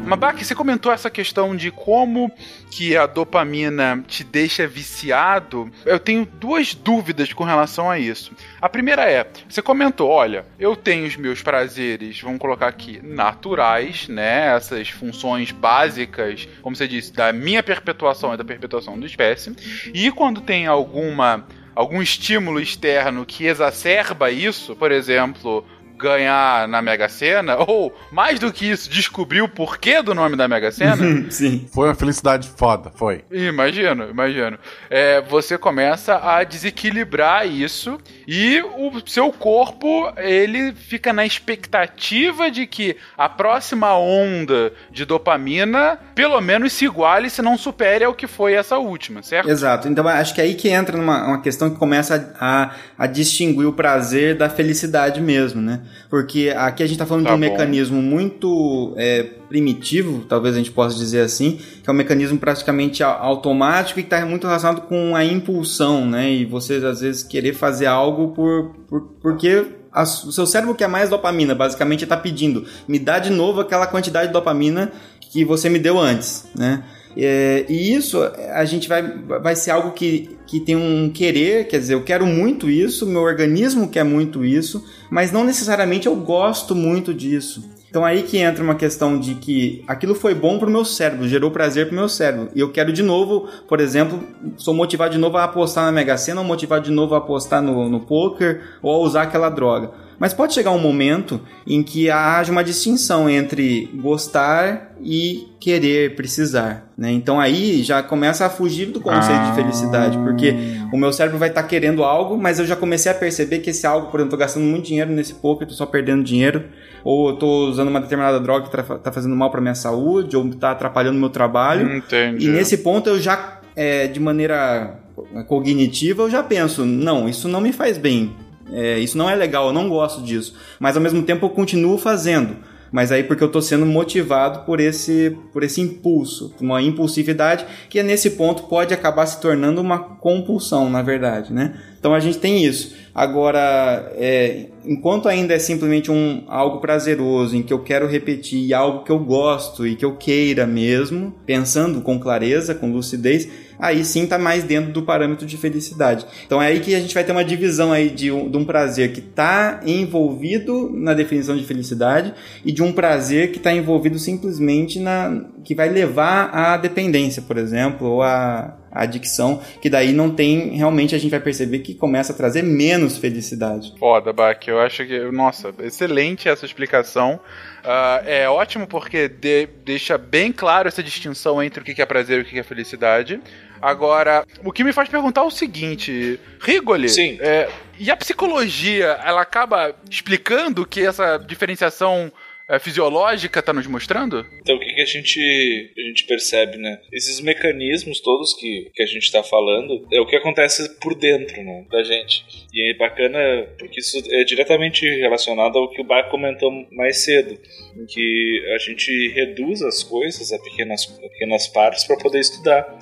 Speaker 2: Mabaki, você comentou essa questão de como que a dopamina te deixa viciado. Eu tenho duas dúvidas com relação a isso. A primeira é, você comentou, olha, eu tenho os meus prazeres, vamos colocar aqui, naturais, né? Essas funções básicas, como você disse, da minha perpetuação e da perpetuação da espécie. E quando tem alguma algum estímulo externo que exacerba isso, por exemplo, ganhar na Mega Sena, ou mais do que isso, descobrir o porquê do nome da Mega Sena,
Speaker 6: Sim.
Speaker 7: Foi uma felicidade foda, foi.
Speaker 2: imagino, imagino, é, você começa a desequilibrar isso e o seu corpo ele fica na expectativa de que a próxima onda de dopamina pelo menos se iguale, se não supere ao que foi essa última, certo?
Speaker 6: Exato. Então acho que é aí que entra numa uma questão que começa a, a, a distinguir o prazer da felicidade mesmo, né? Porque aqui a gente está falando
Speaker 2: Tá
Speaker 6: de um
Speaker 2: bom.
Speaker 6: mecanismo muito é, primitivo, talvez a gente possa dizer assim, que é um mecanismo praticamente automático e que está muito relacionado com a impulsão, né? E você às vezes querer fazer algo por, por porque a- o seu cérebro quer mais dopamina, basicamente está pedindo, me dá de novo aquela quantidade de dopamina que você me deu antes, né? É, e isso a gente vai, vai ser algo que, que tem um querer, quer dizer, eu quero muito isso, meu organismo quer muito isso, mas não necessariamente eu gosto muito disso. Então aí que entra uma questão de que aquilo foi bom pro meu cérebro, gerou prazer pro meu cérebro. E eu quero de novo, por exemplo, sou motivado de novo a apostar na Mega Sena, ou motivado de novo a apostar no, no poker, ou a usar aquela droga. Mas pode chegar um momento em que haja uma distinção entre gostar e querer, precisar. Né? Então aí já começa a fugir do conceito
Speaker 7: Ah.
Speaker 6: de felicidade, porque o meu cérebro vai estar querendo algo, mas eu já comecei a perceber que esse algo, por exemplo, tô gastando muito dinheiro nesse poker, tô só perdendo dinheiro, ou eu tô usando uma determinada droga que tá, tá fazendo mal para minha saúde, ou tá atrapalhando meu trabalho.
Speaker 2: Entendi.
Speaker 6: E nesse ponto eu já, é, de maneira cognitiva, eu já penso, não, isso não me faz bem. É, isso não é legal, eu não gosto disso. Mas ao mesmo tempo eu continuo fazendo. Mas aí porque eu estou sendo motivado por esse, por esse impulso, uma impulsividade que nesse ponto pode acabar se tornando uma compulsão, na verdade, né? Então a gente tem isso. Agora, é, enquanto ainda é simplesmente um algo prazeroso, em que eu quero repetir algo que eu gosto e que eu queira mesmo, pensando com clareza, com lucidez, aí sim está mais dentro do parâmetro de felicidade. Então é aí que a gente vai ter uma divisão aí de um, de um prazer que está envolvido na definição de felicidade e de um prazer que está envolvido simplesmente na que vai levar à dependência, por exemplo, ou à adicção, que daí não tem, realmente a gente vai perceber que começa a trazer menos felicidade.
Speaker 2: Foda, Bach. Eu acho que. Nossa, excelente essa explicação. Ah, é ótimo porque de- deixa bem claro essa distinção entre o que é prazer e o que é felicidade. Agora, o que me faz perguntar é o seguinte: Rigoli,
Speaker 3: Sim.
Speaker 2: é, e a psicologia, ela acaba explicando que essa diferenciação é, fisiológica está nos mostrando?
Speaker 3: Então o que, que a, gente, a gente percebe, né? Esses mecanismos todos que, que a gente tá falando é o que acontece por dentro, né? Da gente. E é bacana porque isso é diretamente relacionado ao que o Bar comentou mais cedo, em que a gente reduz as coisas a pequenas, a pequenas partes para poder estudar.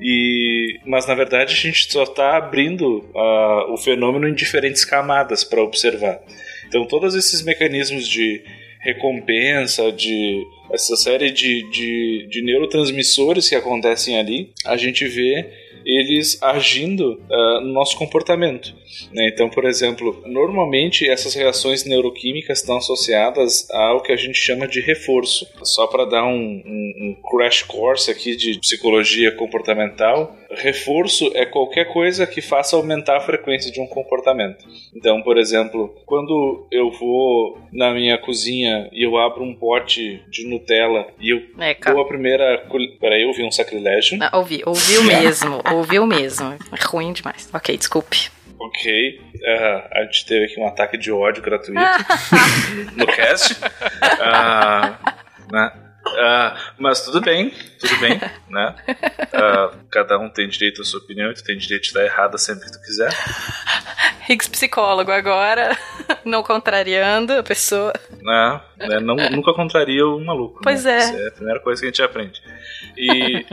Speaker 3: E, mas na verdade a gente só está abrindo ah, o fenômeno em diferentes camadas para observar. Então todos esses mecanismos de recompensa, de essa série de, de, de neurotransmissores que acontecem ali, a gente vê eles agindo ah, no nosso comportamento. né? Então, por exemplo, normalmente essas reações neuroquímicas estão associadas ao que a gente chama de reforço. Só para dar um, um- um crash course aqui de psicologia comportamental, reforço é qualquer coisa que faça aumentar a frequência de um comportamento. Então, por exemplo, quando eu vou na minha cozinha e eu abro um pote de Nutella e eu
Speaker 4: É, cara.
Speaker 3: dou a primeira. Peraí, eu vi um sacrilégio.
Speaker 4: Não, ouvi, ouviu mesmo, ouviu mesmo. É ruim demais. Ok, desculpe.
Speaker 3: Ok, ah, a gente teve aqui um ataque de ódio gratuito no cast. Ah, né? Ah, mas tudo bem, tudo bem, né? Ah, cada um tem direito à sua opinião e tu tem direito de estar errada sempre que tu quiser.
Speaker 4: Riggs psicólogo agora, não contrariando a pessoa.
Speaker 3: né? Né? Não, nunca contraria o maluco.
Speaker 4: Pois
Speaker 3: né?
Speaker 4: é.
Speaker 3: Isso é a primeira coisa que a gente aprende. E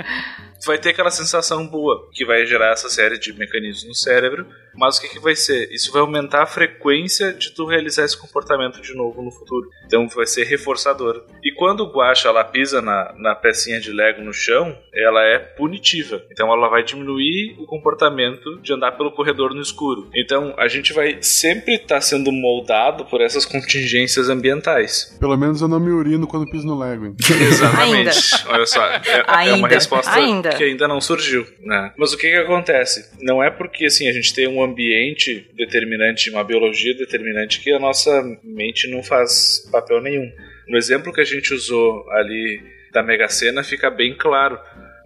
Speaker 3: vai ter aquela sensação boa que vai gerar essa série de mecanismos no cérebro. Mas o que, que vai ser? Isso vai aumentar a frequência de tu realizar esse comportamento de novo no futuro. Então vai ser reforçador. E quando o guacha ela pisa na, na pecinha de Lego no chão, ela é punitiva. Então ela vai diminuir o comportamento de andar pelo corredor no escuro. Então a gente vai sempre estar sendo moldado por essas contingências ambientais.
Speaker 7: Pelo menos eu não me urino quando piso no Lego. hein?
Speaker 3: Exatamente. Olha só, é, é uma
Speaker 4: Ainda.
Speaker 3: resposta
Speaker 4: Ainda.
Speaker 3: que ainda não surgiu, né? Mas o que que acontece? Não é porque assim a gente tem um ambiente determinante, uma biologia determinante que a nossa mente não faz papel nenhum. No exemplo que a gente usou ali da Mega Sena fica bem claro.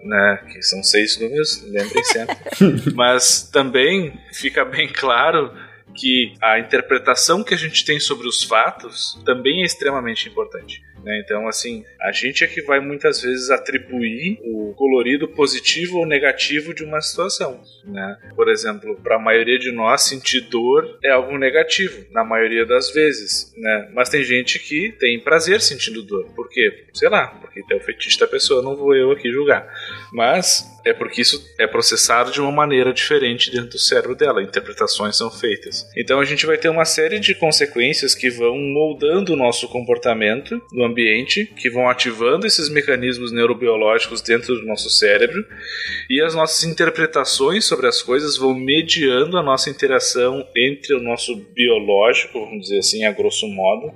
Speaker 3: Né, que são seis números, lembrem sempre. Mas também fica bem claro que a interpretação que a gente tem sobre os fatos também é extremamente importante. Né? Então, assim, a gente é que vai muitas vezes atribuir o colorido positivo ou negativo de uma situação. Né? Por exemplo, para a maioria de nós, sentir dor é algo negativo, na maioria das vezes. Né? Mas tem gente que tem prazer sentindo dor. Por quê? Sei lá, porque é o fetiche da pessoa, não vou eu aqui julgar. Mas é porque isso é processado de uma maneira diferente dentro do cérebro dela, interpretações são feitas. Então a gente vai ter uma série de consequências que vão moldando o nosso comportamento no ambiente que vão ativando esses mecanismos neurobiológicos dentro do nosso cérebro e as nossas interpretações sobre as coisas vão mediando a nossa interação entre o nosso biológico, vamos dizer assim, a grosso modo,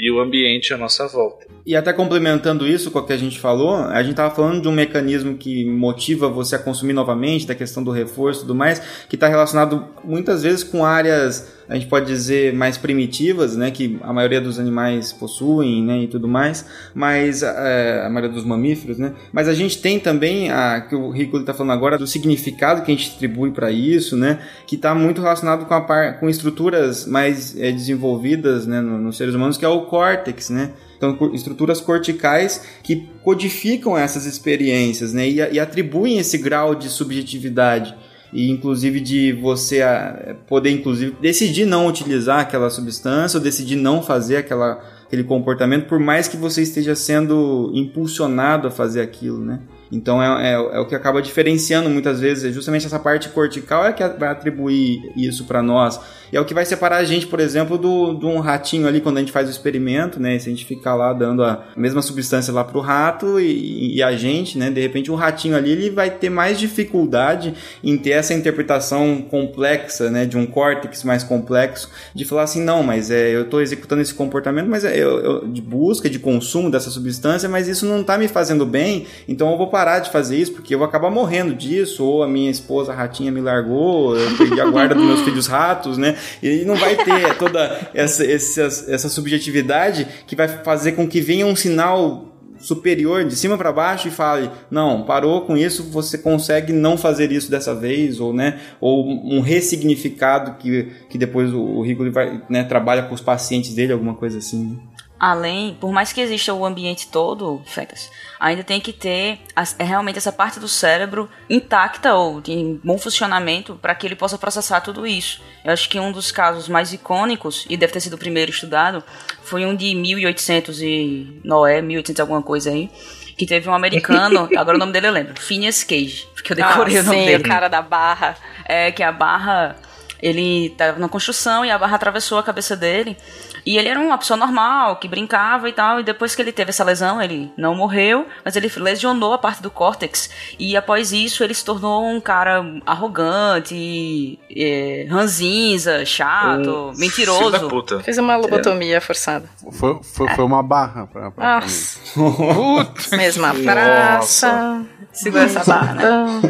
Speaker 3: e o ambiente à nossa volta.
Speaker 6: E até complementando isso com o que a gente falou, a gente estava falando de um mecanismo que motiva você a consumir novamente, da questão do reforço e tudo mais, que está relacionado muitas vezes com áreas, a gente pode dizer, mais primitivas, né, que a maioria dos animais possuem, né, e tudo mais, mas é, a maioria dos mamíferos, né, mas a gente tem também, a, que o Rico está falando agora, do significado que a gente atribui para isso, né, que está muito relacionado com, a par, com estruturas mais é, desenvolvidas, né, nos no seres humanos, que é o córtex, né, então, estruturas corticais que codificam essas experiências né, e, e atribuem esse grau de subjetividade e inclusive de você ah, poder inclusive decidir não utilizar aquela substância ou decidir não fazer aquela, aquele comportamento por mais que você esteja sendo impulsionado a fazer aquilo, né? Então é, é, é, o que acaba diferenciando muitas vezes, é justamente essa parte cortical é que vai atribuir isso para nós. E é o que vai separar a gente, por exemplo, do, de um ratinho ali quando a gente faz o experimento, né? Se a gente ficar lá dando a mesma substância lá pro rato e, e a gente, né? De repente o ratinho ali ele vai ter mais dificuldade em ter essa interpretação complexa, né? De um córtex mais complexo, de falar assim, não, mas é, eu estou executando esse comportamento, mas é eu, eu, de busca, de consumo dessa substância, mas isso não está me fazendo bem, então eu vou parar de fazer isso porque eu vou acabar morrendo disso, ou a minha esposa ratinha me largou, eu perdi a guarda dos meus filhos ratos, né? E não vai ter toda essa, essa, essa subjetividade que vai fazer com que venha um sinal superior de cima para baixo e fale não parou com isso você consegue não fazer isso dessa vez ou né ou um ressignificado que, que depois o, o vai né, trabalha com os pacientes dele alguma coisa assim né?
Speaker 5: Além, por mais que exista o ambiente todo, Fecas, ainda tem que ter as, é realmente essa parte do cérebro intacta ou em bom funcionamento para que ele possa processar tudo isso. Eu acho que um dos casos mais icônicos, e deve ter sido o primeiro estudado, foi um de 1800 e Noé, 1800 alguma coisa aí, que teve um americano, agora o nome dele eu lembro, Phineas Cage, porque eu decorei
Speaker 4: ah,
Speaker 5: o nome
Speaker 4: sim,
Speaker 5: dele.
Speaker 4: o cara da barra.
Speaker 5: É, que a barra, ele estava na construção e a barra atravessou a cabeça dele. E ele era uma pessoa normal, que brincava e tal, e depois que ele teve essa lesão, ele não morreu, mas ele lesionou a parte do córtex, e após isso ele se tornou um cara arrogante, é, ranzinza, chato,
Speaker 3: Um
Speaker 5: mentiroso.
Speaker 3: filho da puta.
Speaker 4: Fez uma lobotomia forçada.
Speaker 7: Foi, foi, foi uma barra pra, pra
Speaker 4: Nossa. Mesma praça. Segura essa barra. Não.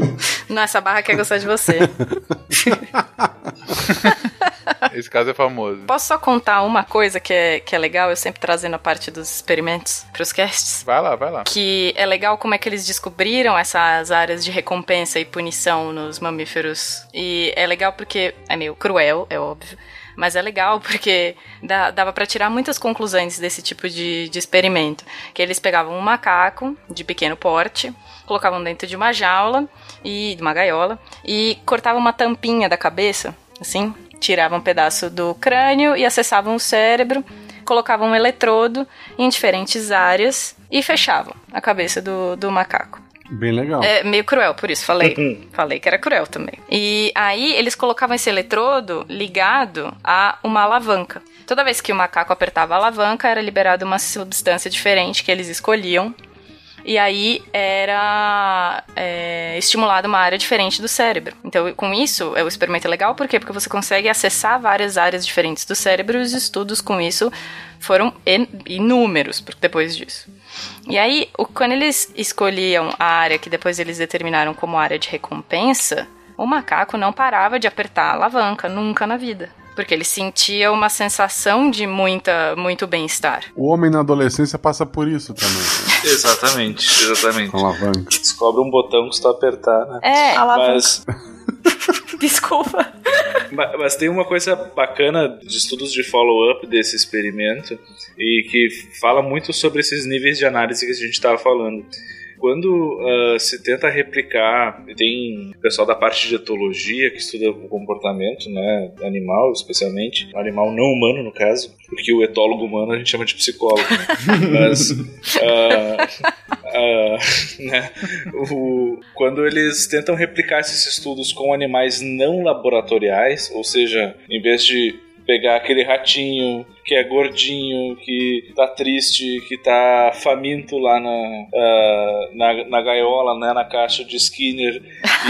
Speaker 4: não, essa barra quer gostar de você.
Speaker 2: Esse caso é famoso.
Speaker 4: Posso só contar uma coisa que é, que é legal? Eu sempre trazendo a parte dos experimentos pros casts.
Speaker 2: Vai lá, vai lá.
Speaker 4: Que é legal como é que eles descobriram essas áreas de recompensa e punição nos mamíferos. E é legal porque é meio cruel, é óbvio. Mas é legal porque dá, dava para tirar muitas conclusões desse tipo de, de experimento. Que eles pegavam um macaco de pequeno porte, colocavam dentro de uma jaula e de uma gaiola e cortavam uma tampinha da cabeça, assim, tiravam um pedaço do crânio e acessavam o cérebro, colocavam um eletrodo em diferentes áreas e fechavam a cabeça do, do macaco.
Speaker 7: Bem legal.
Speaker 4: É meio cruel, por isso falei. falei que era cruel também. E aí eles colocavam esse eletrodo ligado a uma alavanca. Toda vez que o macaco apertava a alavanca, era liberada uma substância diferente que eles escolhiam. E aí era é, estimulada uma área diferente do cérebro. Então, com isso, é o experimento é legal, por quê? Porque você consegue acessar várias áreas diferentes do cérebro e os estudos com isso foram inúmeros depois disso. E aí, quando eles escolhiam a área que depois eles determinaram como área de recompensa, o macaco não parava de apertar a alavanca nunca na vida. Porque ele sentia uma sensação de muita, muito bem-estar.
Speaker 7: O homem na adolescência passa por isso também.
Speaker 3: Exatamente, exatamente.
Speaker 7: Com alavanca.
Speaker 3: Descobre um botão que se tu apertar, né?
Speaker 4: É,
Speaker 3: Mas,
Speaker 5: Desculpa.
Speaker 3: ma- mas tem uma coisa bacana de estudos de follow-up desse experimento e que fala muito sobre esses níveis de análise que a gente estava falando. Quando ah, se tenta replicar, tem pessoal da parte de etologia que estuda o comportamento né, animal, especialmente, animal não humano no caso, porque o etólogo humano a gente chama de psicólogo. Né? Mas ah, ah, né, o- quando eles tentam replicar esses estudos com animais não laboratoriais, ou seja, em vez de pegar aquele ratinho que é gordinho, que tá triste, que tá faminto lá na, uh, na, na, gaiola, né, na caixa de Skinner,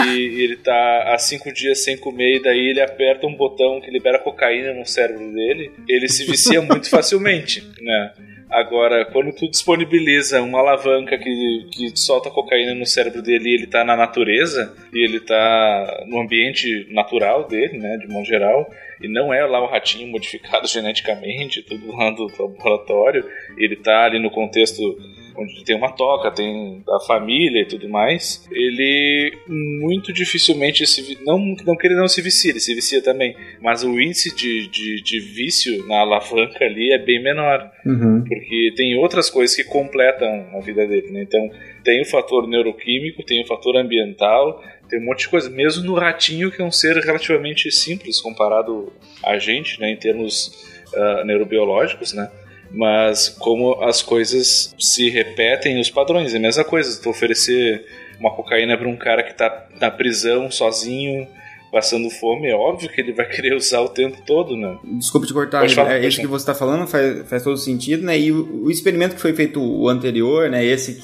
Speaker 3: e ele tá há cinco dias sem comer, e daí ele aperta um botão que libera cocaína no cérebro dele, ele se vicia muito facilmente, né? Agora, quando tu disponibiliza uma alavanca que, que solta cocaína no cérebro dele e ele tá na natureza, e ele tá no ambiente natural dele, né, de modo geral, e não é lá o ratinho modificado geneticamente, tudo lá do laboratório, ele tá ali no contexto onde tem uma toca, tem a família e tudo mais, ele muito dificilmente se não não que ele não se vicia, ele se vicia também, mas o índice de, de, de vício na alavanca ali é bem menor,
Speaker 6: uhum.
Speaker 3: porque tem outras coisas que completam a vida dele, né? Então tem o fator neuroquímico, tem o fator ambiental, tem um monte de coisa. Mesmo no ratinho, que é um ser relativamente simples comparado a gente, né, em termos uh, neurobiológicos, né? Mas como as coisas se repetem, os padrões, é a mesma coisa. Tu oferecer uma cocaína para um cara que está na prisão sozinho, passando fome, é óbvio que ele vai querer usar o tempo todo, né?
Speaker 6: Desculpe te cortar, falar, é, isso que você está falando faz, faz todo sentido, né? E o, o, experimento que foi feito o anterior, né? Esse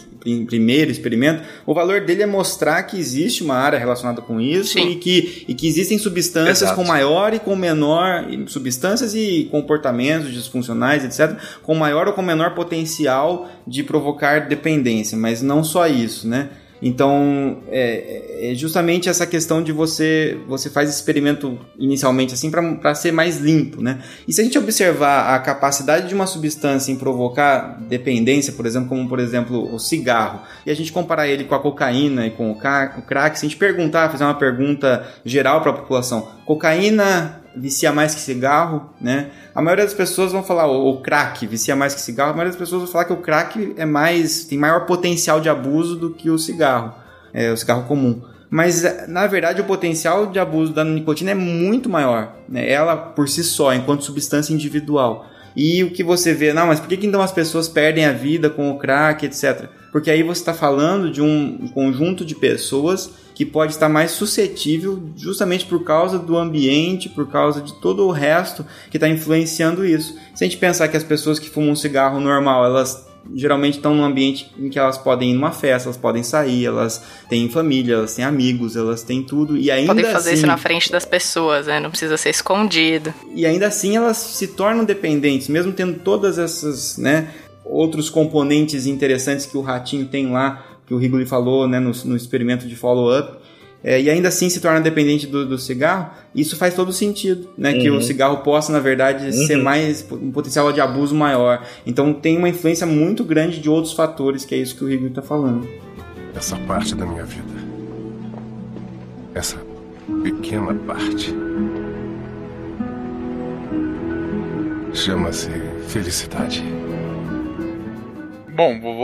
Speaker 6: primeiro experimento, o valor dele é mostrar que existe uma área relacionada com isso e que, e que existem substâncias Exato. com maior e com menor, substâncias e comportamentos disfuncionais, etc., com maior ou com menor potencial de provocar dependência, mas não só isso, né? Então, é, é, justamente essa questão de você você faz experimento inicialmente assim para ser mais limpo, né? E se a gente observar a capacidade de uma substância em provocar dependência, por exemplo, como por exemplo o cigarro, e a gente comparar ele com a cocaína e com o crack, se a gente perguntar, fazer uma pergunta geral para a população, cocaína vicia mais que cigarro, né? A maioria das pessoas vão falar o, crack vicia mais que cigarro. A maioria das pessoas vão falar que o crack é mais tem maior potencial de abuso do que o cigarro, é o cigarro comum. Mas na verdade o potencial de abuso da nicotina é muito maior, né? Ela por si só, enquanto substância individual. E o que você vê, não, mas por que, que então as pessoas perdem a vida com o crack, etc? Porque aí você está falando de um conjunto de pessoas que pode estar mais suscetível justamente por causa do ambiente, por causa de todo o resto que está influenciando isso. Se a gente pensar que as pessoas que fumam um cigarro normal, elas geralmente estão num ambiente em que elas podem ir numa festa, elas podem sair, elas têm família, elas têm amigos, elas têm tudo e ainda
Speaker 4: podem fazer
Speaker 6: assim,
Speaker 4: isso na frente das pessoas, né? Não precisa ser escondido.
Speaker 6: E ainda assim elas se tornam dependentes, mesmo tendo todas essas, né, outros componentes interessantes que o ratinho tem lá que o Wrigley falou né, no, no experimento de follow-up, é, e ainda assim se torna dependente do, do cigarro, isso faz todo sentido, né? Uhum. Que o uhum. cigarro possa, na verdade, uhum. ser mais um potencial de abuso maior. Então tem uma influência muito grande de outros fatores, que é isso que o Wrigley está falando.
Speaker 10: Essa parte da minha vida. Essa pequena parte. Chama-se felicidade.
Speaker 2: Bom, vou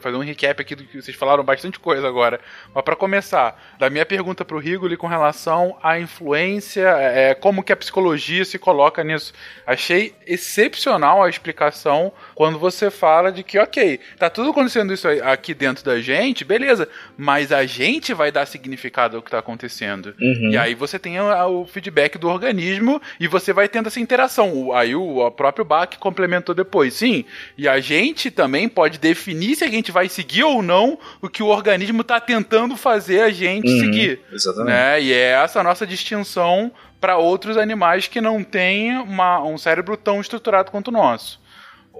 Speaker 2: fazer um recap aqui do que vocês falaram bastante coisa agora. Mas para começar, da minha pergunta para o Rigoli com relação à influência, é, como que a psicologia se coloca nisso. Achei excepcional a explicação quando você fala de que, ok, tá tudo acontecendo isso aqui dentro da gente, beleza, mas a gente vai dar significado ao que tá acontecendo. Uhum. E aí você tem o, feedback do organismo e você vai tendo essa interação. Aí o, o próprio Bach complementou depois, sim. E a gente também pode definir se a gente vai seguir ou não o que o organismo está tentando fazer a gente uhum, seguir.
Speaker 3: Exatamente.
Speaker 2: Né? E é essa a nossa distinção para outros animais que não têm uma, um cérebro tão estruturado quanto o nosso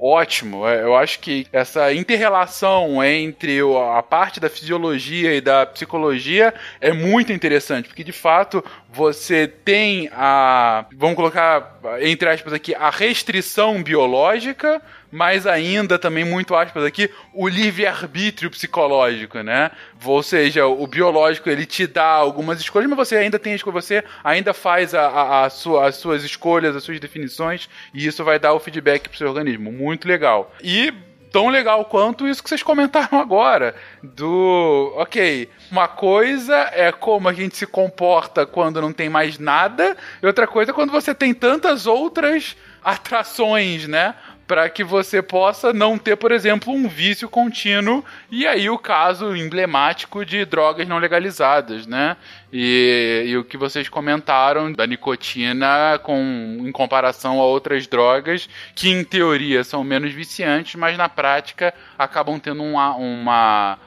Speaker 2: ótimo. É, eu acho que essa interrelação entre a parte da fisiologia e da psicologia é muito interessante, porque de fato você tem a, vamos colocar entre aspas aqui, a restrição biológica mas ainda também muito aspas aqui, o livre-arbítrio psicológico, né? Ou seja, o biológico ele te dá algumas escolhas, mas você ainda tem escolha, você ainda faz a, a, a sua, as suas escolhas, as suas definições, e isso vai dar o feedback pro seu organismo. Muito legal. E tão legal quanto isso que vocês comentaram agora. Do. Ok, uma coisa é como a gente se comporta quando não tem mais nada, e outra coisa é quando você tem tantas outras atrações, né? Para que você possa não ter, por exemplo, um vício contínuo e aí o caso emblemático de drogas não legalizadas, né? E, e, o que vocês comentaram da nicotina com, em comparação a outras drogas que em teoria são menos viciantes, mas na prática acabam tendo uma, uma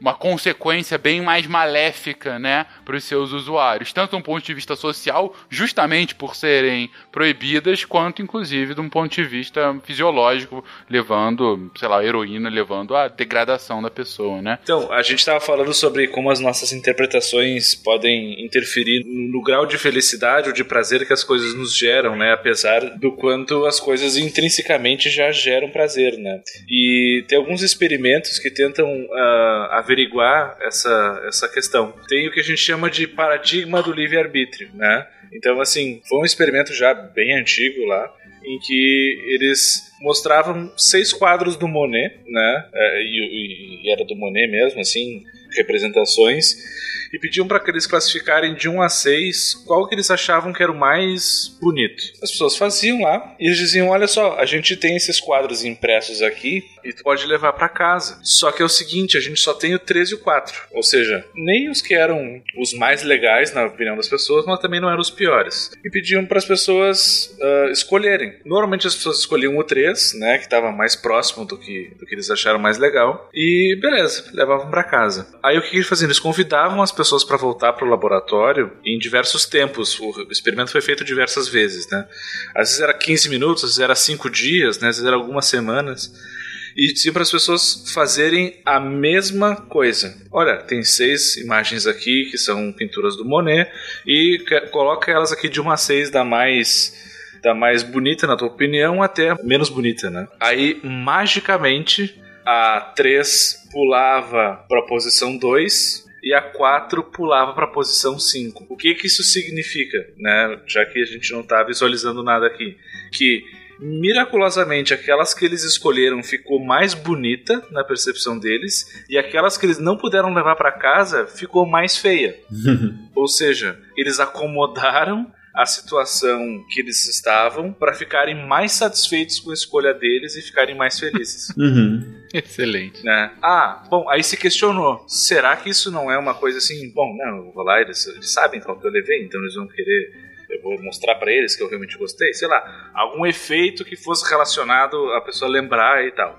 Speaker 2: uma consequência bem mais maléfica, né, para os seus usuários, tanto de um ponto de vista social, justamente por serem proibidas, quanto inclusive de um ponto de vista fisiológico, levando, sei lá, a heroína levando à degradação da pessoa, né?
Speaker 3: Então, a gente estava falando sobre como as nossas interpretações podem interferir no grau de felicidade ou de prazer que as coisas nos geram, né, apesar do quanto as coisas intrinsecamente já geram prazer, né? E tem alguns experimentos que tentam uh, averiguar essa, essa questão. Tem o que a gente chama de paradigma do livre-arbítrio, né? Então, assim, foi um experimento já bem antigo lá, em que eles mostravam seis quadros do Monet, né? É, e, e, era do Monet mesmo, assim, representações e pediam para que eles classificarem de 1 a 6 qual que eles achavam que era o mais bonito. As pessoas faziam lá e eles diziam: Olha só, a gente tem esses quadros impressos aqui e tu pode levar para casa. Só que é o seguinte: a gente só tem o 3 e o 4. Ou seja, nem os que eram os mais legais, na opinião das pessoas, mas também não eram os piores. E pediam para as pessoas uh, escolherem. Normalmente as pessoas escolhiam o 3, né, que estava mais próximo do que, do que eles acharam mais legal. E beleza, levavam para casa. Aí o que eles faziam? Eles convidavam as pessoas para voltar para o laboratório em diversos tempos. O experimento foi feito diversas vezes, né? Às vezes era 15 minutos, às vezes era 5 dias, né? às vezes era algumas semanas. E diziam para as pessoas fazerem a mesma coisa. Olha, tem seis imagens aqui que são pinturas do Monet e coloca elas aqui de uma a seis da mais da mais bonita na tua opinião até menos bonita, né? Aí magicamente a 3 pulava para a posição 2 e a 4 pulava para a posição 5. O que que isso significa, né? Já que a gente não está visualizando nada aqui, que miraculosamente aquelas que eles escolheram ficou mais bonita na percepção deles e aquelas que eles não puderam levar para casa ficou mais feia. Ou seja, eles acomodaram a situação que eles estavam para ficarem mais satisfeitos com a escolha deles e ficarem mais felizes.
Speaker 6: Uhum.
Speaker 2: Excelente.
Speaker 3: Né? Ah, bom, aí se questionou: será que isso não é uma coisa assim? Bom, não, eu vou lá, eles, eles sabem qual que eu levei, então eles vão querer eu vou mostrar para eles que eu realmente gostei, sei lá, algum efeito que fosse relacionado a pessoa lembrar e tal.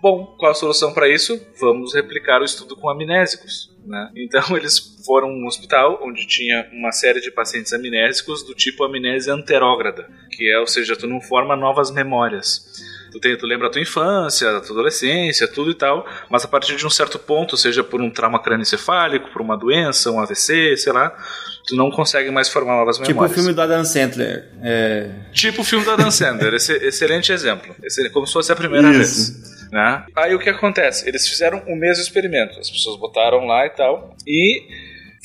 Speaker 3: Bom, qual a solução para isso? Vamos replicar o estudo com amnésicos. Né? Então eles foram a um hospital onde tinha uma série de pacientes amnésicos do tipo amnésia anterógrada, que é, ou seja, tu não forma novas memórias. Tu, tem, tu lembra a tua infância, a tua adolescência, tudo e tal, mas a partir de um certo ponto, seja por um trauma crânioencefálico, por uma doença, um AVC, sei lá, tu não consegue mais formar novas
Speaker 6: tipo
Speaker 3: memórias.
Speaker 6: Tipo o filme do Adam Sandler. É...
Speaker 3: Tipo o filme do Adam Sandler, esse, excelente exemplo. como se fosse a primeira Isso. vez. Né? Aí o que acontece? Eles fizeram o mesmo experimento. As pessoas botaram lá e tal. E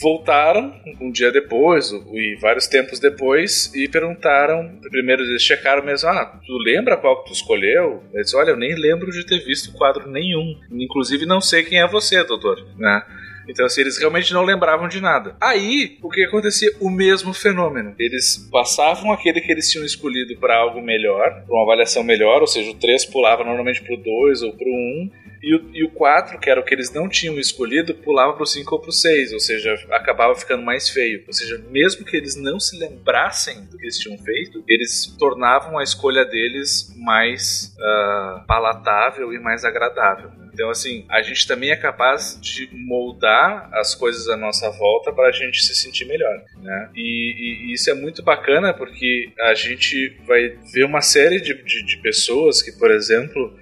Speaker 3: voltaram um dia depois, e vários tempos depois, e perguntaram. Primeiro eles checaram mesmo: Ah, tu lembra qual que tu escolheu? Eles Olha, eu nem lembro de ter visto quadro nenhum. Inclusive, não sei quem é você, doutor. Né? Então, assim, eles realmente não lembravam de nada. Aí, o que acontecia? O mesmo fenômeno. Eles passavam aquele que eles tinham escolhido para algo melhor, para uma avaliação melhor, ou seja, o 3 pulava normalmente pro 2 ou pro 1, e o, e o 4, que era o que eles não tinham escolhido, pulava pro 5 ou pro 6, ou seja, acabava ficando mais feio. Ou seja, mesmo que eles não se lembrassem do que eles tinham feito, eles tornavam a escolha deles mais uh, palatável e mais agradável. Então, assim, a gente também é capaz de moldar as coisas à nossa volta para a gente se sentir melhor, né? E, e, isso é muito bacana porque a gente vai ver uma série de, de, de pessoas que, por exemplo,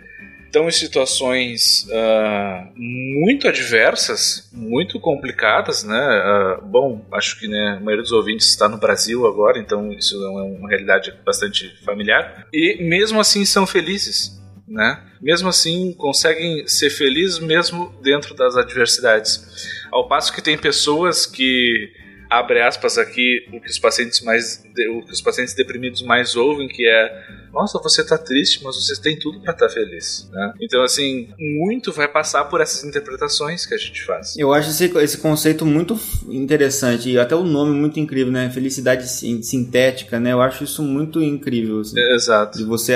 Speaker 3: estão em situações uh, muito adversas, muito complicadas, né? Uh, bom, acho que né, a maioria dos ouvintes está no Brasil agora, então isso é uma realidade bastante familiar. E mesmo assim são felizes, né? Mesmo assim conseguem ser felizes mesmo dentro das adversidades. Ao passo que tem pessoas que abre aspas aqui o que os pacientes mais o que os pacientes deprimidos mais ouvem que é Nossa, você tá triste, mas você tem tudo para estar tá feliz, né? Então, assim, muito vai passar por essas interpretações que a gente faz.
Speaker 6: Eu acho esse, esse conceito muito interessante e até o nome muito incrível, né? Felicidade sintética, né? Eu acho isso muito incrível. Assim,
Speaker 3: Exato.
Speaker 6: De você,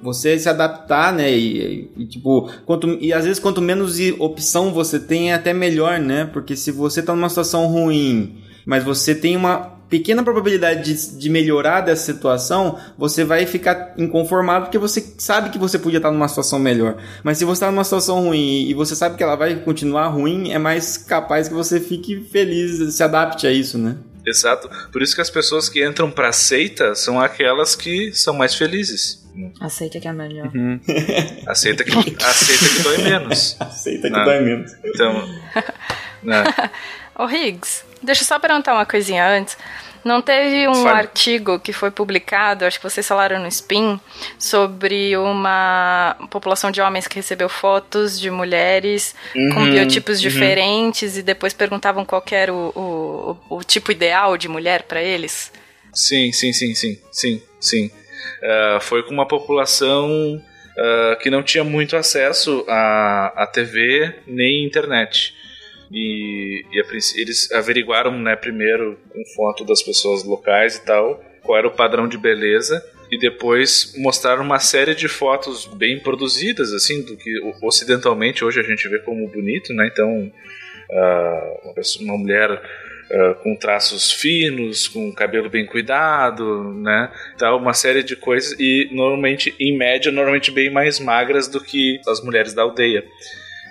Speaker 6: você se adaptar, né? E, e, tipo, quanto, e às vezes quanto menos opção você tem, é até melhor, né? Porque se você tá numa situação ruim, mas você tem uma pequena probabilidade de, de, melhorar dessa situação, você vai ficar inconformado porque você sabe que você podia estar numa situação melhor. Mas se você está numa situação ruim e você sabe que ela vai continuar ruim, é mais capaz que você fique feliz, se adapte a isso, né?
Speaker 3: Exato. Por isso que as pessoas que entram pra seita são aquelas que são mais felizes.
Speaker 5: Aceita que é melhor.
Speaker 3: Uhum. aceita, que, aceita que dói menos.
Speaker 6: Aceita que né? dói menos.
Speaker 3: Então. Né?
Speaker 4: Ô Higgs, deixa eu só perguntar uma coisinha antes. Não teve um artigo que foi publicado, acho que vocês falaram no Spin, sobre uma população de homens que recebeu fotos de mulheres uhum, com biotipos uhum. diferentes e depois perguntavam qual era o, o, o tipo ideal de mulher para eles?
Speaker 3: Sim, sim, sim, sim, sim, sim. Uh, foi com uma população uh, que não tinha muito acesso à, à TV nem internet. E, e eles averiguaram, né, primeiro com foto das pessoas locais e tal, qual era o padrão de beleza e depois mostraram uma série de fotos bem produzidas, assim, do que ocidentalmente hoje a gente vê como bonito, né? Então, uh, uma, mulher uh, com traços finos, com cabelo bem cuidado, né? Então, uma série de coisas e normalmente, em média, normalmente bem mais magras do que as mulheres da aldeia.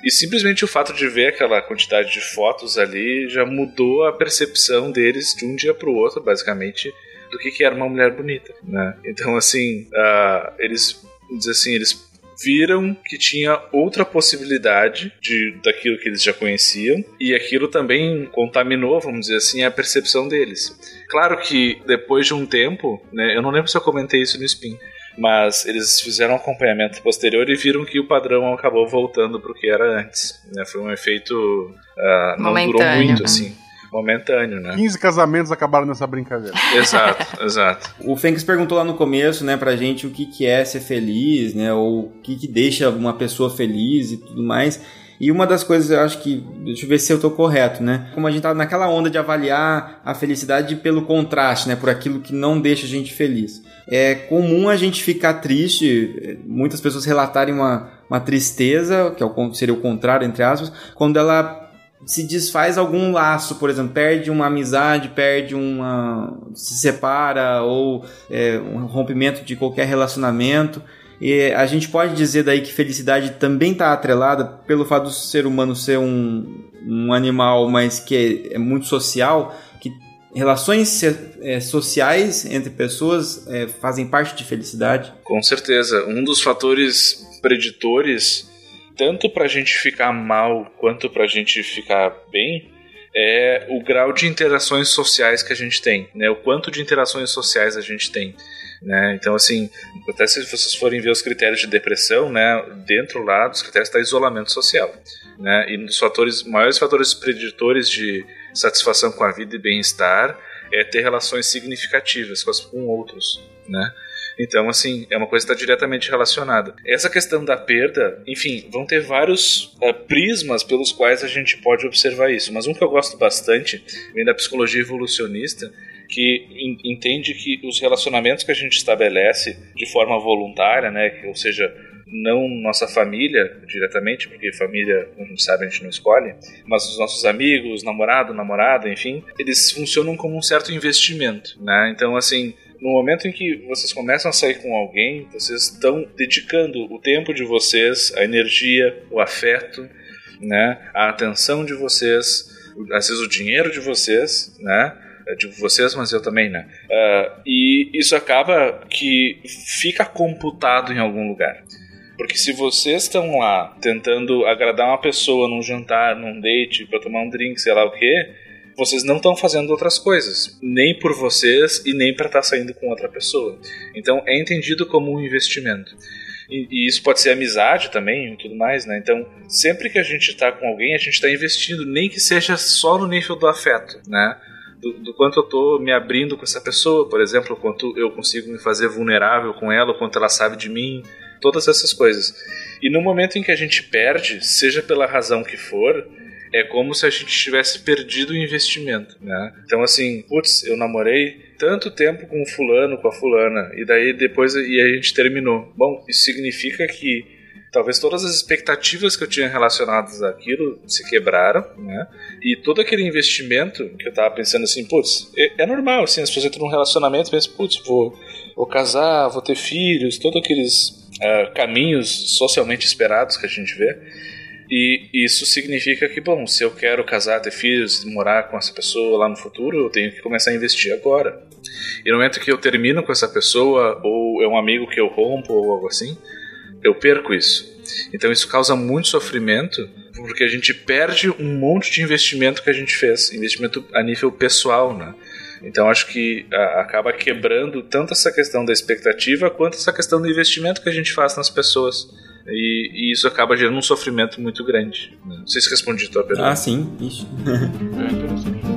Speaker 3: E simplesmente o fato de ver aquela quantidade de fotos ali já mudou a percepção deles de um dia para o outro, basicamente, do que, que era uma mulher bonita, né? Então, assim, uh, eles, dizer assim, eles viram que tinha outra possibilidade de daquilo que eles já conheciam e aquilo também contaminou, vamos dizer assim, a percepção deles. Claro que depois de um tempo, né, eu não lembro se eu comentei isso no Spin, mas eles fizeram um acompanhamento posterior e viram que o padrão acabou voltando para o que era antes. Né? Foi um efeito. Uh, não durou muito, né? assim momentâneo, né?
Speaker 7: 15 casamentos acabaram nessa brincadeira.
Speaker 3: exato, exato.
Speaker 6: O Fênix perguntou lá no começo, né, pra gente o que, que é ser feliz, né, ou o que, que deixa uma pessoa feliz e tudo mais. E uma das coisas, eu acho que, deixa eu ver se eu tô correto, né? Como a gente tá naquela onda de avaliar a felicidade pelo contraste, né? Por aquilo que não deixa a gente feliz. É comum a gente ficar triste, muitas pessoas relatarem uma, uma tristeza, que é seria o contrário, entre aspas, quando ela se desfaz algum laço, por exemplo, perde uma amizade, perde uma. se separa, ou é, um rompimento de qualquer relacionamento. E a gente pode dizer daí que felicidade também está atrelada pelo fato do ser humano ser um, um animal, mas que é, é muito social, que relações é, sociais entre pessoas é, fazem parte de felicidade?
Speaker 3: Com certeza. Um dos fatores preditores, tanto para a gente ficar mal quanto para a gente ficar bem, é o grau de interações sociais que a gente tem, né? O quanto de interações sociais a gente tem. Né? Então, assim, até se vocês forem ver os critérios de depressão, né, dentro lá dos critérios está isolamento social. Né? E dos fatores, maiores fatores preditores de satisfação com a vida e bem-estar é ter relações significativas com outros. Né? Então, assim, é uma coisa que está diretamente relacionada. Essa questão da perda, enfim, vão ter vários uh, prismas pelos quais a gente pode observar isso. Mas um que eu gosto bastante vem da psicologia evolucionista, que entende que os relacionamentos que a gente estabelece de forma voluntária, né, ou seja, não nossa família diretamente, porque família, como a gente sabe, a gente não escolhe, mas os nossos amigos, namorado, namorada, enfim, eles funcionam como um certo investimento, né? Então, assim, no momento em que vocês começam a sair com alguém, vocês estão dedicando o tempo de vocês, a energia, o afeto, né, a atenção de vocês, às vezes o dinheiro de vocês, né, digo vocês, mas eu também, né? Uh, e isso acaba que fica computado em algum lugar. Porque se vocês estão lá tentando agradar uma pessoa num jantar, num date, para tomar um drink, sei lá o quê, vocês não estão fazendo outras coisas, nem por vocês e nem para estar tá saindo com outra pessoa. Então é entendido como um investimento. E, e, isso pode ser amizade também e tudo mais, né? Então, sempre que a gente está com alguém, a gente está investindo, nem que seja só no nível do afeto, né? Do, do, quanto eu tô me abrindo com essa pessoa, por exemplo, quanto eu consigo me fazer vulnerável com ela, o quanto ela sabe de mim, todas essas coisas. E no momento em que a gente perde, seja pela razão que for, é como se a gente tivesse perdido o investimento, né? Então assim, putz, eu namorei tanto tempo com o fulano, com a fulana, e daí depois e a gente terminou. Bom, isso significa que talvez todas as expectativas que eu tinha relacionadas àquilo se quebraram, né? E todo aquele investimento que eu tava pensando assim, putz, é, é normal, assim, as pessoas entram num relacionamento e pensam, putz, vou, vou casar, vou ter filhos, todos aqueles uh, caminhos socialmente esperados que a gente vê. E isso significa que, bom, se eu quero casar, ter filhos, morar com essa pessoa lá no futuro, eu tenho que começar a investir agora. E no momento que eu termino com essa pessoa, ou é um amigo que eu rompo, ou algo assim, eu perco isso. Então isso causa muito sofrimento, porque a gente perde um monte de investimento que a gente fez, investimento a nível pessoal, né? Então acho que a, acaba quebrando tanto essa questão da expectativa quanto essa questão do investimento que a gente faz nas pessoas. E, e, isso acaba gerando um sofrimento muito grande. Né? Não sei se respondi a tua pergunta.
Speaker 6: Ah, sim. Ixi.
Speaker 2: É interessante.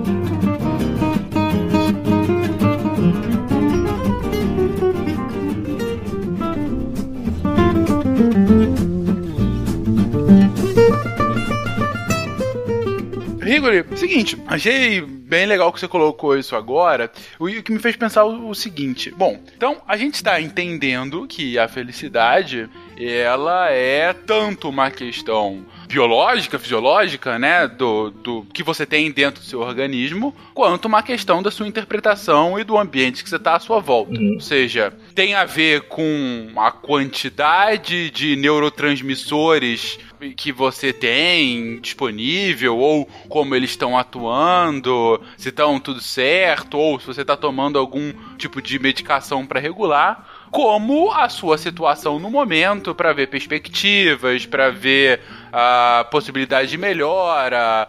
Speaker 2: Rigori, seguinte, achei bem legal que você colocou isso agora, o que me fez pensar o, o seguinte. Bom, então a gente está entendendo que a felicidade ela é tanto uma questão biológica, fisiológica, né, do, do que você tem dentro do seu organismo, quanto uma questão da sua interpretação e do ambiente que você está à sua volta. Uhum. Ou seja, tem a ver com a quantidade de neurotransmissores que você tem disponível, ou como eles estão atuando, se estão tudo certo, ou se você está tomando algum tipo de medicação para regular como a sua situação no momento para ver perspectivas, para ver a possibilidade de melhora,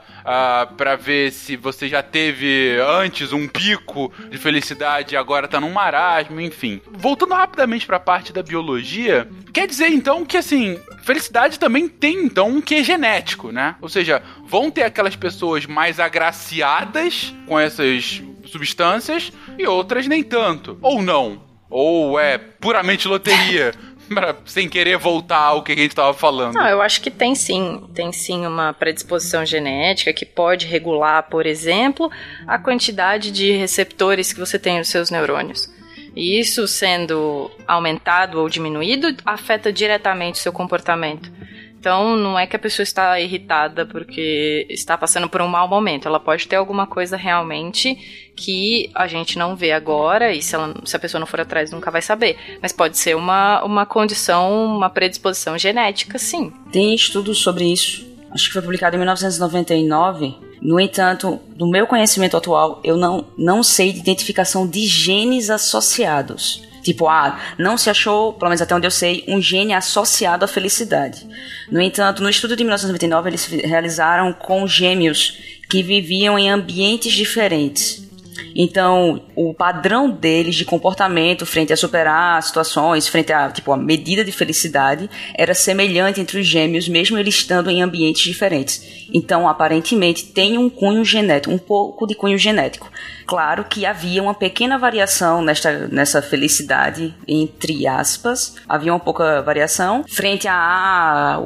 Speaker 2: para ver se você já teve antes um pico de felicidade e agora tá num marasmo, enfim. Voltando rapidamente para a parte da biologia, quer dizer então que assim, felicidade também tem então um que genético, né? Ou seja, vão ter aquelas pessoas mais agraciadas com essas substâncias e outras nem tanto. Ou não? Ou é puramente loteria? pra, sem querer voltar ao que a gente estava falando.
Speaker 4: Não, eu acho que tem sim. Tem sim uma predisposição genética que pode regular, por exemplo, a quantidade de receptores que você tem nos seus neurônios. E isso sendo aumentado ou diminuído afeta diretamente o seu comportamento. Então, não é que a pessoa está irritada porque está passando por um mau momento. Ela pode ter alguma coisa realmente que a gente não vê agora e se, ela, se a pessoa não for atrás nunca vai saber. Mas pode ser uma, uma condição, uma predisposição genética, sim.
Speaker 5: Tem estudos sobre isso. Acho que foi publicado em 1999. No entanto, do meu conhecimento atual, eu não, não sei de identificação de genes associados. Tipo, ah, não se achou, pelo menos até onde eu sei, um gene associado à felicidade. No entanto, no estudo de 1999, eles realizaram com gêmeos que viviam em ambientes diferentes. Então, o padrão deles de comportamento frente a superar situações, frente a, tipo, a medida de felicidade, era semelhante entre os gêmeos, mesmo eles estando em ambientes diferentes. Então, aparentemente, tem um cunho genético, um pouco de cunho genético. Claro que havia uma pequena variação nesta, nessa felicidade, entre aspas. Havia uma pouca variação frente a,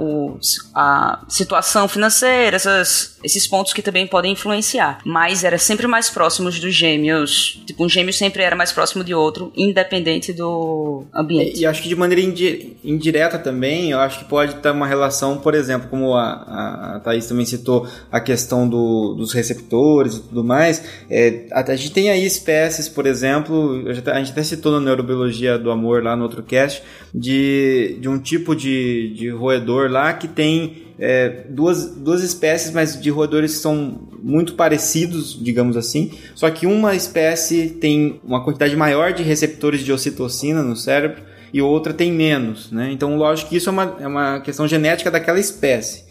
Speaker 5: a, situação financeira, essas, esses pontos que também podem influenciar. Mas era sempre mais próximos dos gêmeos. Tipo, um gêmeo sempre era mais próximo de outro, independente do ambiente.
Speaker 6: E, e acho que de maneira indi indireta também, eu acho que pode ter uma relação, por exemplo, como a, a, a Thaís também citou, a questão do, dos receptores e tudo mais. É, até a gente tem aí espécies, por exemplo, a gente até citou na Neurobiologia do Amor, lá no outro cast, de, de um tipo de, de roedor lá que tem é, duas, duas espécies, mas de roedores que são muito parecidos, digamos assim. Só que uma espécie tem uma quantidade maior de receptores de ocitocina no cérebro e outra tem menos. Né? Então, lógico que isso é uma, é uma questão genética daquela espécie.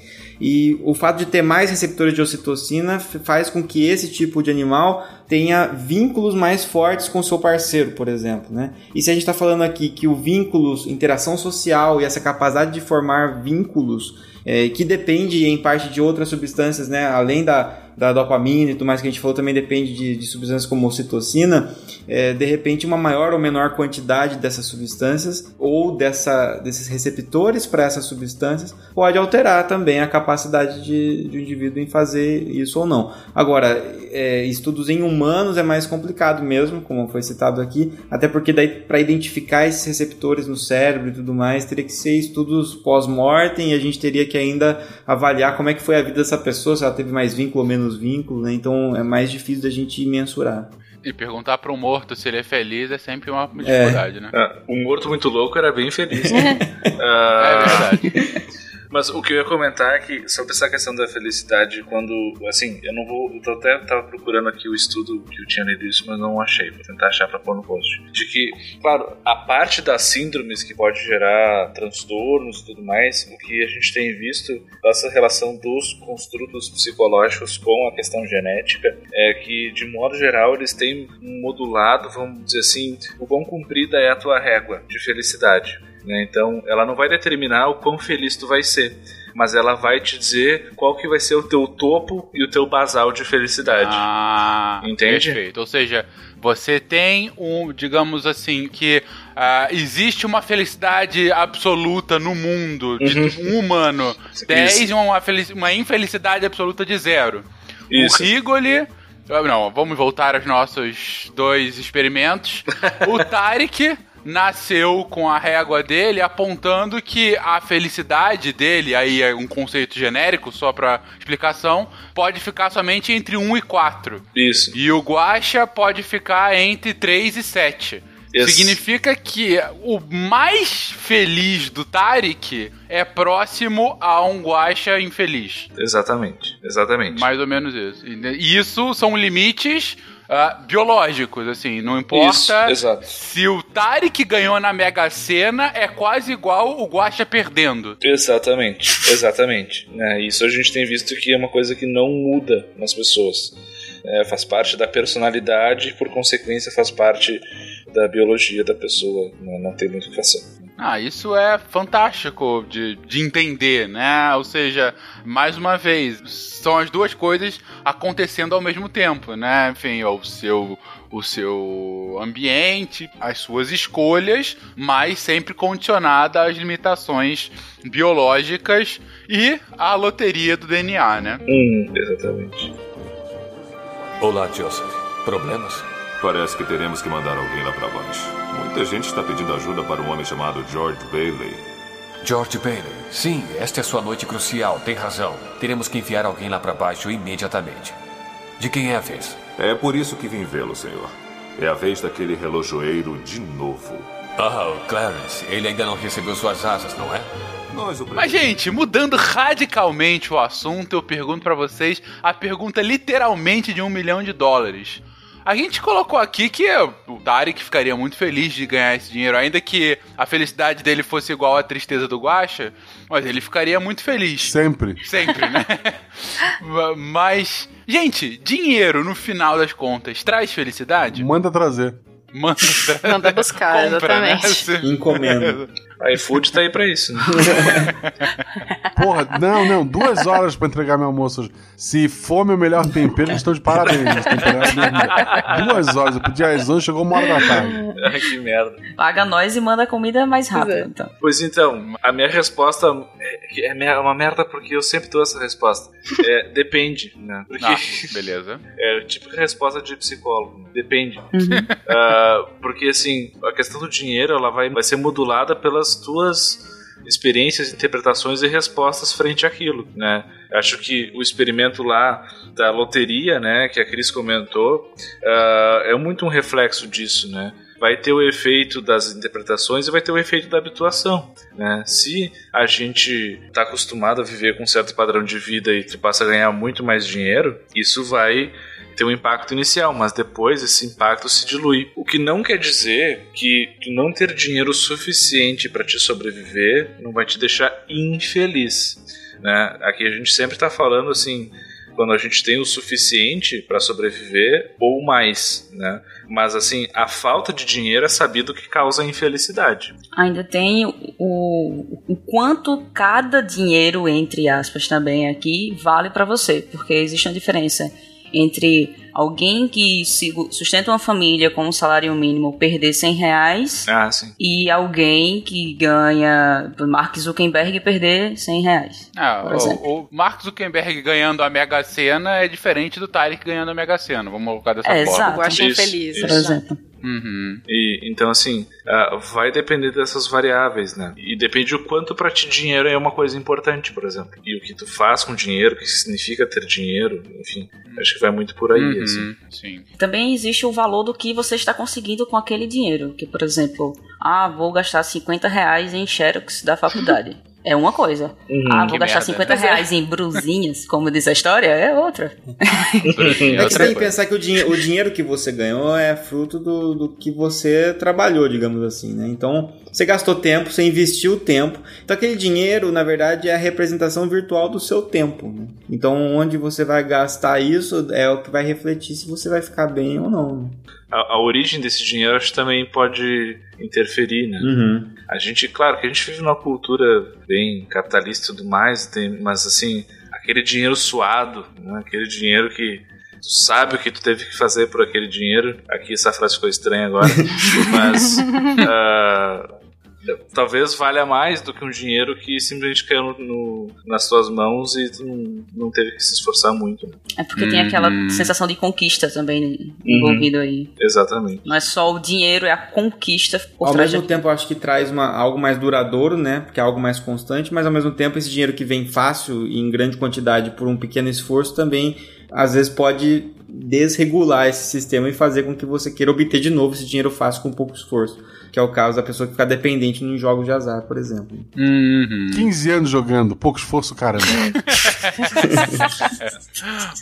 Speaker 6: E o fato de ter mais receptores de ocitocina faz com que esse tipo de animal tenha vínculos mais fortes com seu parceiro, por exemplo. Né? E se a gente está falando aqui que o vínculo, interação social e essa capacidade de formar vínculos é, que depende em parte de outras substâncias, né, além da, da dopamina e tudo mais que a gente falou também depende de, de substâncias como ocitocina, é, de repente uma maior ou menor quantidade dessas substâncias ou dessa, desses receptores para essas substâncias pode alterar também a capacidade de, de um indivíduo em fazer isso ou não. Agora, é, estudos em humanos é mais complicado mesmo, como foi citado aqui, até porque daí para identificar esses receptores no cérebro e tudo mais, teria que ser estudos pós-mortem e a gente teria que ainda avaliar como é que foi a vida dessa pessoa, se ela teve mais vínculo ou menos vínculo, né? Então é mais difícil da gente mensurar.
Speaker 2: E perguntar para um morto se ele é feliz é sempre uma dificuldade, né?
Speaker 3: Ah, um morto muito louco era bem feliz.
Speaker 2: É
Speaker 3: Ah,
Speaker 2: verdade.
Speaker 3: Mas o que eu ia comentar é que sobre essa questão da felicidade, quando. Assim, eu não vou. Eu até tava procurando aqui o estudo que eu tinha lido isso, mas não achei. Vou tentar achar pra pôr no post. De que, claro, a parte das síndromes que pode gerar transtornos e tudo mais, o que a gente tem visto dessa relação dos construtos psicológicos com a questão genética é que, de modo geral, eles têm modulado, vamos dizer assim, o quão comprida é a tua régua de felicidade. Né? Então, ela não vai determinar o quão feliz tu vai ser, mas ela vai te dizer qual que vai ser o teu topo e o teu basal de felicidade.
Speaker 2: Ah,
Speaker 3: Entende?
Speaker 2: Perfeito. Ou seja, você tem um, digamos assim, que ah, existe uma felicidade absoluta no mundo de um humano. 10 e uma, uma infelicidade absoluta de zero.
Speaker 3: Isso.
Speaker 2: O Rigoli. ah, Não, vamos voltar aos nossos dois experimentos. o Tarek nasceu com a régua dele apontando que a felicidade dele, aí é um conceito genérico só pra explicação, pode ficar somente entre 1 e 4.
Speaker 3: Isso.
Speaker 2: E o Guaxa pode ficar entre 3 e 7.
Speaker 3: Isso.
Speaker 2: Significa que o mais feliz do Tarek é próximo a um Guaxa infeliz.
Speaker 3: Exatamente, exatamente.
Speaker 2: Mais ou menos isso. E isso são limites ah, biológicos, assim. Não importa
Speaker 3: Isso,
Speaker 2: se o Tarek ganhou na Mega Sena, é quase igual o Guaxa perdendo.
Speaker 3: Exatamente, exatamente. É, isso a gente tem visto que é uma coisa que não muda nas pessoas. É, faz parte da personalidade e, por consequência, faz parte da biologia da pessoa. Não, não tem muito o que fazer.
Speaker 2: Ah, isso é fantástico de, de entender, né? Ou seja, mais uma vez, são as duas coisas acontecendo ao mesmo tempo, né? Enfim, o seu, o seu ambiente, as suas escolhas, mas sempre condicionada às limitações biológicas e à loteria do DNA, né?
Speaker 3: Hum, exatamente.
Speaker 10: Olá, Joseph. Problemas?
Speaker 11: Parece que teremos que mandar alguém lá para baixo. Muita gente está pedindo ajuda para um homem chamado George Bailey.
Speaker 10: George Bailey. Sim, esta é sua noite crucial. Tem razão. Teremos que enviar alguém lá para baixo imediatamente. De quem é a vez?
Speaker 11: É por isso que vim vê-lo, senhor. É a vez daquele relojoeiro de novo.
Speaker 10: Ah, o Clarence. Ele ainda não recebeu suas asas, não é?
Speaker 2: Mas, gente, mudando radicalmente o assunto, eu pergunto pra vocês a pergunta literalmente de um milhão de dólares. A gente colocou aqui que o Tarek ficaria muito feliz de ganhar esse dinheiro, ainda que a felicidade dele fosse igual à tristeza do Guaxa, mas ele ficaria muito feliz.
Speaker 7: Sempre.
Speaker 2: Sempre, né? mas, gente, dinheiro no final das contas traz felicidade?
Speaker 7: Manda trazer.
Speaker 2: Manda,
Speaker 4: Manda buscar,
Speaker 2: Compra, né?
Speaker 4: exatamente.
Speaker 6: Encomenda.
Speaker 3: A iFood tá aí pra isso, né?
Speaker 7: Porra, não, não, duas horas pra entregar meu almoço hoje. Se for meu melhor tempero, eles estão de parabéns. Duas horas, eu pedi às 11, chegou uma hora da tarde.
Speaker 3: Ai, que merda.
Speaker 5: Paga nós e manda a comida mais rápido. Então.
Speaker 3: Pois então, a minha resposta é, é uma merda porque eu sempre dou essa resposta. É, depende, né? Porque
Speaker 2: Ah, beleza.
Speaker 3: é tipo resposta de psicólogo. Depende. Ah, porque assim, a questão do dinheiro ela vai, vai ser modulada pelas tuas experiências, interpretações e respostas frente àquilo, né? Acho que o experimento lá da loteria, né, que a Cris comentou, ah, é muito um reflexo disso, né? Vai ter o efeito das interpretações e vai ter o efeito da habituação, né? Se a gente está acostumado a viver com um certo padrão de vida e tu passa a ganhar muito mais dinheiro, isso vai ter um impacto inicial, mas depois esse impacto se dilui. O que não quer dizer que tu não ter dinheiro suficiente para te sobreviver não vai te deixar infeliz. Né? Aqui a gente sempre está falando assim quando a gente tem o suficiente para sobreviver ou mais, né? Mas assim, a falta de dinheiro é sabido que causa infelicidade.
Speaker 5: Ainda tem o, o quanto cada dinheiro, entre aspas, também aqui, vale para você, porque existe uma diferença entre alguém que sustenta uma família com um salário mínimo perder 100 reais
Speaker 3: ah, sim.
Speaker 5: e alguém que ganha Mark Zuckerberg perder 100 reais.
Speaker 2: Ah, o, o, Mark Zuckerberg ganhando a Mega Sena é diferente do Tarek ganhando a Mega Sena, vamos colocar dessa
Speaker 5: é,
Speaker 2: forma.
Speaker 5: Exato.
Speaker 4: Eu acho infeliz.
Speaker 5: Por exemplo.
Speaker 2: Uhum.
Speaker 3: E, então, assim, uh, vai depender dessas variáveis, né? E depende o quanto para ti dinheiro é uma coisa importante, por exemplo. E o que tu faz com dinheiro, o que significa ter dinheiro, enfim. Acho que vai muito por aí,
Speaker 2: uhum.
Speaker 3: assim.
Speaker 2: Sim.
Speaker 5: Também existe o valor do que você está conseguindo com aquele dinheiro. Que, por exemplo, ah, vou gastar 50 reais em Xerox da faculdade. É uma coisa.
Speaker 3: Uhum,
Speaker 5: ah, vou gastar
Speaker 2: merda.
Speaker 5: 50 reais em brusinhas, como diz a história, é outra.
Speaker 6: É que você tem que pensar que o, dinhe o dinheiro que você ganhou é fruto do, do que você trabalhou, digamos assim, né? Então, você gastou tempo, você investiu tempo. Então, aquele dinheiro, na verdade, é a representação virtual do seu tempo. Né? Então, onde você vai gastar isso é o que vai refletir se você vai ficar bem ou não. Né?
Speaker 3: A, a, origem desse dinheiro acho que também pode interferir, né?
Speaker 6: Uhum.
Speaker 3: A gente, claro, que a gente vive numa cultura bem capitalista e tudo mais, tem, mas assim, aquele dinheiro suado, né? aquele dinheiro que tu sabe o que tu teve que fazer por aquele dinheiro. Aqui essa frase ficou estranha agora, mas uh, talvez valha mais do que um dinheiro que simplesmente caiu no, no, nas tuas mãos e tu não, não teve que se esforçar muito. Né?
Speaker 5: É porque tem aquela
Speaker 2: Uhum.
Speaker 5: sensação de conquista também envolvido aí.
Speaker 3: Exatamente.
Speaker 5: Não é só o dinheiro, é a conquista por
Speaker 6: Ao mesmo
Speaker 5: daquilo.
Speaker 6: tempo, eu acho que traz uma, algo mais duradouro, né? Porque é algo mais constante, mas ao mesmo tempo, esse dinheiro que vem fácil e em grande quantidade por um pequeno esforço também, às vezes, pode desregular esse sistema e fazer com que você queira obter de novo esse dinheiro fácil com pouco esforço. Que é o caso da pessoa que fica dependente nos jogos de azar, por exemplo.
Speaker 2: Uhum.
Speaker 7: 15 anos jogando, pouco esforço, caramba.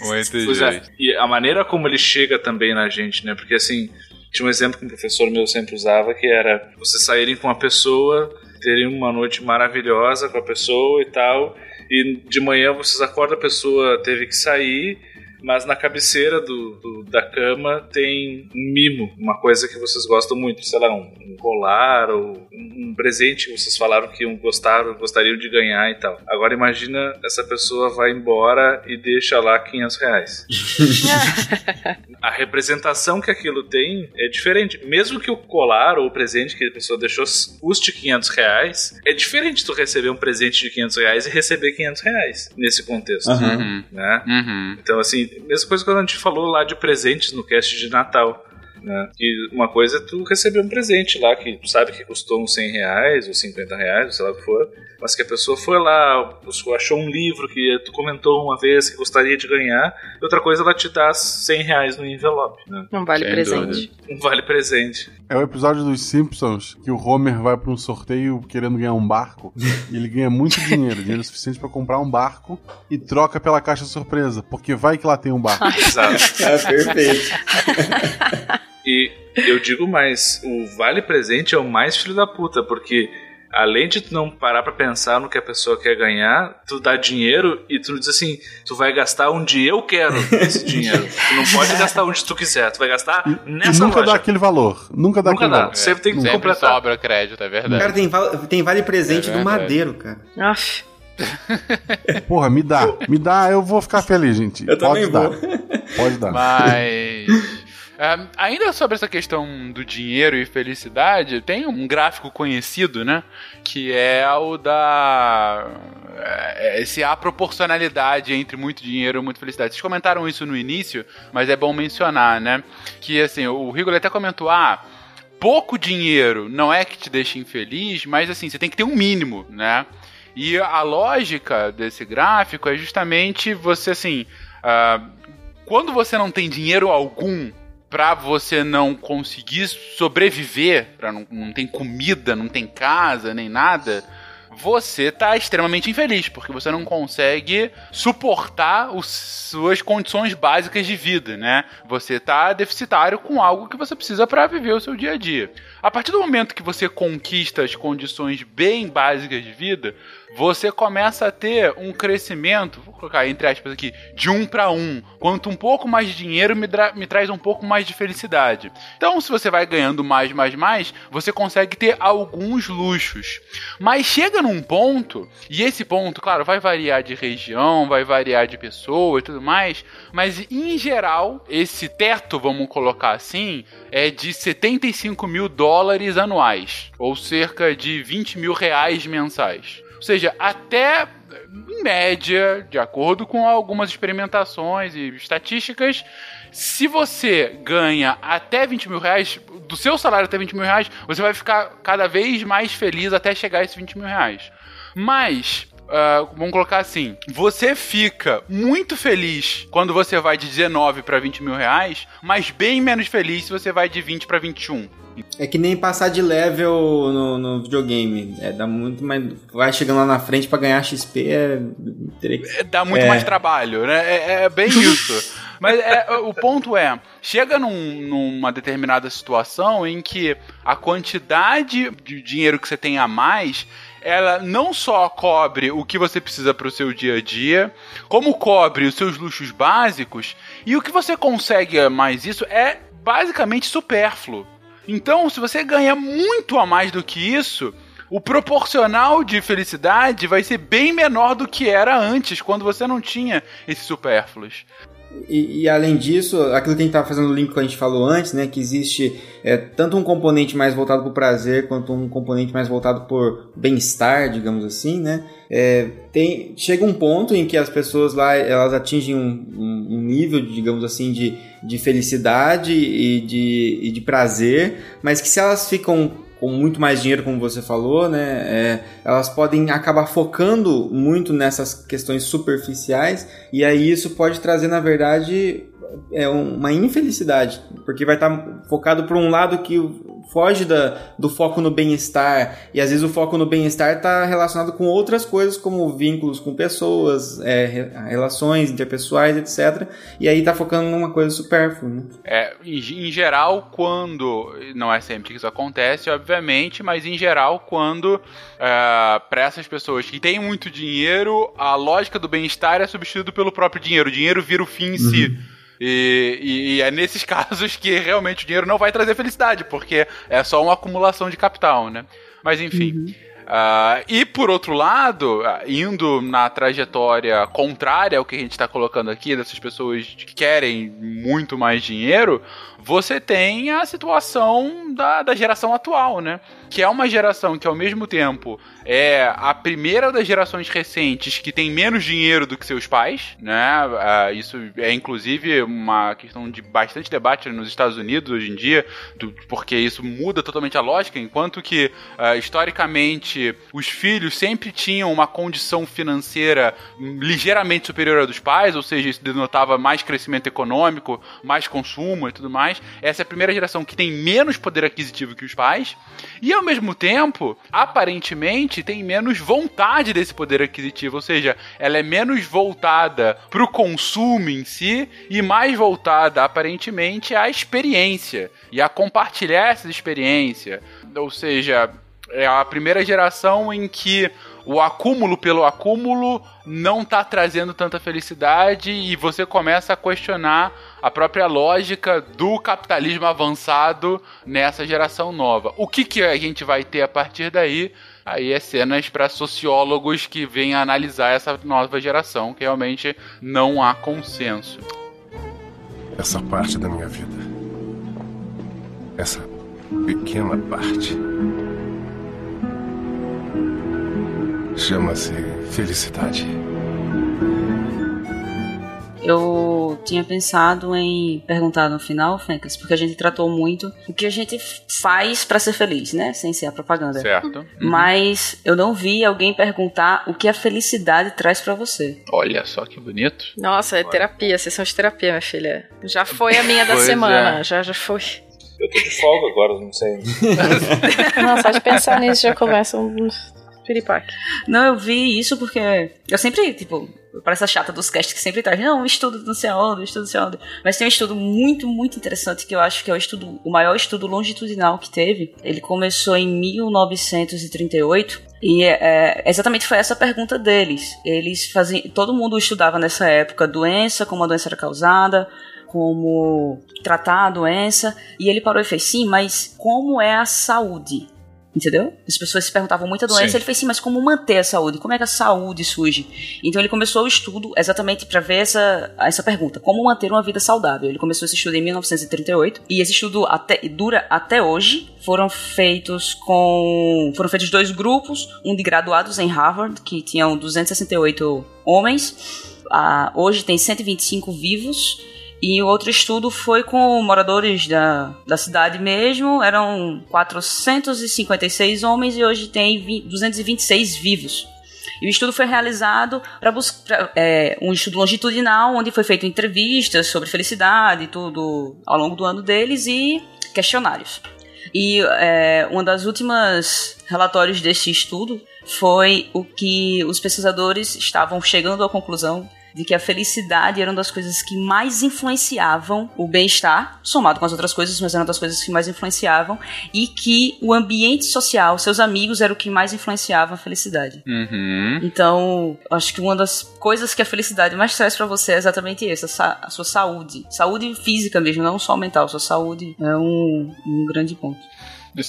Speaker 2: Muito
Speaker 3: Pois é,
Speaker 2: jeito.
Speaker 3: e a maneira como ele chega também na gente, né? Porque assim, tinha um exemplo que um professor meu sempre usava, que era você saírem com uma pessoa, terem uma noite maravilhosa com a pessoa e tal, e de manhã vocês acordam, a pessoa teve que sair, mas na cabeceira do, do- da cama tem um mimo, uma coisa que vocês gostam muito, sei lá, um, um colar ou um, um presente que vocês falaram que iam gostar, gostariam de ganhar e tal. Agora imagina essa pessoa vai embora e deixa lá 500 reais. a representação que aquilo tem é diferente. Mesmo que o colar ou o presente que a pessoa deixou custe 500 reais, é diferente tu receber um presente de 500 reais e receber 500 reais nesse contexto.
Speaker 2: Uhum.
Speaker 3: Né?
Speaker 2: Uhum.
Speaker 3: Então, assim, mesma coisa quando a gente falou lá de presentes no cast de Natal. Né? E uma coisa é tu receber um presente lá que tu sabe que custou uns 100 reais ou 50 reais, ou sei lá o que for, mas que a pessoa foi lá, achou um livro que tu comentou uma vez que gostaria de ganhar, e outra coisa ela te dá 100 reais no envelope. Né?
Speaker 4: Não vale
Speaker 2: Sem
Speaker 4: presente.
Speaker 2: dúvida.
Speaker 3: Um vale presente.
Speaker 7: É o episódio dos Simpsons que o Homer vai pra um sorteio querendo ganhar um barco e ele ganha muito dinheiro, dinheiro suficiente pra comprar um barco e troca pela caixa surpresa, porque vai que lá tem um barco.
Speaker 3: Exato.
Speaker 6: É perfeito.
Speaker 3: E eu digo mais, o vale presente é o mais filho da puta, porque além de tu não parar pra pensar no que a pessoa quer ganhar, tu dá dinheiro e tu diz assim, tu vai gastar onde eu quero esse dinheiro. Tu não pode gastar onde tu quiser, tu vai gastar
Speaker 7: E
Speaker 3: nessa
Speaker 7: nunca dá
Speaker 3: loja.
Speaker 7: aquele valor. Nunca dá
Speaker 3: Nunca
Speaker 7: aquele
Speaker 3: dá.
Speaker 7: valor.
Speaker 3: Sempre tem que
Speaker 2: Sempre
Speaker 3: completar.
Speaker 2: sobra crédito, é verdade.
Speaker 6: Cara, tem, tem vale presente
Speaker 2: É
Speaker 6: do. Madeiro, cara.
Speaker 4: Aff,
Speaker 7: Porra, me dá. Me dá, eu vou ficar feliz, gente.
Speaker 6: Eu
Speaker 7: Pode
Speaker 6: também
Speaker 7: dar.
Speaker 6: vou.
Speaker 7: Pode dar.
Speaker 2: Mas. Ainda sobre essa questão do dinheiro e felicidade, tem um gráfico conhecido, né? Que é o da. é, Esse a proporcionalidade entre muito dinheiro e muita felicidade. Vocês comentaram isso no início, mas é bom mencionar, né? Que assim, o Rigoli até comentou: ah, pouco dinheiro não é que te deixa infeliz, mas assim, você tem que ter um mínimo, né? E a lógica desse gráfico é justamente você assim. ah, quando você não tem dinheiro algum pra você não conseguir sobreviver, para não, não tem comida, não tem casa, nem nada, você tá extremamente infeliz, porque você não consegue suportar as suas condições básicas de vida, né? Você tá deficitário com algo que você precisa para viver o seu dia a dia. A partir do momento que você conquista as condições bem básicas de vida, você começa a ter um crescimento, vou colocar entre aspas aqui, de um para um. Quanto um pouco mais de dinheiro me, me traz um pouco mais de felicidade. Então, se você vai ganhando mais, mais, mais, você consegue ter alguns luxos. Mas chega num ponto, e esse ponto, claro, vai variar de região, vai variar de pessoa e tudo mais, mas em geral, esse teto, vamos colocar assim, é de 75 mil dólares anuais, ou cerca de 20 mil reais mensais. Ou seja, até em média, de acordo com algumas experimentações e estatísticas, se você ganha até 20 mil reais, do seu salário até 20 mil reais, você vai ficar cada vez mais feliz até chegar a esses 20 mil reais. Mas Uh, vamos colocar assim: você fica muito feliz quando você vai de 19 para 20 mil reais, mas bem menos feliz se você vai de 20 para 21.
Speaker 6: É que nem passar de level no, no videogame. É, dá muito mais. Vai chegando lá na frente para ganhar XP. É,
Speaker 2: é, dá muito é. mais trabalho, né? É, é bem isso. Mas é, o ponto é: chega num, numa determinada situação em que a quantidade de dinheiro que você tem a mais ela não só cobre o que você precisa para o seu dia a dia, como cobre os seus luxos básicos, e o que você consegue mais isso é basicamente supérfluo. Então, se você ganha muito a mais do que isso, o proporcional de felicidade vai ser bem menor do que era antes, quando você não tinha esses supérfluos.
Speaker 6: E, e, além disso, aquilo que a gente estava fazendo o link que a gente falou antes, né, que existe é, tanto um componente mais voltado para o prazer quanto um componente mais voltado por bem-estar, digamos assim, né? É, tem, chega um ponto em que as pessoas lá elas atingem um, um, um nível, digamos assim, de, de felicidade e de, e de prazer, mas que se elas ficam com muito mais dinheiro, como você falou, né? É, elas podem acabar focando muito nessas questões superficiais e aí isso pode trazer, na verdade, é uma infelicidade, porque vai estar tá focado por um lado que foge da, do foco no bem-estar, e às vezes o foco no bem-estar está relacionado com outras coisas, como vínculos com pessoas, é, relações interpessoais, etc. E aí está focando numa coisa supérflua. Né?
Speaker 2: É, em, em, geral, quando. Não é sempre que isso acontece, obviamente, mas em geral, quando é, para essas pessoas que têm muito dinheiro, a lógica do bem-estar é substituída pelo próprio dinheiro. O dinheiro vira o fim em uhum. si. E, e, e, é nesses casos que realmente o dinheiro não vai trazer felicidade, porque é só uma acumulação de capital, né? Mas enfim. Uhum. Uh, e por outro lado, indo na trajetória contrária ao que a gente está colocando aqui, dessas pessoas que querem muito mais dinheiro, você tem a situação da, da geração atual, né? Que é uma geração que ao mesmo tempo é a primeira das gerações recentes que tem menos dinheiro do que seus pais, né? Uh, isso é inclusive uma questão de bastante debate nos Estados Unidos hoje em dia, do, porque isso muda totalmente a lógica, enquanto que uh, historicamente os filhos sempre tinham uma condição financeira ligeiramente superior à dos pais, ou seja, isso denotava mais crescimento econômico, mais consumo e tudo mais. Essa é a primeira geração que tem menos poder aquisitivo que os pais, e ao mesmo tempo, aparentemente tem menos vontade desse poder aquisitivo, ou seja, ela é menos voltada para o consumo em si e mais voltada aparentemente à experiência e a compartilhar essa experiência. Ou seja, é a primeira geração em que o acúmulo pelo acúmulo não está trazendo tanta felicidade e você começa a questionar a própria lógica do capitalismo avançado nessa geração nova. O que, que a gente vai ter a partir daí? Aí é cenas para sociólogos que vêm analisar essa nova geração, que realmente não há consenso.
Speaker 11: Essa parte da minha vida. Essa pequena parte. Chama-se felicidade
Speaker 5: eu tinha pensado em perguntar no final, Fencas, porque a gente tratou muito o que a gente faz para ser feliz, né? Sem ser a propaganda.
Speaker 2: Certo. Uhum.
Speaker 5: Mas eu não vi alguém perguntar o que a felicidade traz para você.
Speaker 2: Olha só que bonito.
Speaker 4: Nossa, é terapia, sessão de terapia, minha filha. Já foi a minha da semana, é. já, já foi.
Speaker 3: Eu tô de folga agora, não sei.
Speaker 4: não, só de pensar nisso já começa um piripaque.
Speaker 5: Não, eu vi isso porque eu sempre, tipo, parece a chata dos casts que sempre traz, não, estudo não sei estudo não sei. Mas tem um estudo muito, muito interessante que eu acho que é o estudo, o maior estudo longitudinal que teve. Ele começou em 1938 e é, exatamente foi essa a pergunta deles. Eles faziam, todo mundo estudava nessa época doença, como a doença era causada, como tratar a doença, e ele parou e fez sim, mas como é a saúde? Entendeu? As pessoas se perguntavam muita doença,
Speaker 3: Sim.
Speaker 5: ele fez sim, mas como manter a saúde? Como é que a saúde surge? Então ele começou o estudo exatamente para ver essa, essa pergunta: como manter uma vida saudável? Ele começou esse estudo em 1938 e esse estudo até, dura até hoje. Foram feitos com foram feitos dois grupos, um de graduados em Harvard que tinham 268 homens. Ah, hoje tem 125 vivos e outro estudo foi com moradores da, da cidade mesmo, eram 456 homens e hoje tem 20 226 vivos. E o estudo foi realizado para buscar é, um estudo longitudinal, onde foi feito entrevistas sobre felicidade e tudo ao longo do ano deles e questionários. E é, uma das últimas relatórios desse estudo foi o que os pesquisadores estavam chegando à conclusão de que a felicidade era uma das coisas que mais influenciavam o bem-estar, somado com as outras coisas, mas era uma das coisas que mais influenciavam, e que o ambiente social, seus amigos, era o que mais influenciava a felicidade.
Speaker 2: Uhum.
Speaker 5: Então, acho que uma das coisas que a felicidade mais traz pra você é exatamente isso, a, sa- a sua saúde. Saúde física mesmo, não só mental, sua saúde é um, um grande ponto.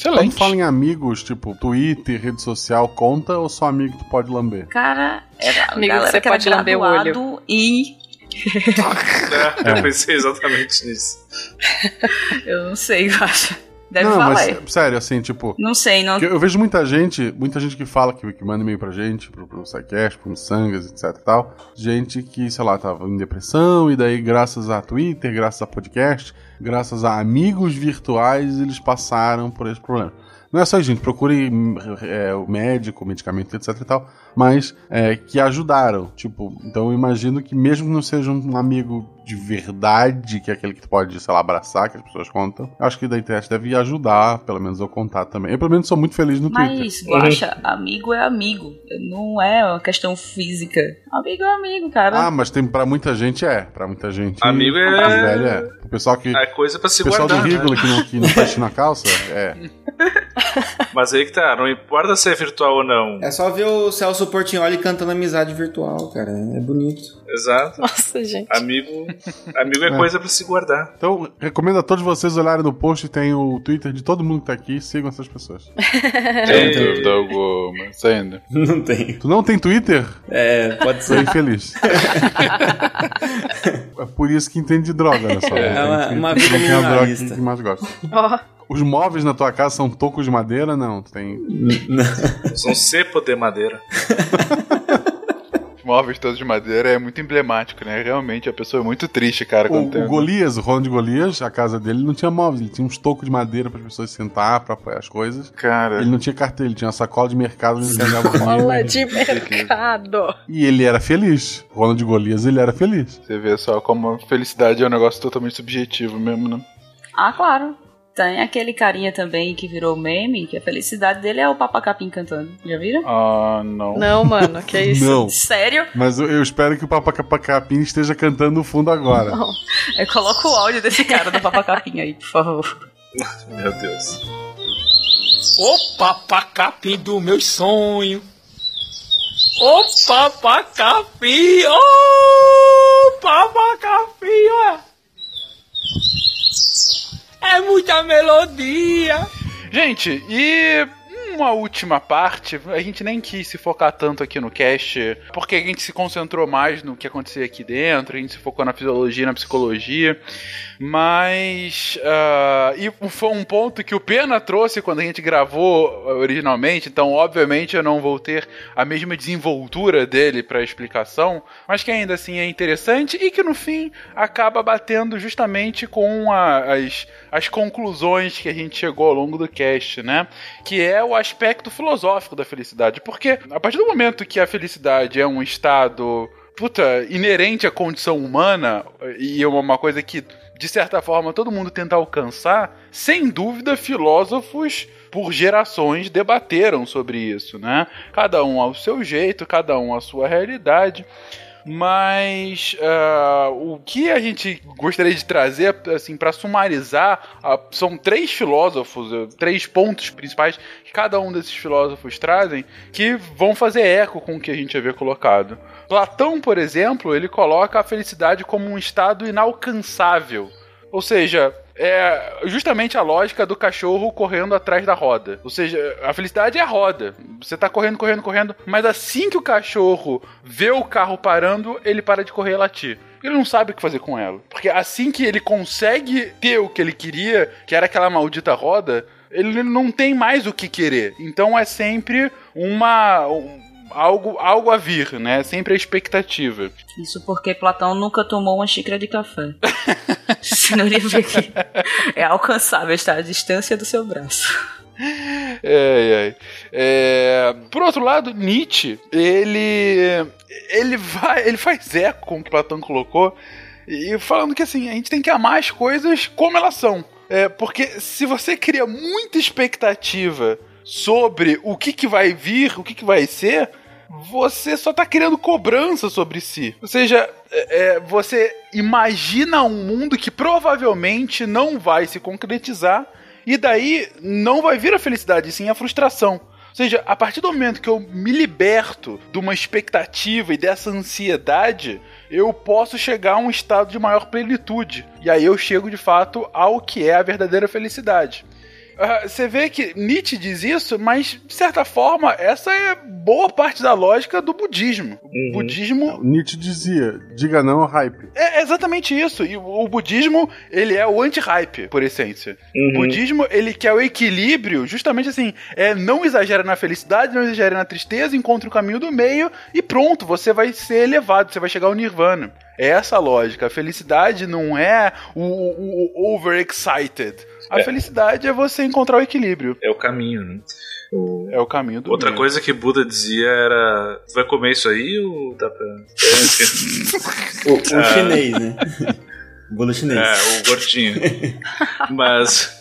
Speaker 7: Quando fala em amigos, tipo, Twitter, rede social, conta ou só amigo que tu pode lamber?
Speaker 5: Cara, era
Speaker 4: Amigo,
Speaker 5: galera
Speaker 4: você
Speaker 5: que
Speaker 4: pode lamber o olho.
Speaker 5: e
Speaker 3: É, eu pensei exatamente nisso.
Speaker 5: eu não sei, eu acho. Deve
Speaker 7: não,
Speaker 5: falar.
Speaker 7: mas sério, assim, tipo.
Speaker 5: Não sei, não.
Speaker 7: Eu vejo muita gente, muita gente que fala, que, que manda e-mail pra gente, pro, pro SciCast, pro Sangas, etc e tal. Gente que, sei lá, tava em depressão, e daí, graças a Twitter, graças a podcast, graças a amigos virtuais, eles passaram por esse problema. Não é só isso, gente, procure é, o médico, medicamento, etc e tal, mas é, que ajudaram. Tipo, então eu imagino que mesmo que não seja um amigo de verdade, que é aquele que tu pode, sei lá, abraçar, que as pessoas contam, eu acho que da internet deve ajudar, pelo menos, eu contar também. Eu, pelo menos, sou muito feliz no Twitter.
Speaker 5: Mas, Guaxa, amigo é amigo. Não é uma questão física. Amigo é amigo, cara.
Speaker 7: Ah, mas tem pra muita gente é. Pra muita gente.
Speaker 3: Amigo é-
Speaker 7: velho é. O pessoal que.
Speaker 3: É coisa pra se
Speaker 7: o pessoal
Speaker 3: guardar.
Speaker 7: do Rigolo
Speaker 3: né?
Speaker 7: que não, que não fecha na calça, é.
Speaker 3: Mas aí que tá, não importa se é virtual ou não.
Speaker 6: É só ver o Celso Portioli cantando amizade virtual, cara. É bonito.
Speaker 3: Exato.
Speaker 4: Nossa, gente.
Speaker 3: Amigo, amigo é,
Speaker 7: É.
Speaker 3: coisa pra se guardar.
Speaker 7: Então, recomendo a todos vocês olharem no post, tem o Twitter de todo mundo que tá aqui, sigam essas pessoas.
Speaker 2: Sem dúvida alguma. Dúvida.
Speaker 6: Não tem.
Speaker 7: Tu não tem Twitter?
Speaker 6: É, pode
Speaker 7: é
Speaker 6: ser.
Speaker 7: infeliz. é por isso que entende de droga, olha só.
Speaker 6: É uma-
Speaker 7: Tem-
Speaker 6: uma
Speaker 7: tem
Speaker 6: vida
Speaker 7: é
Speaker 6: minimalista.
Speaker 7: que, que mais gosta.
Speaker 4: Ó,
Speaker 7: Os móveis na tua casa são tocos de madeira? Não, tu tem.
Speaker 3: São cepo de madeira.
Speaker 2: Os móveis todos de madeira é muito emblemático, né? Realmente a pessoa é muito triste, cara,
Speaker 7: O,
Speaker 2: quando tem.
Speaker 7: o Golias, o Ronald Golias, a casa dele não tinha móveis, ele tinha uns tocos de madeira para as pessoas sentar, para apoiar as coisas.
Speaker 2: Cara.
Speaker 7: Ele não tinha carteira, ele tinha uma sacola de mercado onde ele dinheiro.
Speaker 4: de mercado.
Speaker 7: E ele era feliz. O Ronald Golias, ele era feliz.
Speaker 2: Você vê só como a felicidade é um negócio totalmente subjetivo mesmo, né?
Speaker 5: Ah, claro. Tem aquele carinha também que virou meme, que a felicidade dele é o Papacapim cantando. Já viram?
Speaker 2: Ah, não.
Speaker 4: Não, mano, que é isso?
Speaker 7: Não.
Speaker 5: Sério?
Speaker 7: Mas eu, eu espero que o Papacapim esteja cantando no fundo agora.
Speaker 5: Não. Eu coloco o áudio desse cara do Papacapim aí, por favor.
Speaker 3: Meu Deus.
Speaker 12: O papacapim do meu sonho. O papacapim, o papacapim, ó. É muita melodia.
Speaker 2: Gente, e uma última parte, a gente nem quis se focar tanto aqui no cast, porque a gente se concentrou mais no que acontecia aqui dentro, a gente se focou na fisiologia, na psicologia, mas. ah, e foi um ponto que o Pena trouxe quando a gente gravou originalmente, então obviamente eu não vou ter a mesma desenvoltura dele para explicação, mas que ainda assim é interessante e que no fim acaba batendo justamente com a- as, as conclusões que a gente chegou ao longo do cast, né? Que é o aspecto filosófico da felicidade. Porque a partir do momento que a felicidade é um estado puta, inerente à condição humana e é uma coisa que de certa forma, todo mundo tenta alcançar, sem dúvida, filósofos por gerações debateram sobre isso, né? Cada um ao seu jeito, cada um à sua realidade. Mas uh, o que a gente gostaria de trazer, assim, para sumarizar, uh, são três filósofos, uh, três pontos principais que cada um desses filósofos trazem, que vão fazer eco com o que a gente havia colocado. Platão, por exemplo, ele coloca a felicidade como um estado inalcançável. Ou seja, é justamente a lógica do cachorro correndo atrás da roda. Ou seja, a felicidade é a roda. Você tá correndo, correndo, correndo, mas assim que o cachorro vê o carro parando, ele para de correr e latir. Ele não sabe o que fazer com ela. Porque assim que ele consegue ter o que ele queria, que era aquela maldita roda, ele não tem mais o que querer. Então é sempre uma. Um, algo, algo a vir, né? Sempre a expectativa.
Speaker 5: Isso porque Platão nunca tomou uma xícara de café. Senão ele vê que é alcançável, está à distância do seu braço.
Speaker 2: É, é. É, por outro lado, Nietzsche, ele ele vai, ele faz eco com o que Platão colocou e falando que assim a gente tem que amar as coisas como elas são, é, porque se você cria muita expectativa sobre o que, que vai vir, o que, que vai ser, você só tá criando cobrança sobre si. Ou seja, é, você imagina um mundo que provavelmente não vai se concretizar e daí não vai vir a felicidade, sim a frustração. Ou seja, a partir do momento que eu me liberto de uma expectativa e dessa ansiedade, eu posso chegar a um estado de maior plenitude. E aí eu chego de fato ao que é a verdadeira felicidade. Uh, você vê que Nietzsche diz isso, mas de certa forma essa é boa parte da lógica do budismo. O
Speaker 7: Uhum.
Speaker 2: budismo
Speaker 7: Nietzsche dizia: diga não ao hype.
Speaker 2: é exatamente isso. E o budismo, ele é o anti-hype, por essência.
Speaker 7: Uhum.
Speaker 2: O budismo, ele quer o equilíbrio, justamente assim, é não exagera na felicidade, não exagera na tristeza, encontra o caminho do meio e pronto, você vai ser elevado, você vai chegar ao nirvana. É essa a lógica. A felicidade não é o, o, o overexcited. A
Speaker 3: É.
Speaker 2: felicidade é você encontrar o equilíbrio.
Speaker 3: É o caminho, né?
Speaker 2: É o caminho do
Speaker 3: Outra
Speaker 2: meio.
Speaker 3: coisa que Buda dizia era: Tu vai comer isso aí ou dá pra.
Speaker 6: O, o
Speaker 3: Ah,
Speaker 6: chinês, né? O bolo chinês.
Speaker 3: É, o gordinho. mas.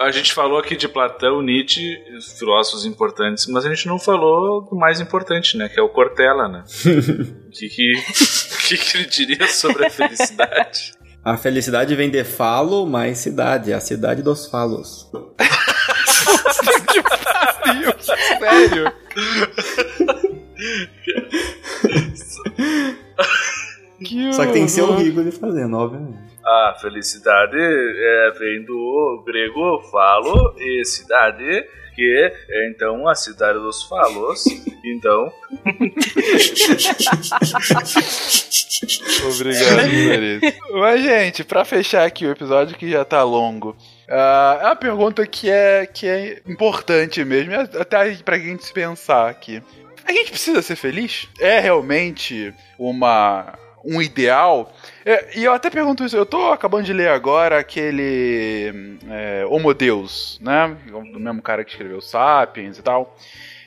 Speaker 3: A gente falou aqui de Platão, Nietzsche, filósofos importantes, mas a gente não falou do mais importante, né? Que é o Cortella, né? O que, que, que, que ele diria sobre a felicidade?
Speaker 6: A felicidade vem de falo mais cidade, a cidade dos falos.
Speaker 2: Sério?
Speaker 6: Só que tem que ser horrível de fazendo, obviamente.
Speaker 3: A felicidade é, vem do grego falo e cidade, que é então a cidade dos falos. Então.
Speaker 2: Obrigado isso. Mas, gente, pra fechar aqui o episódio que já tá longo, ah, é uma pergunta que é, que é importante mesmo, até pra gente se pensar aqui. A gente precisa ser feliz? É realmente uma, um ideal? É, e eu até pergunto isso, eu tô acabando de ler agora aquele é, Homo Deus, né? Do mesmo cara que escreveu Sapiens e tal.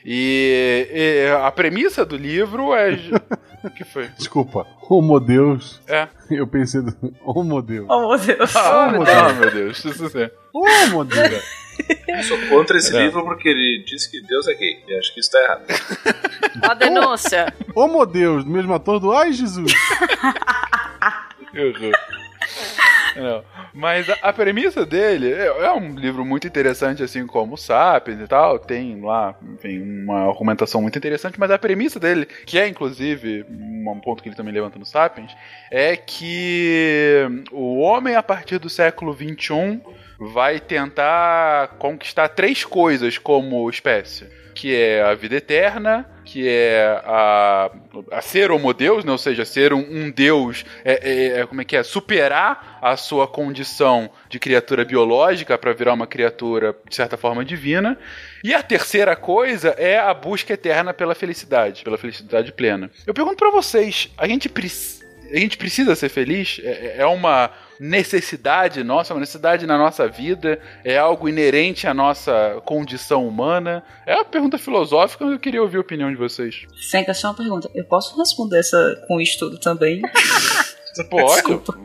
Speaker 2: E, e a premissa do livro é. O que foi?
Speaker 7: Desculpa, Homo Deus.
Speaker 2: É.
Speaker 7: Eu pensei do Homo Deus.
Speaker 5: Oh, meu Deus.
Speaker 2: Ah,
Speaker 7: Homo
Speaker 2: oh,
Speaker 7: Deus.
Speaker 2: meu Deus. Isso é.
Speaker 7: Homo Deus.
Speaker 3: Eu sou contra esse
Speaker 2: É.
Speaker 3: livro porque ele diz que Deus é gay. E acho que isso tá errado.
Speaker 4: Ó a denúncia.
Speaker 7: Homo Deus, do mesmo ator do Ai Jesus.
Speaker 2: Errou. Não. Mas a, a premissa dele é, é um livro muito interessante, assim como Sapiens e tal. Tem lá, enfim, uma argumentação muito interessante. Mas a premissa dele, que é inclusive um ponto que ele também levanta no Sapiens, é que o homem, a partir do século XXI, vai tentar conquistar três coisas como espécie. Que é a vida eterna, que é a, a ser homo deus, né? ou seja, ser um, um deus, é, é- é- como é que é? Superar a sua condição de criatura biológica para virar uma criatura, de certa forma, divina. E a terceira coisa é a busca eterna pela felicidade, pela felicidade plena. Eu pergunto para vocês, a gente precisa a gente precisa ser feliz? É, é uma necessidade nossa, uma necessidade na nossa vida? É algo inerente à nossa condição humana? É uma pergunta filosófica, eu queria ouvir a opinião de vocês.
Speaker 5: Fenka, só uma pergunta. Eu posso responder essa com estudo também?
Speaker 2: Pode?
Speaker 5: Desculpa.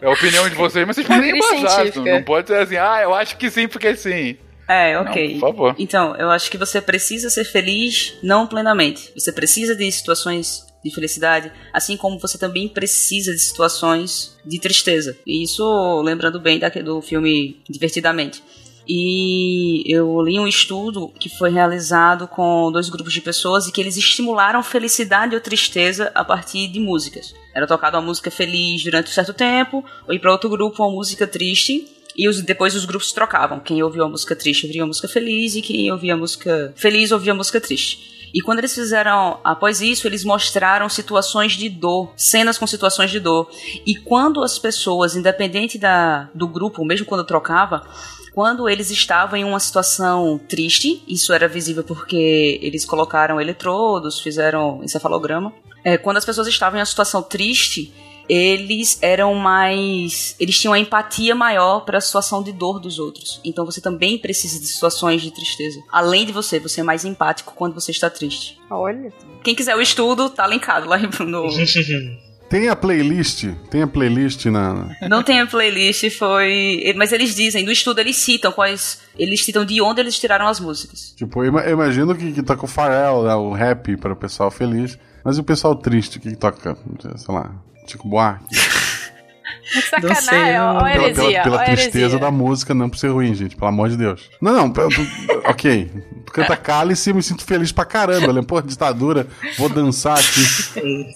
Speaker 2: É a opinião de vocês, mas vocês podem embasar. Não, pode dizer assim, ah, eu acho que sim, porque sim.
Speaker 5: É, ok.
Speaker 2: Não, por favor.
Speaker 5: Então, eu acho que você precisa ser feliz não plenamente. Você precisa de situações de felicidade, assim como você também precisa de situações de tristeza. E isso lembrando bem daquele do filme Divertidamente. E eu li um estudo que foi realizado com dois grupos de pessoas e que eles estimularam felicidade ou tristeza a partir de músicas. Era tocada uma música feliz durante um certo tempo, ou ir para outro grupo uma música triste. E os- depois os grupos trocavam. Quem ouvia a música triste ouvia a música feliz e quem ouvia a música feliz ouvia a música triste. E quando eles fizeram, após isso, eles mostraram situações de dor, cenas com situações de dor. E quando as pessoas, independente da, do grupo, mesmo quando trocava, quando eles estavam em uma situação triste, isso era visível porque eles colocaram eletrodos, fizeram encefalograma. É, quando as pessoas estavam em uma situação triste, eles eram mais. Eles tinham uma empatia maior para a situação de dor dos outros. Então você também precisa de situações de tristeza. Além de você, você é mais empático quando você está triste.
Speaker 4: Olha.
Speaker 5: Quem quiser o estudo, tá linkado lá no.
Speaker 7: Tem a playlist? Tem a playlist na.
Speaker 5: Não tem a playlist, foi. Mas eles dizem, no estudo eles citam quais. Eles citam de onde eles tiraram as músicas.
Speaker 7: Tipo, eu ima- eu imagino que, que toca o Pharrell, né, o rap para o pessoal feliz. Mas e o pessoal triste, o que, que toca? Sei lá, Chico Buarque.
Speaker 4: Sacanagem, ó, ó a
Speaker 7: Pela,
Speaker 4: heresia,
Speaker 7: pela, pela tristeza
Speaker 4: heresia.
Speaker 7: da música, não por ser ruim, gente, pelo amor de Deus. Não, não, eu- eu- ok. Tu canta cálice e eu me sinto feliz pra caramba. Eu lembro, pô, ditadura, vou dançar aqui.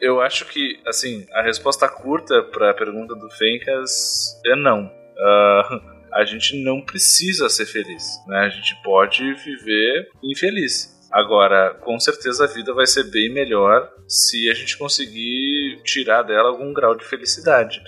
Speaker 3: Eu acho que, assim, a resposta curta pra pergunta do Fencas é não. Ah, a gente não precisa ser feliz, né? A gente pode viver infeliz. Agora, com certeza a vida vai ser bem melhor se a gente conseguir tirar dela algum grau de felicidade.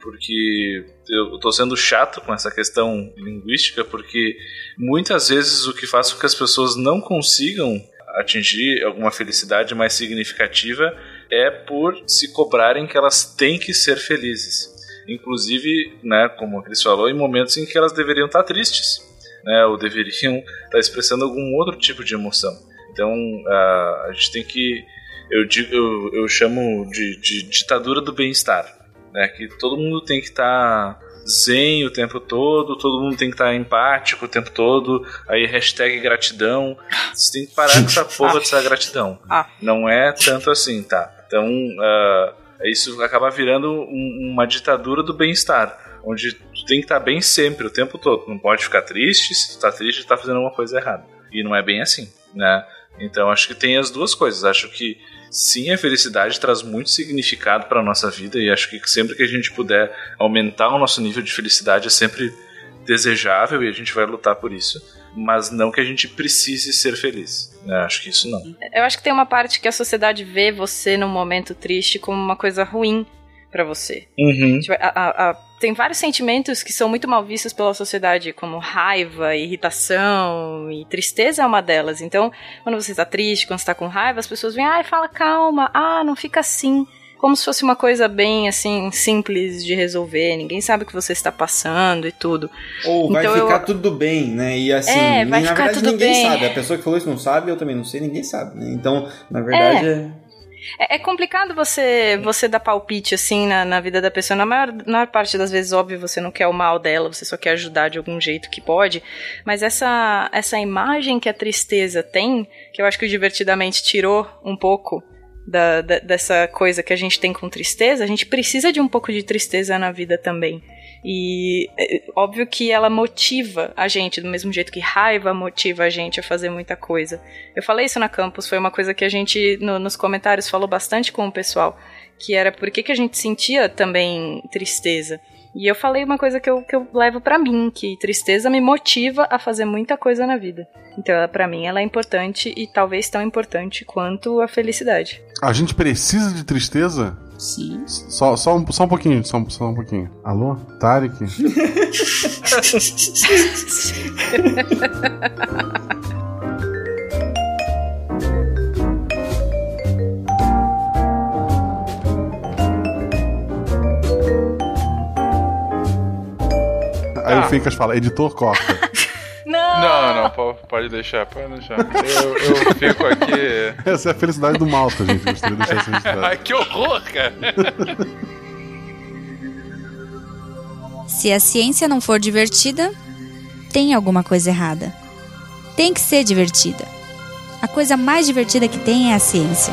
Speaker 3: Porque eu tô sendo chato com essa questão linguística, porque muitas vezes o que faz com que as pessoas não consigam atingir alguma felicidade mais significativa é por se cobrarem que elas têm que ser felizes. Inclusive, né, como a Cris falou, em momentos em que elas deveriam estar tristes, né, ou deveriam estar expressando algum outro tipo de emoção. Então, a gente tem que, eu digo, eu, eu chamo de, de ditadura do bem-estar, né, que todo mundo tem que estar zen o tempo todo, todo mundo tem que estar empático o tempo todo, aí hashtag gratidão. Você tem que parar com essa porra dessa gratidão. Não é tanto assim, tá? Então, ah, isso acaba virando um- uma ditadura do bem-estar, onde tu tem que estar bem sempre, o tempo todo. Não pode ficar triste, se tu tá triste, tu tá fazendo alguma coisa errada. E não é bem assim, né? Então, acho que tem as duas coisas. Acho que sim, a felicidade traz muito significado para nossa vida e acho que sempre que a gente puder aumentar o nosso nível de felicidade é sempre desejável e a gente vai lutar por isso, mas não que a gente precise ser feliz. né? Acho que isso não.
Speaker 4: Eu acho que tem uma parte que a sociedade vê você num momento triste como uma coisa ruim pra você.
Speaker 3: Uhum.
Speaker 4: Tipo, a- a- a- tem vários sentimentos que são muito mal vistos pela sociedade, como raiva, irritação e tristeza é uma delas. Então, quando você está triste, quando você está com raiva, as pessoas vêm, ai, fala calma, ah, não fica assim. Como se fosse uma coisa bem, assim, simples de resolver. Ninguém sabe o que você está passando e tudo.
Speaker 6: Ou vai
Speaker 4: Então,
Speaker 6: ficar
Speaker 4: eu-
Speaker 6: tudo bem, né? E assim,
Speaker 4: É, vai
Speaker 6: na
Speaker 4: ficar
Speaker 6: verdade
Speaker 4: tudo
Speaker 6: ninguém
Speaker 4: bem.
Speaker 6: sabe. A pessoa que falou isso não sabe, eu também não sei, ninguém sabe, né? Então, na verdade, é.
Speaker 4: É, é complicado você você dar palpite assim na, na vida da pessoa. Na maior, na maior parte das vezes, óbvio, você não quer o mal dela, você só quer ajudar de algum jeito que pode. Mas essa, essa imagem que a tristeza tem, que eu acho que o Divertidamente tirou um pouco da, da- dessa coisa que a gente tem com tristeza, a gente precisa de um pouco de tristeza na vida também. E é, óbvio que ela motiva a gente, do mesmo jeito que raiva motiva a gente a fazer muita coisa. Eu falei isso na campus, foi uma coisa que a gente, no- nos comentários, falou bastante com o pessoal, que era por que, que a gente sentia também tristeza. E eu falei uma coisa que eu, que eu levo pra mim, que tristeza me motiva a fazer muita coisa na vida. Então, ela, pra mim, ela é importante e talvez tão importante quanto a felicidade.
Speaker 7: A gente precisa de tristeza?
Speaker 5: Sim.
Speaker 7: Só, só, um, só um pouquinho, só, um- só um pouquinho. Alô? Tarek? Aí o tá. fincas fala, editor, corta.
Speaker 4: Não.
Speaker 2: não, não, pode deixar, pode deixar. Eu, eu fico aqui.
Speaker 7: Essa é a felicidade do Malta, gente. Gostaria de deixar essa felicidade.
Speaker 2: Ai, que horror, cara!
Speaker 8: Se a ciência não for divertida, tem alguma coisa errada. Tem que ser divertida. A coisa mais divertida que tem é a ciência.